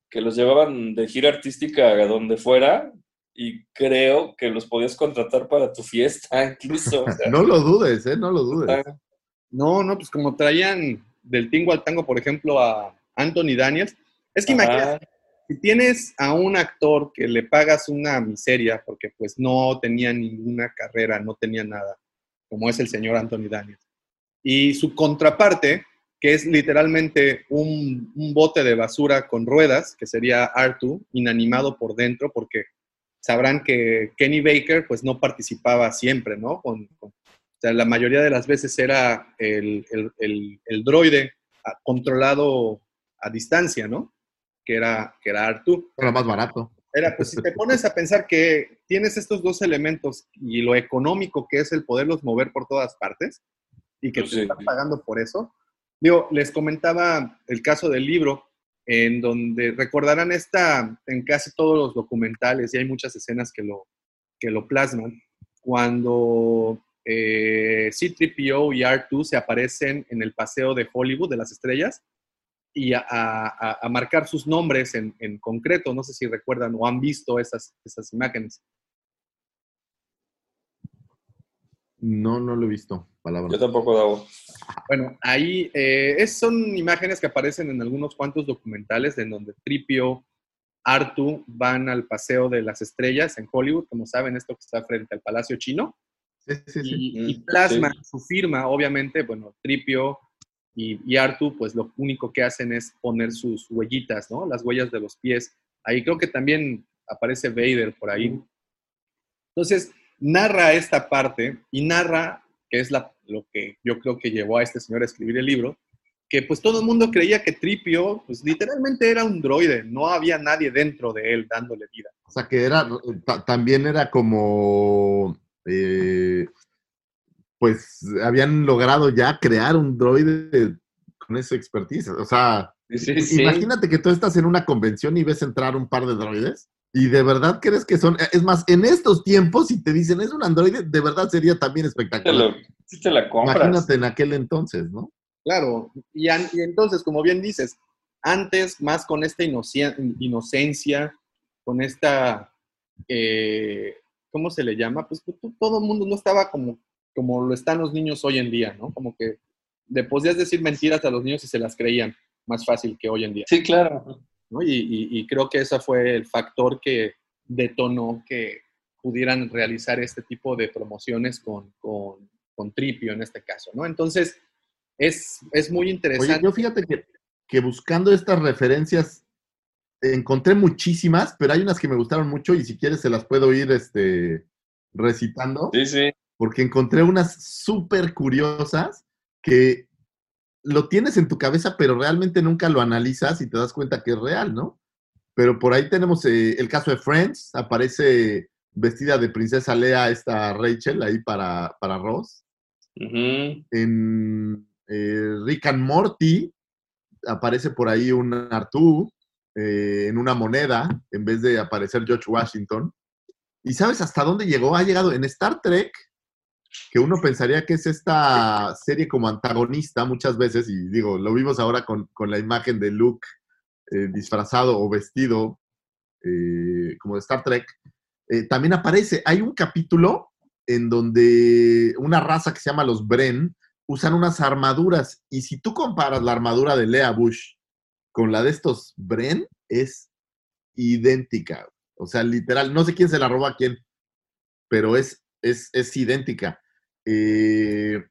que los llevaban de gira artística a donde fuera y creo que los podías contratar para tu fiesta incluso. o sea, No lo dudes, ¿eh? No lo dudes. No, no, pues como traían del tingo al tango, por ejemplo, a Anthony Daniels. Es que Ajá. imagínate, si tienes a un actor que le pagas una miseria porque pues no tenía ninguna carrera, no tenía nada, como es el señor Anthony Daniels, y su contraparte, que es literalmente un, bote de basura con ruedas, que sería Artu, inanimado por dentro, porque sabrán que Kenny Baker pues no participaba siempre, ¿no? O sea, la mayoría de las veces era el- el droide ah, controlado a distancia, ¿no? Que era, que era Artu. Era más barato. Era, pues si te pones a pensar que tienes estos dos elementos y lo económico que es el poderlos mover por todas partes y que Pues te están pagando por eso. Digo, les comentaba el caso del libro, en donde recordarán esta, en casi todos los documentales, y hay muchas escenas que lo, que lo plasman, cuando eh, C-3PO y R2 se aparecen en el paseo de Hollywood de las estrellas y a, a- a marcar sus nombres en, en concreto. No sé si recuerdan o han visto esas, esas imágenes. No, no lo he visto. Palabra. Yo tampoco, Davo. Bueno, ahí eh, es- son imágenes que aparecen en algunos cuantos documentales en donde Tripio, Artu van al paseo de las estrellas en Hollywood, como saben, esto que está frente al Palacio Chino, Sí, sí, sí. y, y Mm, plasman sí. su firma, obviamente, bueno, Tripio y, y Artu, pues lo único que hacen es poner sus huellitas, ¿no? Las huellas de los pies. Ahí creo que también aparece Vader por ahí. Entonces, narra esta parte y narra, que es lo que yo creo que llevó a este señor a escribir el libro, que pues todo el mundo creía que Tripio, pues literalmente era un droide, no había nadie dentro de él dándole vida. O sea, que era, ta- también era como, eh, pues habían logrado ya crear un droide con esa expertise. O sea, Sí, sí, sí. imagínate que tú estás en una convención y ves entrar un par de droides y de verdad crees que son, es más, en estos tiempos, si te dicen es un androide, de verdad sería también Te espectacular. lo- sí te la compras. Imagínate en aquel entonces, ¿no? Claro, y, an- y entonces, como bien dices, antes más con esta inocia- inocencia, con esta, eh, ¿cómo se le llama? Pues to- todo el mundo no estaba como, como lo están los niños hoy en día, ¿no? Como que le podías decir mentiras a los niños y se las creían más fácil que hoy en día. Sí, claro. ¿no? Y, y- y creo que ese fue el factor que detonó que pudieran realizar este tipo de promociones con, con, con Tripio en este caso, ¿no? Entonces, es, es muy Oye, interesante. yo fíjate que, que buscando estas referencias encontré muchísimas, pero hay unas que me gustaron mucho y si quieres se las puedo ir este, recitando, Sí, sí. Porque encontré unas súper curiosas que lo tienes en tu cabeza, pero realmente nunca lo analizas y te das cuenta que es real, ¿no? Pero por ahí tenemos eh, el caso de Friends, aparece vestida de princesa Lea esta Rachel ahí para, para Ross en eh, Rick and Morty aparece por ahí un Artú eh, en una moneda en vez de aparecer George Washington. ¿Y sabes hasta dónde llegó? Ha llegado en Star Trek, que uno pensaría que es esta serie como antagonista muchas veces, y digo, lo vimos ahora con, con la imagen de Luke eh, disfrazado o vestido eh, como de Star Trek. Eh, también aparece, hay un capítulo en donde una raza que se llama los Bren usan unas armaduras y si tú comparas la armadura de Lea Bush con la de estos Bren, es idéntica. O sea, literal, no sé quién se la roba a quién, pero es, es, es idéntica. Eh,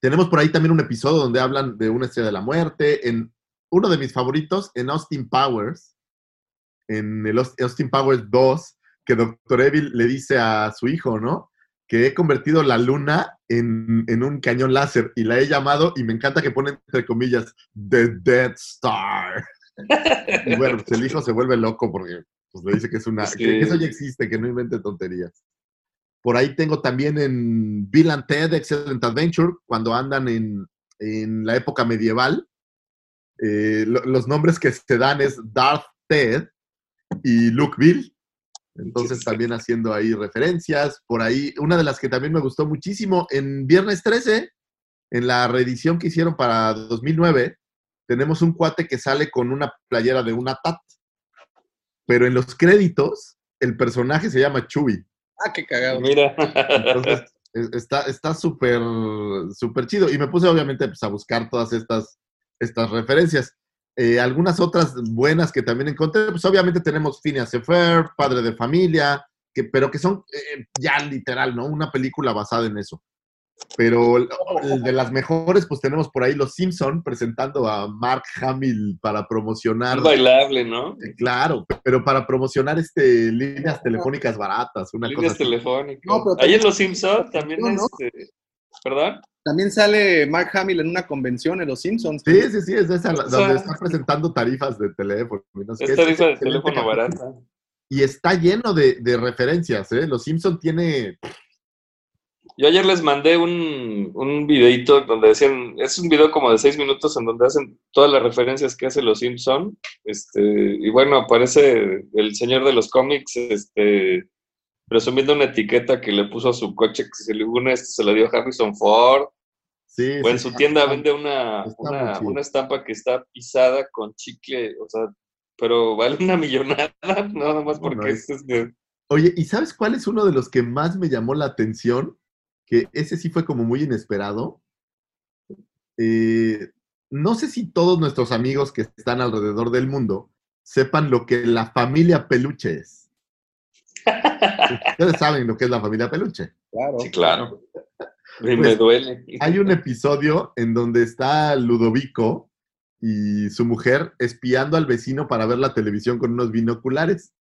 tenemos por ahí también un episodio donde hablan de una estrella de la muerte. En uno de mis favoritos, en Austin Powers, en el Aust- Austin Powers 2, que Dr. Evil le dice a su hijo, ¿no? Que he convertido la luna en, en un cañón láser y la he llamado, y me encanta que ponen entre comillas, The Dead Star. Y bueno, pues el hijo se vuelve loco porque pues, le dice que es una, que eso ya existe, que no invente tonterías. Por ahí tengo también en Bill and Ted Excellent Adventure, cuando andan en, en la época medieval. eh, lo- los nombres que se dan es Darth Ted y Luke Bill. Entonces también haciendo ahí referencias. Por ahí, una de las que también me gustó muchísimo, en Viernes 13, en la reedición que hicieron para 2009, tenemos un cuate que sale con una playera de una TAT. Pero en los créditos, el personaje se llama Chewie. Ah, qué cagado. Mira. Entonces, es- está está súper súper chido. Y me puse obviamente pues, a buscar todas estas, estas referencias. Eh, algunas otras buenas que también encontré, pues obviamente tenemos Phineas Ferb, Padre de Familia, que, pero que son eh, ya literal, ¿no? Una película basada en eso. Pero de las mejores, pues tenemos por ahí Los Simpson presentando a Mark Hamill para promocionar. Es bailable, ¿no? Eh, Claro, pero para promocionar este líneas telefónicas baratas, una Líneas cosa telefónicas. No, pero Ahí en Los Simpsons también No, no. este... ¿Perdón? También sale Mark Hamill en una convención en Los Simpsons. Sí, sí, sí, es esa la- O sea- donde está presentando tarifas de teléfono. y no sé qué. Es tarifa de teléfono barata. y está lleno de, de referencias, ¿eh? Los Simpson tiene... Yo ayer les mandé un, un videito donde decían, es un video como de seis minutos en donde hacen todas las referencias que hace los Simpson, este, y bueno, aparece el señor de los cómics, este, presumiendo una etiqueta que le puso a su coche, que se le une, este, se la dio Harrison Ford, Sí, o en sí, su tienda está- vende una, una, una estampa que está pisada con chicle, o sea, pero vale una millonada, nada más porque no, es, es de- Oye, ¿y sabes cuál es uno de los que más me llamó la atención? Que ese sí fue como muy inesperado. Eh, no sé si todos nuestros amigos que están alrededor del mundo sepan lo que la familia peluche es. Ustedes saben lo que es la familia peluche. Claro. Sí, claro. Y me Pues, duele. Hay un episodio en donde está Ludovico y su mujer espiando al vecino para ver la televisión con unos binoculares.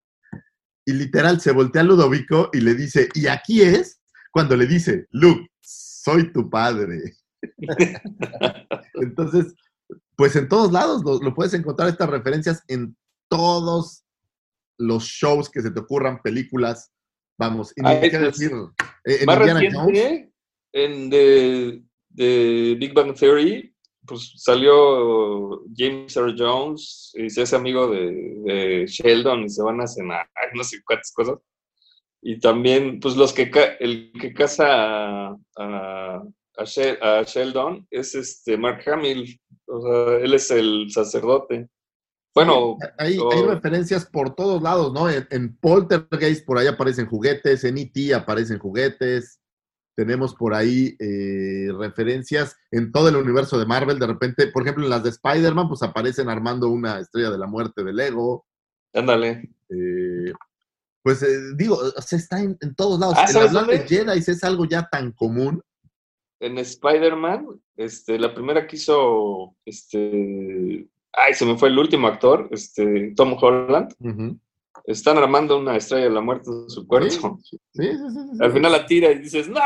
Y literal se voltea a Ludovico y le dice, y aquí es cuando le dice, Luke, soy tu padre. Entonces, pues en todos lados lo, lo puedes encontrar estas referencias en todos los shows que se te ocurran, películas. Vamos, y ni qué decir. En Más Indiana Jones, reciente, en de, de Big Bang Theory, pues salió James Earl Jones y se hace amigo de, de Sheldon y se van a cenar, no sé cuántas cosas. Y también, pues los que el que casa a, a, a Shel- a Sheldon es este Mark Hamill, o sea, él es el sacerdote. Bueno, Hay, o- hay referencias por todos lados, ¿no? En, en Poltergeist por ahí aparecen juguetes, en E.T. aparecen juguetes, tenemos por ahí eh, referencias en todo el universo de Marvel, de repente, por ejemplo, en las de Spider-Man, pues aparecen armando una estrella de la muerte de Lego. ándale. eh, pues eh, digo, o sea, está en, en todos lados. Ah, el ¿sabes hablar de dónde? Jedi es algo ya tan común. en Spider-Man, este, la primera que hizo, este, ay, se me fue el último actor, este, Tom Holland, están armando una estrella de la muerte en su cuarto. Sí, sí, sí. Al final la tira y dices, ¡No!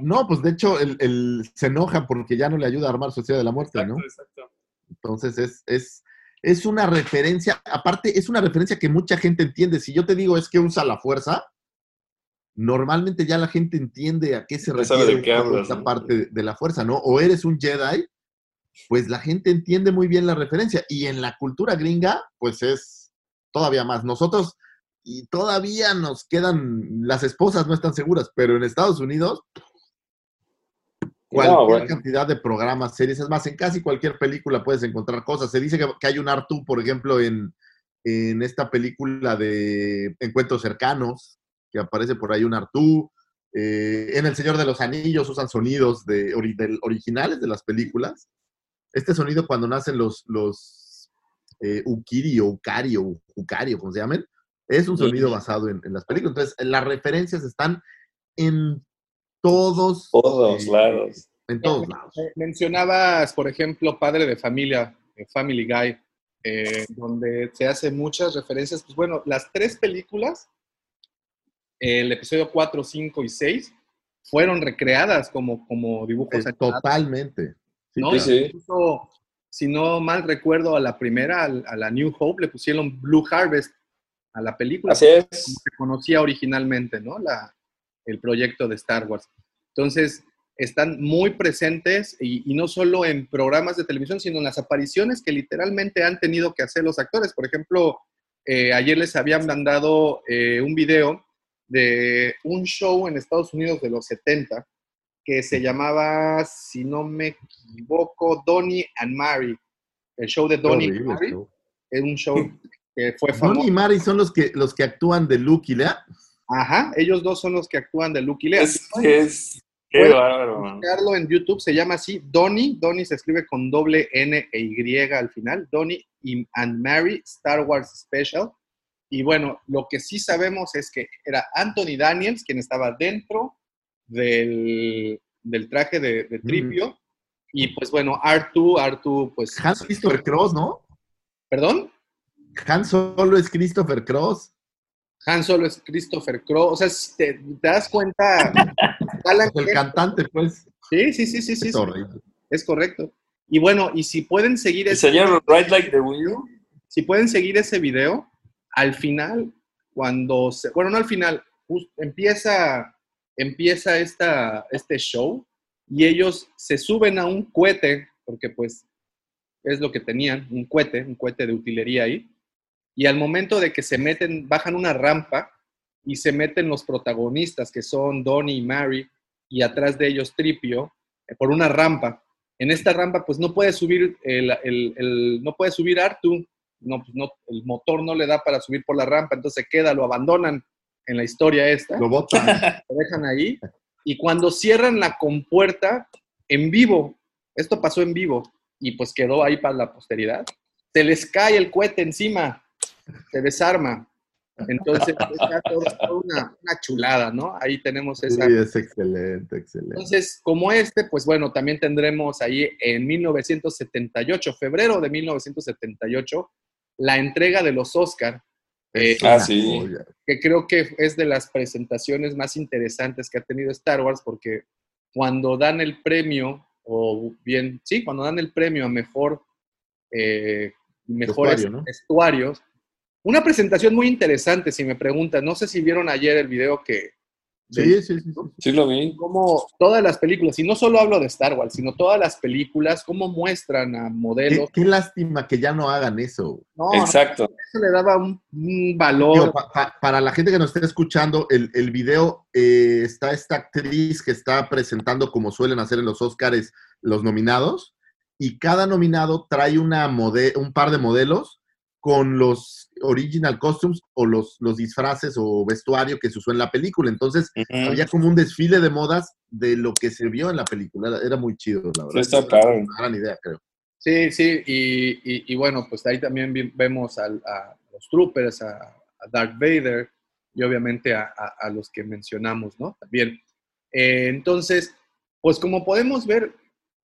No, pues de hecho, él, él se enoja porque ya no le ayuda a armar su estrella de la muerte, ¿no? Exacto, exacto. Entonces es, es, es una referencia, aparte es una referencia que mucha gente entiende. Si yo te digo es que usa la fuerza, normalmente ya la gente entiende a qué se refiere qué hablas, esta ¿no? parte de la fuerza, ¿no? O eres un Jedi, pues la gente entiende muy bien la referencia. Y en la cultura gringa, pues es todavía más. Nosotros, y todavía nos quedan, las esposas no están seguras, pero en Estados Unidos, cualquier No, bueno. cantidad de programas, series, es más, en casi cualquier película puedes encontrar cosas. Se dice que, que hay un Artu, por ejemplo, en, en esta película de Encuentros Cercanos, que aparece por ahí un Artú. Eh, en El Señor de los Anillos usan sonidos de, originales de las películas. Este sonido cuando nacen los, los eh, Ukiri o Ukari o Ukari como se llamen, es un sonido basado en, en las películas. Entonces, las referencias están en todos, Todos eh, lados. en todos lados. Eh, Mencionabas, por ejemplo, Padre de Familia, eh, Family Guy, eh, donde se hace muchas referencias. Pues bueno, las tres películas, el episodio 4, 5 y 6, fueron recreadas como, como dibujos Eh, animados, totalmente. Sí, ¿no? Sí. Incluso, si no mal recuerdo, a la primera, a la New Hope, le pusieron Blue Harvest a la película Así es. como se conocía originalmente, ¿no? La, el proyecto de Star Wars. Entonces, están muy presentes y, y no solo en programas de televisión, sino en las apariciones que literalmente han tenido que hacer los actores. Por ejemplo, eh, ayer les habían mandado eh, un video de un show en Estados Unidos de los 70 que se llamaba, si no me equivoco, Donnie and Mary. El show de Donnie and horrible Mary show. es un show que fue famoso. Donnie y Mari son los que, los que actúan de Luke y Lea. Ajá, ellos dos son los que actúan de Luke y Leia. Es, es, qué bárbaro. man. buscarlo en YouTube, se llama así, Donnie, Donnie se escribe con doble N e Y al final, Donnie y- and Mary Star Wars Special. Y bueno, lo que sí sabemos es que era Anthony Daniels quien estaba dentro del, del traje de, de Tripio. Y pues bueno, R2, R2, pues... Hans Christopher Cross, ¿no? ¿Perdón? Han Solo es Christopher Cross. Han Solo es Christopher Crow. O sea, si te, te das cuenta... Alan El cantante, pues. Sí, sí, sí, sí, sí. Es sí. horrible. Es correcto. Y bueno, y si pueden seguir ese, señor Right Like the Wheel. si pueden seguir ese video, al final cuando se, bueno, no al final, empieza, empieza esta, este show y ellos se suben a un cohete, porque pues es lo que tenían, un cohete, un cohete de utilería ahí, y al momento de que se meten, bajan una rampa y se meten los protagonistas, que son Donnie y Mary, y atrás de ellos Tripio, eh, por una rampa. En esta rampa, pues no puede subir el, el- el- no puede subir Artu, no, pues, no, el motor no le da para subir por la rampa, entonces se queda, lo abandonan en la historia esta, Lo botan. lo dejan ahí, y cuando cierran la compuerta, en vivo, esto pasó en vivo, y pues quedó ahí para la posteridad, se les cae el cohete encima, se desarma. Entonces, está todo- toda una, una chulada, ¿no? Ahí tenemos Sí, esa, es excelente, excelente. entonces, como este, pues bueno, también tendremos ahí en 1978, febrero de 1978, la entrega de los Oscar, eh, Ah, sí. Que creo que es de las presentaciones más interesantes que ha tenido Star Wars, porque cuando dan el premio, o bien, sí, cuando dan el premio a mejor, eh, mejores Vestuario, ¿no? vestuarios, una presentación muy interesante, si me preguntan, no sé si vieron ayer el video que... Sí, sí, sí. sí. Sí lo vi. como todas las películas, y no solo hablo de Star Wars, sino todas las películas, cómo muestran a modelos. qué lástima que ya no hagan eso. No, Exacto. eso le daba un, un Digo, valor. pa- pa- para la gente que nos esté escuchando, el, el video eh, está esta actriz que está presentando, como suelen hacer en los Oscars, los nominados, y cada nominado trae una mode- un par de modelos con los original costumes o los, los disfraces o vestuario que se usó en la película. Entonces, había como un desfile de modas de lo que se vio en la película. Era, era muy chido, la verdad. Sí, está. Una gran idea, creo. Sí, sí, y, y- y bueno, pues ahí también vi- vemos al- a, los troopers, a, a Darth Vader y obviamente a, a- a los que mencionamos, ¿no? También. Eh, entonces, pues como podemos ver,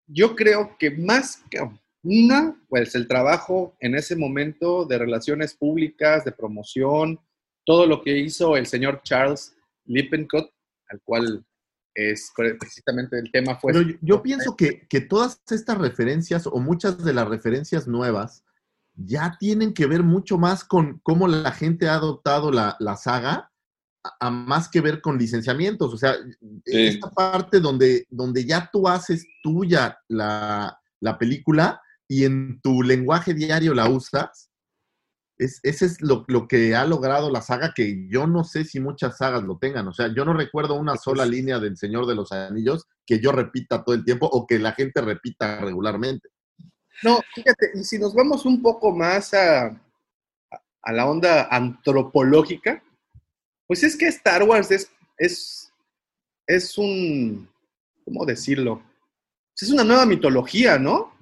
yo creo que más que una, pues el trabajo en ese momento de relaciones públicas, de promoción, todo lo que hizo el señor Charles Lippincott, al cual es precisamente el tema fue... Pero yo, yo pienso que, que todas estas referencias o muchas de las referencias nuevas ya tienen que ver mucho más con cómo la gente ha adoptado la, la saga, a, a más que ver con licenciamientos. O sea, Sí. esta parte donde, donde ya tú haces tuya la, la película y en tu lenguaje diario la usas, es, ese es lo, lo que ha logrado la saga, que yo no sé si muchas sagas lo tengan. O sea, yo no recuerdo una sola línea del Señor de los Anillos que yo repita todo el tiempo o que la gente repita regularmente. No, fíjate, y si nos vamos un poco más a, a la onda antropológica, pues es que Star Wars es, es, es un, ¿cómo decirlo? Es una nueva mitología, ¿no?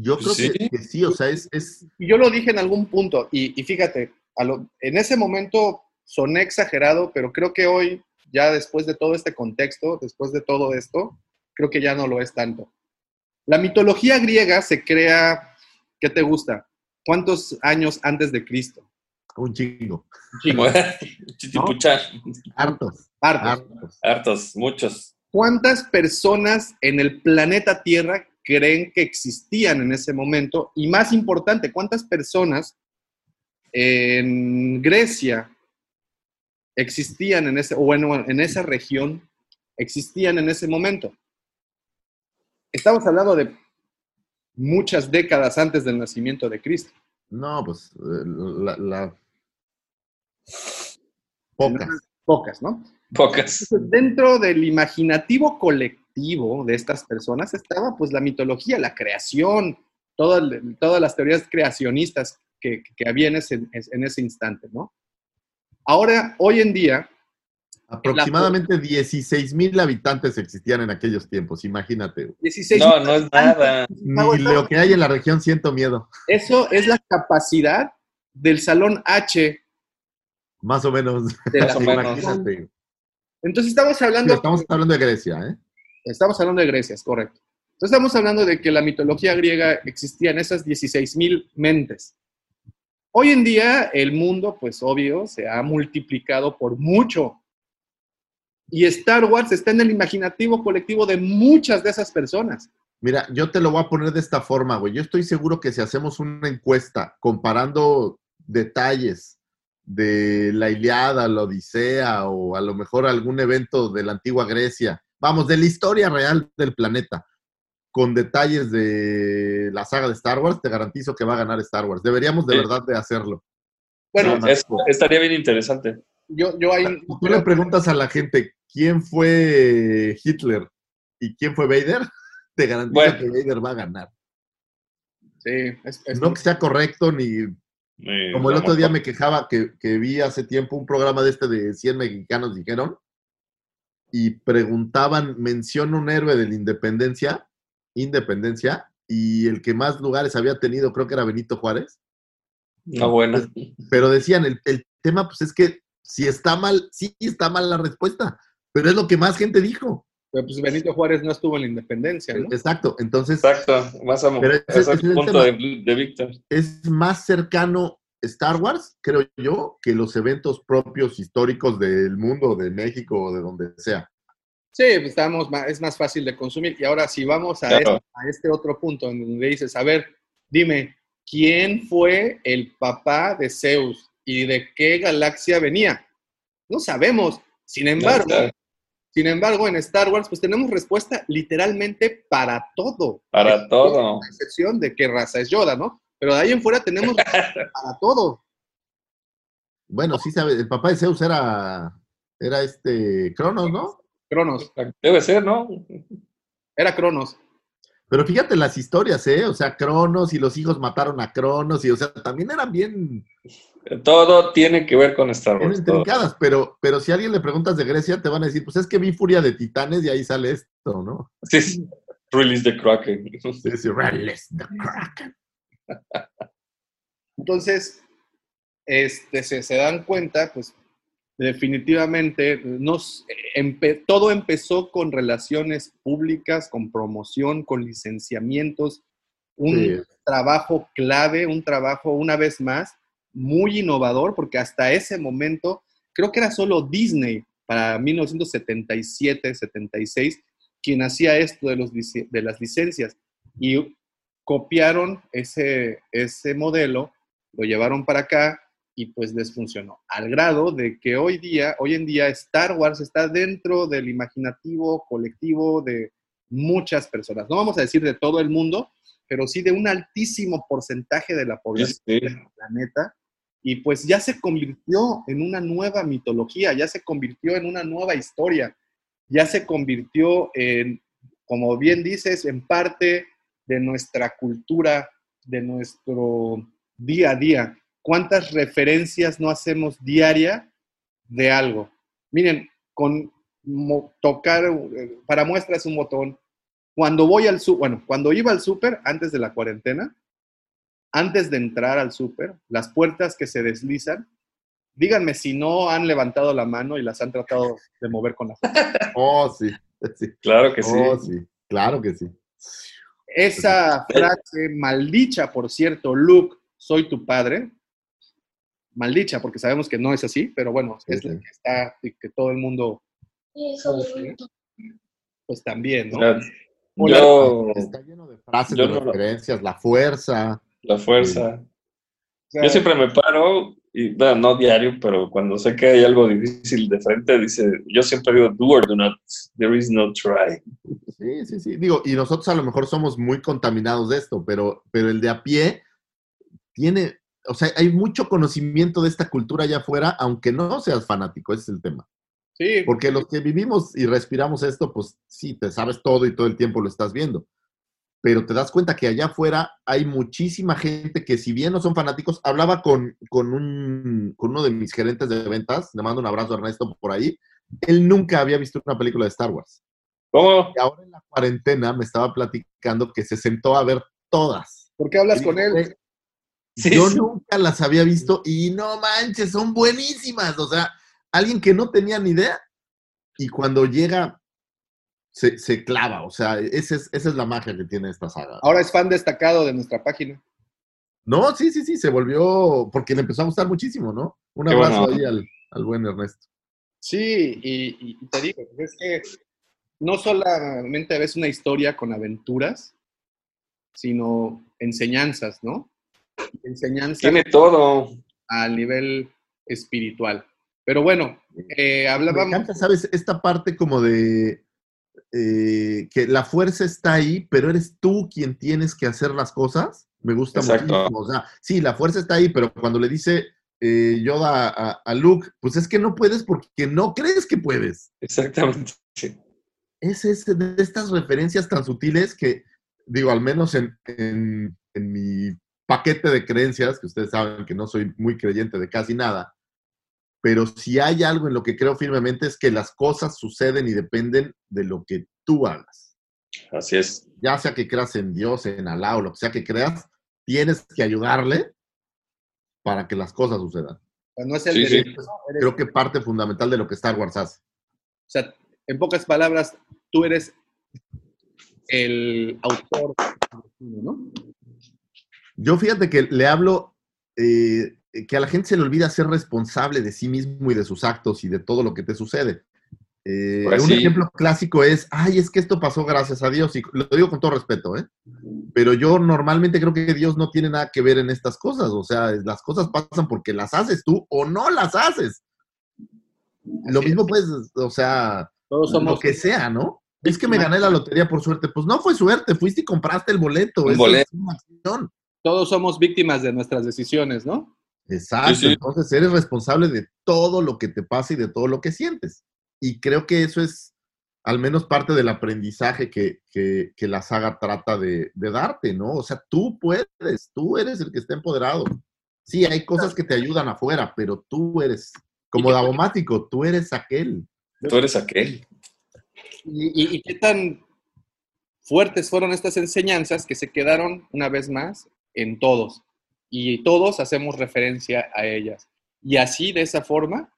Yo creo Sí. que, que sí, o sea, es, es yo lo dije en algún punto, y, y fíjate, a lo- en ese momento soné exagerado, pero creo que hoy, ya después de todo este contexto, después de todo esto, creo que ya no lo es tanto. La mitología griega se crea, ¿qué te gusta? ¿Cuántos años antes de Cristo? un chingo. Un chingo. Chitipuchar. Hartos. Hartos. hartos. Hartos, muchos. ¿Cuántas personas en el planeta Tierra creen que existían en ese momento? Y más importante, ¿cuántas personas en Grecia existían en ese, o bueno, en esa región existían en ese momento? Estamos hablando de muchas décadas antes del nacimiento de Cristo. No, pues la, la- pocas. Pocas, ¿no? Pocas. Entonces, dentro del imaginativo colectivo de estas personas estaba pues la mitología, la creación, todas, todas las teorías creacionistas que, que había en ese, en ese instante, ¿no? Ahora, hoy en día, Aproximadamente 16 mil habitantes existían en aquellos tiempos, imagínate. 16 No, no es nada. Ni lo que hay en la región siento miedo, Eso es la capacidad del salón H más o menos. de la Más o menos. Imagínate. Entonces estamos Sí, hablando... estamos hablando de Grecia, ¿eh? Estamos hablando de Grecia, es correcto. Estamos hablando de que la mitología griega existía en esas 16.000 mentes. Hoy en día el mundo, pues obvio, se ha multiplicado por mucho. Y Star Wars está en el imaginativo colectivo de muchas de esas personas. Mira, yo te lo voy a poner de esta forma, güey. Yo estoy seguro que si hacemos una encuesta comparando detalles de la Iliada, la Odisea o a lo mejor algún evento de la antigua Grecia, vamos, de la historia real del planeta, con detalles de la saga de Star Wars, te garantizo que va a ganar Star Wars. Deberíamos de Sí. verdad de hacerlo. Bueno, es- estaría bien interesante. Yo, yo ahí. Tú le preguntas a la gente quién fue Hitler y quién fue Vader, te garantizo Bueno. que Vader va a ganar. Sí, es, es- No que sea correcto ni Como el otro día me quejaba que, que vi hace tiempo un programa de este de 100 mexicanos, dijeron, y preguntaban, menciona un héroe de la independencia, independencia, y el que más lugares había tenido, creo que era Benito Juárez, No, bueno. pero decían, el, el tema pues es que si está mal, sí está mal la respuesta, pero es lo que más gente dijo. pero, pues Benito Juárez no estuvo en la independencia, ¿no? Exacto, entonces Exacto, más a Pero ese- ese es el el punto tema. de, de Víctor. es más cercano Star Wars, creo yo, que los eventos propios históricos del mundo, de México o de donde sea. Sí, pues estamos es más fácil de consumir. Y ahora, si vamos a, Claro. este, a este otro punto, en donde dices, a ver, dime, ¿quién fue el papá de Zeus y de qué galaxia venía? No sabemos. Sin embargo, sin embargo, en Star Wars, pues tenemos respuesta literalmente para todo. Para todo. A excepción de qué raza es Yoda, ¿no? Pero de ahí en fuera tenemos para todo. Bueno, sí sabe, el papá de Zeus era, era este Cronos, ¿no? Cronos, Debe ser, ¿no? era Cronos. Pero fíjate las historias, ¿eh? O sea, Cronos y los hijos mataron a Cronos y, o sea, también eran bien, Todo tiene que ver con Star Wars. intrincadas, pero, pero si a alguien le preguntas de Grecia, te van a decir, pues es que vi Furia de Titanes y ahí sale esto, ¿no? Sí, sí. Release the Kraken. Sí, sí, Release the Kraken. Entonces, este, se, se dan cuenta, pues definitivamente nos, empe- todo empezó con relaciones públicas, con promoción, con licenciamientos, un Sí. trabajo clave, un trabajo, una vez más, muy innovador, porque hasta ese momento, creo que era solo Disney, para 1977, 76, quien hacía esto de, los, de las licencias. Y copiaron ese, ese modelo, lo llevaron para acá y pues les funcionó. Al grado de que hoy día, hoy en día Star Wars está dentro del imaginativo colectivo de muchas personas. No vamos a decir de todo el mundo, pero sí de un altísimo porcentaje de la población Sí. del planeta. Y pues ya se convirtió en una nueva mitología, ya se convirtió en una nueva historia, ya se convirtió en, como bien dices, en parte de nuestra cultura, de nuestro día a día. ¿Cuántas referencias no hacemos diaria de algo? Miren, con tocar, para muestras un botón, cuando voy al súper, bueno, cuando iba al súper antes de la cuarentena, antes de entrar al súper, las puertas que se deslizan, díganme si no han levantado la mano y las han tratado de mover con la fuerza. Oh, sí, sí. Claro que sí. Oh, sí, claro que sí. Esa frase maldicha, por cierto, Luke, soy tu padre. Maldicha, porque sabemos que no es así, pero bueno, es Sí, la que está y que todo el mundo, pues también, ¿no? Yo, Está lleno de frases, Yo de referencias, la fuerza. la fuerza. O sea, Yo siempre me paro, y bueno, no diario, pero cuando sé que hay algo difícil de frente, dice, yo siempre digo, do or do not, there is no try. Sí, sí, sí. Digo, y nosotros a lo mejor somos muy contaminados de esto, pero, pero el de a pie tiene, o sea, hay mucho conocimiento de esta cultura allá afuera, aunque no seas fanático, ese es el tema. sí, Porque los que vivimos y respiramos esto, pues sí, te sabes todo y todo el tiempo lo estás viendo. Pero te das cuenta que allá afuera hay muchísima gente que si bien no son fanáticos, hablaba con, con, un, con uno de mis gerentes de ventas, le mando un abrazo a Ernesto por ahí, él nunca había visto una película de Star Wars. ¿Cómo? Y ahora en la cuarentena me estaba platicando que se sentó a ver todas. ¿por qué hablas Y con él? "Güey, Sí, Yo sí. nunca las había visto y no manches, son buenísimas. O sea, alguien que no tenía ni idea y cuando llega se, se clava. O sea, ese es- esa es la magia que tiene esta saga. Ahora es fan destacado de nuestra página. No, sí, sí, sí, se volvió porque le empezó a gustar muchísimo, ¿no? Un Qué abrazo bueno. ahí al, al buen Ernesto. Sí, y, y te digo, es que no solamente ves una historia con aventuras, sino enseñanzas, ¿no? Enseñanzas Tiene todo. al nivel espiritual. Pero bueno, eh, Me hablábamos... encanta, ¿sabes? Esta parte como de eh, que la fuerza está ahí, pero eres tú quien tienes que hacer las cosas. Me gusta muchísimo. O sea, sí, la fuerza está ahí, pero cuando le dice eh, Yoda a, a Luke, pues es que no puedes porque no crees que puedes. Exactamente. Es, es de estas referencias tan sutiles que, digo, al menos en, en- en mi paquete de creencias, que ustedes saben que no soy muy creyente de casi nada, pero si hay algo en lo que creo firmemente es que las cosas suceden y dependen de lo que tú hagas. Así es. Ya sea que creas en Dios, en Alá o lo que sea que creas, tienes que ayudarle para que las cosas sucedan. No es el Sí, sí. derecho, ¿no? Eres- Creo que parte fundamental de lo que Star Wars hace. O sea, en pocas palabras, tú eres el autor, ¿no? Yo fíjate que le hablo eh, que a la gente se le olvida ser responsable de sí mismo y de sus actos y de todo lo que te sucede. Eh, Pues un sí. ejemplo clásico es, ay, es que esto pasó gracias a Dios, y lo digo con todo respeto, ¿eh? Pero yo normalmente creo que Dios no tiene nada que ver en estas cosas, o sea, las cosas pasan porque las haces tú o no las haces. Lo Así mismo es. pues, o sea, Todos lo somos que sea, ¿no? Es que me gané la lotería por suerte. Pues no fue suerte, fuiste y compraste el boleto. Un boleto. es una acción. todos somos víctimas de nuestras decisiones, ¿no? Exacto, Sí, sí. entonces eres responsable de todo lo que te pasa y de todo lo que sientes. Y creo que eso es al menos parte del aprendizaje que, que- que la saga trata de, de darte, ¿no? O sea, tú puedes, tú eres el que está empoderado. Sí, hay cosas que te ayudan afuera, pero tú eres, como Davomático, tú eres aquel. Tú eres aquel. Y, y- y qué tan fuertes fueron estas enseñanzas que se quedaron una vez más en todos. Y todos hacemos referencia a ellas. Y así, de esa forma,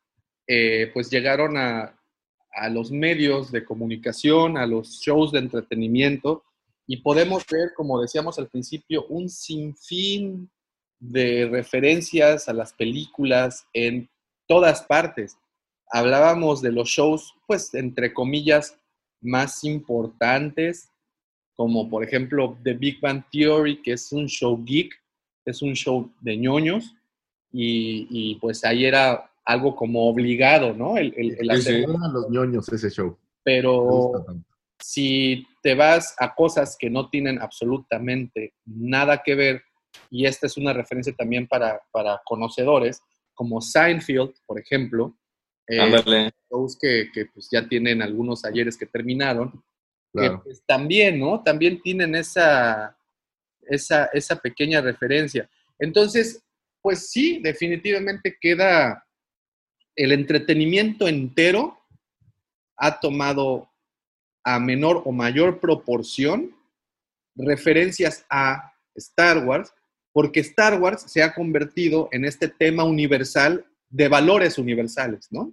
eh, pues llegaron a, a los medios de comunicación, a los shows de entretenimiento, y podemos ver, como decíamos al principio, un sinfín de referencias a las películas en todas partes. Hablábamos de los shows, pues, entre comillas, más importantes, como por ejemplo The Big Bang Theory, que es un show geek, es un show de ñoños, y, y, pues ahí era algo como obligado, ¿no? El, el- el Sí, hacer- sí. Eran los ñoños ese show. Pero si te vas a cosas que no tienen absolutamente nada que ver, y esta es una referencia también para, para conocedores, como Seinfeld, por ejemplo, eh, shows que, que, pues ya tienen algunos ayeres que terminaron, que Claro. pues, también, ¿no? También tienen esa, esa, esa pequeña referencia. Entonces, pues sí, definitivamente queda el entretenimiento entero ha tomado a menor o mayor proporción referencias a Star Wars, porque Star Wars se ha convertido en este tema universal de valores universales, ¿no?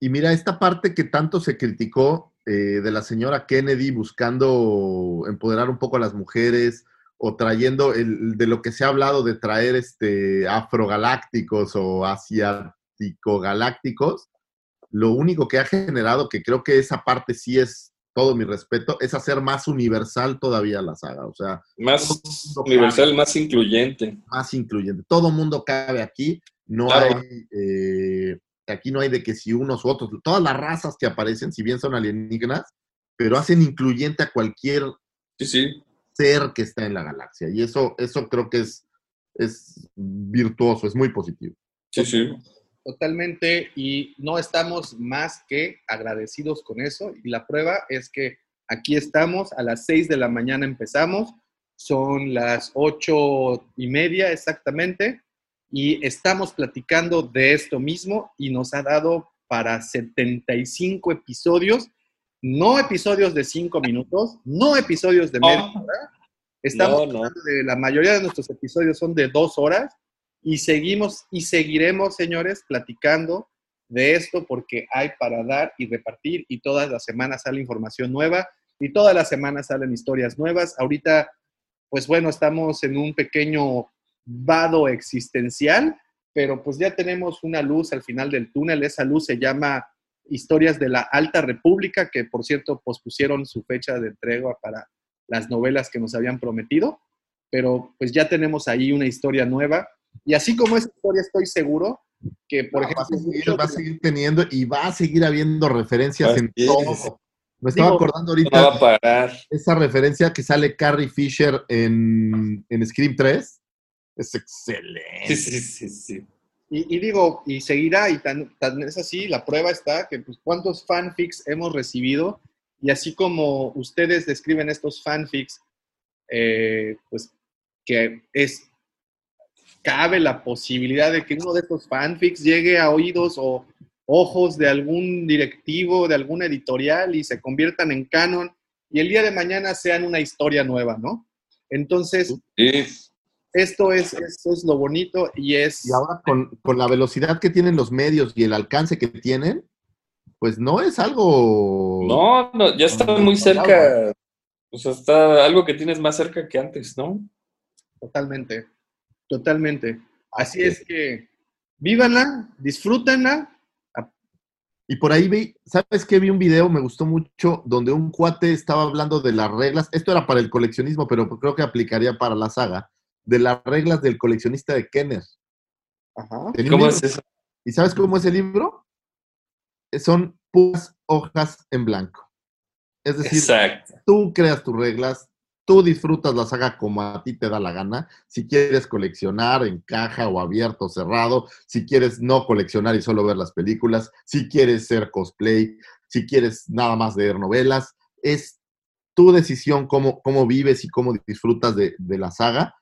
Y mira, esta parte que tanto se criticó eh, de la señora Kennedy buscando empoderar un poco a las mujeres o trayendo el, de lo que se ha hablado de traer este afrogalácticos o asiático-galácticos, lo único que ha generado, que creo que esa parte sí es todo mi respeto, es hacer más universal todavía la saga. O sea, Más universal, más incluyente. más incluyente. Todo mundo cabe aquí. No Claro. hay, eh, aquí no hay de que si unos u otros, todas las razas que aparecen, si bien son alienígenas, pero hacen incluyente a cualquier Sí, sí. Ser que está en la galaxia. Y eso, eso creo que es, es virtuoso, es muy positivo. Sí, sí. Totalmente, y no estamos más que agradecidos con eso. Y la prueba es que aquí estamos, a las 6 de la mañana empezamos, son las ocho y media exactamente, y estamos platicando de esto mismo y nos ha dado para 75 episodios, no episodios de 5 minutos, no episodios de media No. hora. Estamos No, de la mayoría de nuestros episodios son de dos horas y seguimos y seguiremos, señores, platicando de esto porque hay para dar y repartir y todas las semanas sale información nueva y todas las semanas salen historias nuevas. Ahorita, pues bueno, estamos en un pequeño vado existencial, pero pues ya tenemos una luz al final del túnel. Esa luz se llama Historias de la Alta República, que por cierto pospusieron su fecha de entrega para las novelas que nos habían prometido, pero pues ya tenemos ahí una historia nueva. Y así como esa historia estoy seguro que por No, va, a ejemplo... seguir, va a seguir teniendo y va a seguir habiendo referencias en todo. Me estaba Digo, acordando No va a ahorita parar. esa referencia que sale Carrie Fisher en, en Scream 3. Es excelente. Sí, sí, sí, sí. Y, digo, y seguirá, y tan, tan es así, la prueba está que pues, cuántos fanfics hemos recibido, y así como ustedes describen estos fanfics, eh, pues que es, cabe la posibilidad de que uno de estos fanfics llegue a oídos o ojos de algún directivo, de alguna editorial y se conviertan en canon, y el día de mañana sean una historia nueva, ¿no? Entonces, Sí. Esto es, esto es lo bonito y es... Y ahora con, con la velocidad que tienen los medios y el alcance que tienen, pues no es algo... No, no, ya está muy cerca. O sea, está algo que tienes más cerca que antes, ¿no? Totalmente, totalmente. Así es que vívanla, disfrútenla. Y por ahí vi, ¿sabes qué? Vi un video, me gustó mucho, donde un cuate estaba hablando de las reglas. Esto era para el coleccionismo, pero creo que aplicaría para la saga. De las reglas del coleccionista de Kenner. Ajá. Tenía un ¿Cómo libro. es eso? ¿Y sabes cómo es el libro? Eh, Son puras hojas en blanco. Es decir, Exacto. tú creas tus reglas, tú disfrutas la saga como a ti te da la gana. Si quieres coleccionar en caja o abierto o cerrado, si quieres no coleccionar y solo ver las películas, si quieres ser cosplay, si quieres nada más leer novelas, es tu decisión cómo, cómo vives y cómo disfrutas de, de la saga.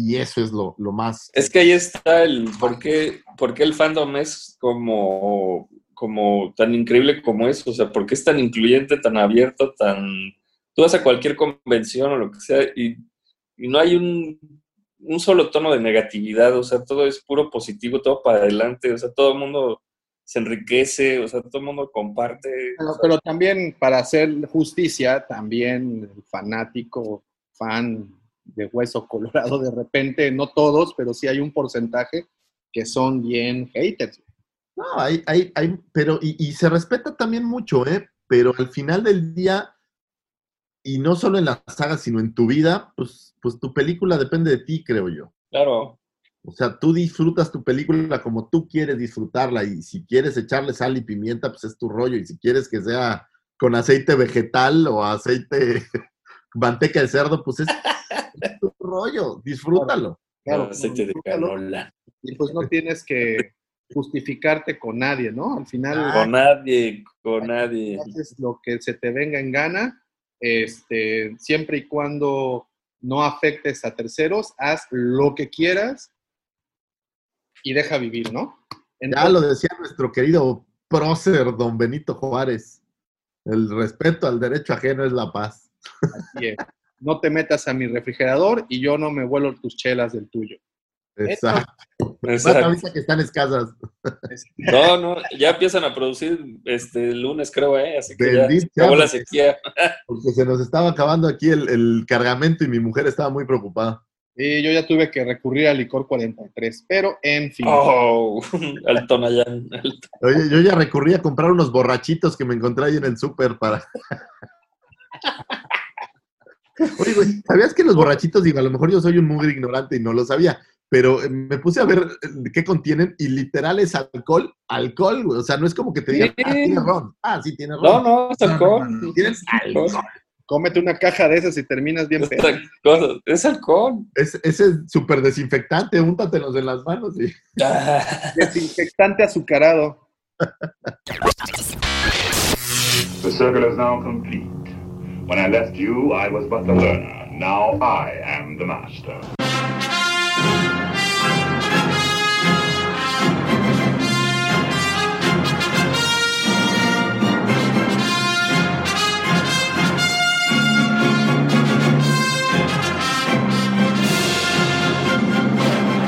Y eso es lo, lo más... Es que ahí está el por qué, por qué el fandom es como, como tan increíble como es. O sea, por qué es tan incluyente, tan abierto, tan... Tú vas a cualquier convención o lo que sea y, y no hay un, un solo tono de negatividad. O sea, todo es puro positivo, todo para adelante. O sea, todo el mundo se enriquece, o sea, todo el mundo comparte. Pero, pero también para hacer justicia, también el fanático, fan de Hueso Colorado, de repente, no todos, pero sí hay un porcentaje que son bien haters. No, hay, hay, hay, pero, y, y se respeta también mucho, ¿eh? Pero al final del día, y no solo en la saga, sino en tu vida, pues, pues tu película depende de ti, creo yo. Claro. O sea, tú disfrutas tu película como tú quieres disfrutarla y si quieres echarle sal y pimienta, pues es tu rollo. Y si quieres que sea con aceite vegetal o aceite manteca de cerdo, pues es, es tu rollo. Disfrútalo. Claro, aceite de canola. Y pues no tienes que justificarte con nadie, ¿no? Al final Con nadie, con nadie. haces lo que se te venga en gana, este, siempre y cuando no afectes a terceros, haz lo que quieras y deja vivir, ¿no? Ya lo decía nuestro querido prócer don Benito Juárez. El respeto al derecho ajeno es la paz. Así es. No te metas a mi refrigerador y yo no me vuelo tus chelas del tuyo. Exacto. Más Exacto. ahorita que están escasas. No, no, ya empiezan a producir este el lunes, creo, ¿eh? Así que ya se acabó la sequía. Porque se nos estaba acabando aquí el, el cargamento y mi mujer estaba muy preocupada. Y yo ya tuve que recurrir al licor 43, pero en fin. Oh, al Tonayán. Oye, yo ya recurrí a comprar unos borrachitos que me encontré ahí en el súper para. Oye, güey, ¿sabías que los borrachitos, digo, a lo mejor yo soy un mugre ignorante y no lo sabía, pero eh, me puse a ver eh, qué contienen y literal es alcohol, alcohol, güey. O sea, no es como que te digan, Sí. ah, tiene ron. Ah, sí, tiene ron. No, no, es alcohol. no, no, Tienen alcohol. Cómete una caja de esas y terminas bien Es pedo. Es alcohol. Es, ese es súper desinfectante, úntatelos en las manos y. Ah, Desinfectante azucarado. The circle is now complete. When I left you, I was but the learner. Now I am the master.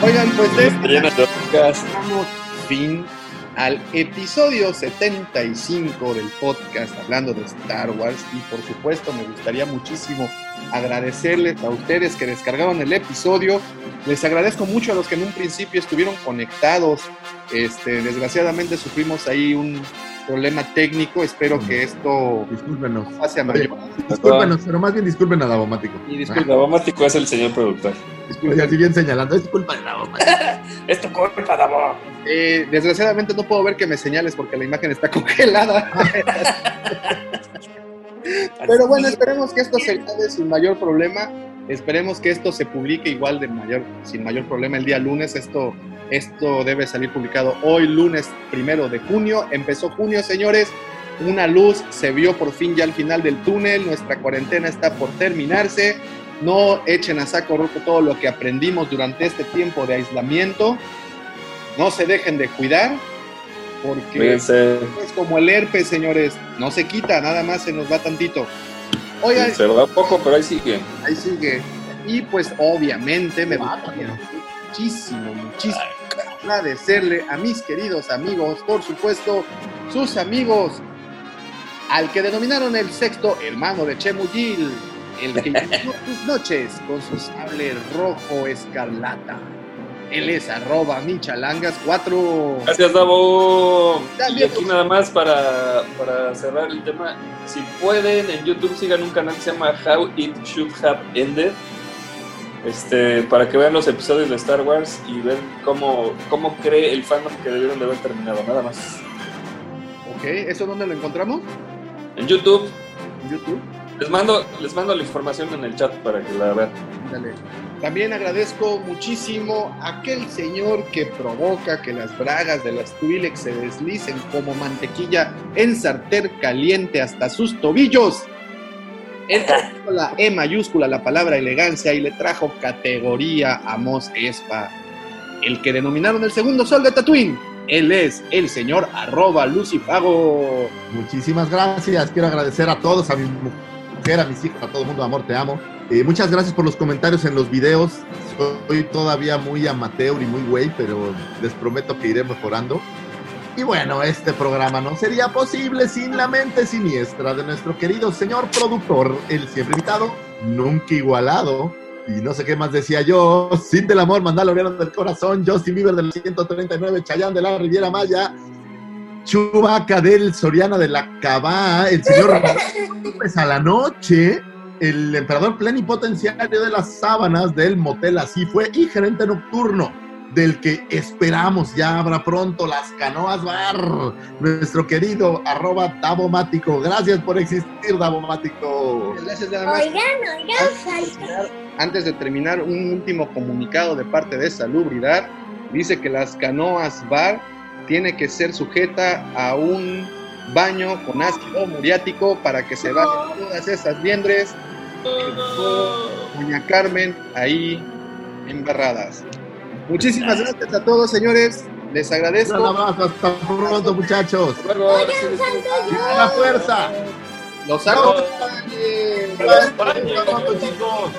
Oigan, pues de este llena de hormigas. damos fin al episodio 75 del podcast hablando de Star Wars y por supuesto me gustaría muchísimo agradecerles a ustedes que descargaron el episodio. Les agradezco mucho a los que en un principio estuvieron conectados. Este, desgraciadamente sufrimos ahí un problema técnico. Espero que esto Discúlpenos. pase a mayor. discúlpenos, pero más bien disculpen a Davomático. Y El disculpa, dramático es el señor productor. Oye, así bien señalando, es culpa de Davomático. Es tu culpa, Davo. eh, desgraciadamente no puedo ver que me señales porque la imagen está congelada. Pero bueno, esperemos que esto se acabe sin mayor problema. Esperemos que esto se publique igual de mayor, sin mayor problema el día lunes. Esto, esto debe salir publicado hoy, lunes primero de junio. Empezó junio, señores. Una luz se vio por fin ya al final del túnel. Nuestra cuarentena está por terminarse. No echen a saco roto todo lo que aprendimos durante este tiempo de aislamiento. No se dejen de cuidar, porque es como el herpes, señores. No se quita, nada más se nos va tantito. Oigan, Se da poco, pero ahí sigue. ahí sigue. Y pues obviamente me gustaría muchísimo, muchísimo agradecerle a mis queridos amigos, por supuesto, sus amigos, al que denominaron el sexto hermano de Chemuyil, el que tus noches con su sable rojo escarlata. Él es arroba michalangas4. Gracias, Davo. Y aquí nada más para, para cerrar el tema. Si pueden, en YouTube sigan un canal que se llama How It Should Have Ended. Este, para que vean los episodios de Star Wars y ver cómo, cómo cree el fandom que debieron de haber terminado. Nada más. Ok, ¿eso dónde lo encontramos? En YouTube. En YouTube. Les mando, les mando la información en el chat para que la vean. Ándale. También agradezco muchísimo a aquel señor que provoca que las bragas de las Twi'lek se deslicen como mantequilla en sartén caliente hasta sus tobillos. Él puso la E mayúscula, la palabra elegancia, y le trajo categoría a Mos Espa, el que denominaron el segundo sol de Tatooine. Él es el señor arroba Lucifago. Muchísimas gracias. Quiero agradecer a todos, a mi mujer, a mis hijos, a todo el mundo, amor, te amo. Eh, muchas gracias por los comentarios en los videos. Soy todavía muy amateur y muy güey, pero les prometo que iré mejorando. Y bueno, este programa no sería posible sin la mente siniestra de nuestro querido señor productor, el siempre invitado, nunca igualado. Y no sé qué más decía yo, Sin del amor, Mandaloriano del corazón, Justin Bieber del 139, Chayán de la Riviera Maya, Chubaca del Soriana de la Cabá, el señor López a la noche, el emperador plenipotenciario de las sábanas del motel Así fue y gerente nocturno del que esperamos ya habrá pronto las canoas bar, nuestro querido arroba Davomático. Gracias por existir, Davomático. Gracias nada más. Oigan, oigan, falta. Antes de terminar, un último comunicado de parte de Salubridad. Dice que las canoas bar tiene que ser sujeta a un baño con ácido muriático para que se vayan todas esas liendres Doña Carmen ahí embarradas. Muchísimas gracias a todos, señores. Les Un agradezco. abrazo, hasta pronto, muchachos. Luego, Oigan, falta yo. ¡A la fuerza! Los saco. ¡Hasta pronto, chicos!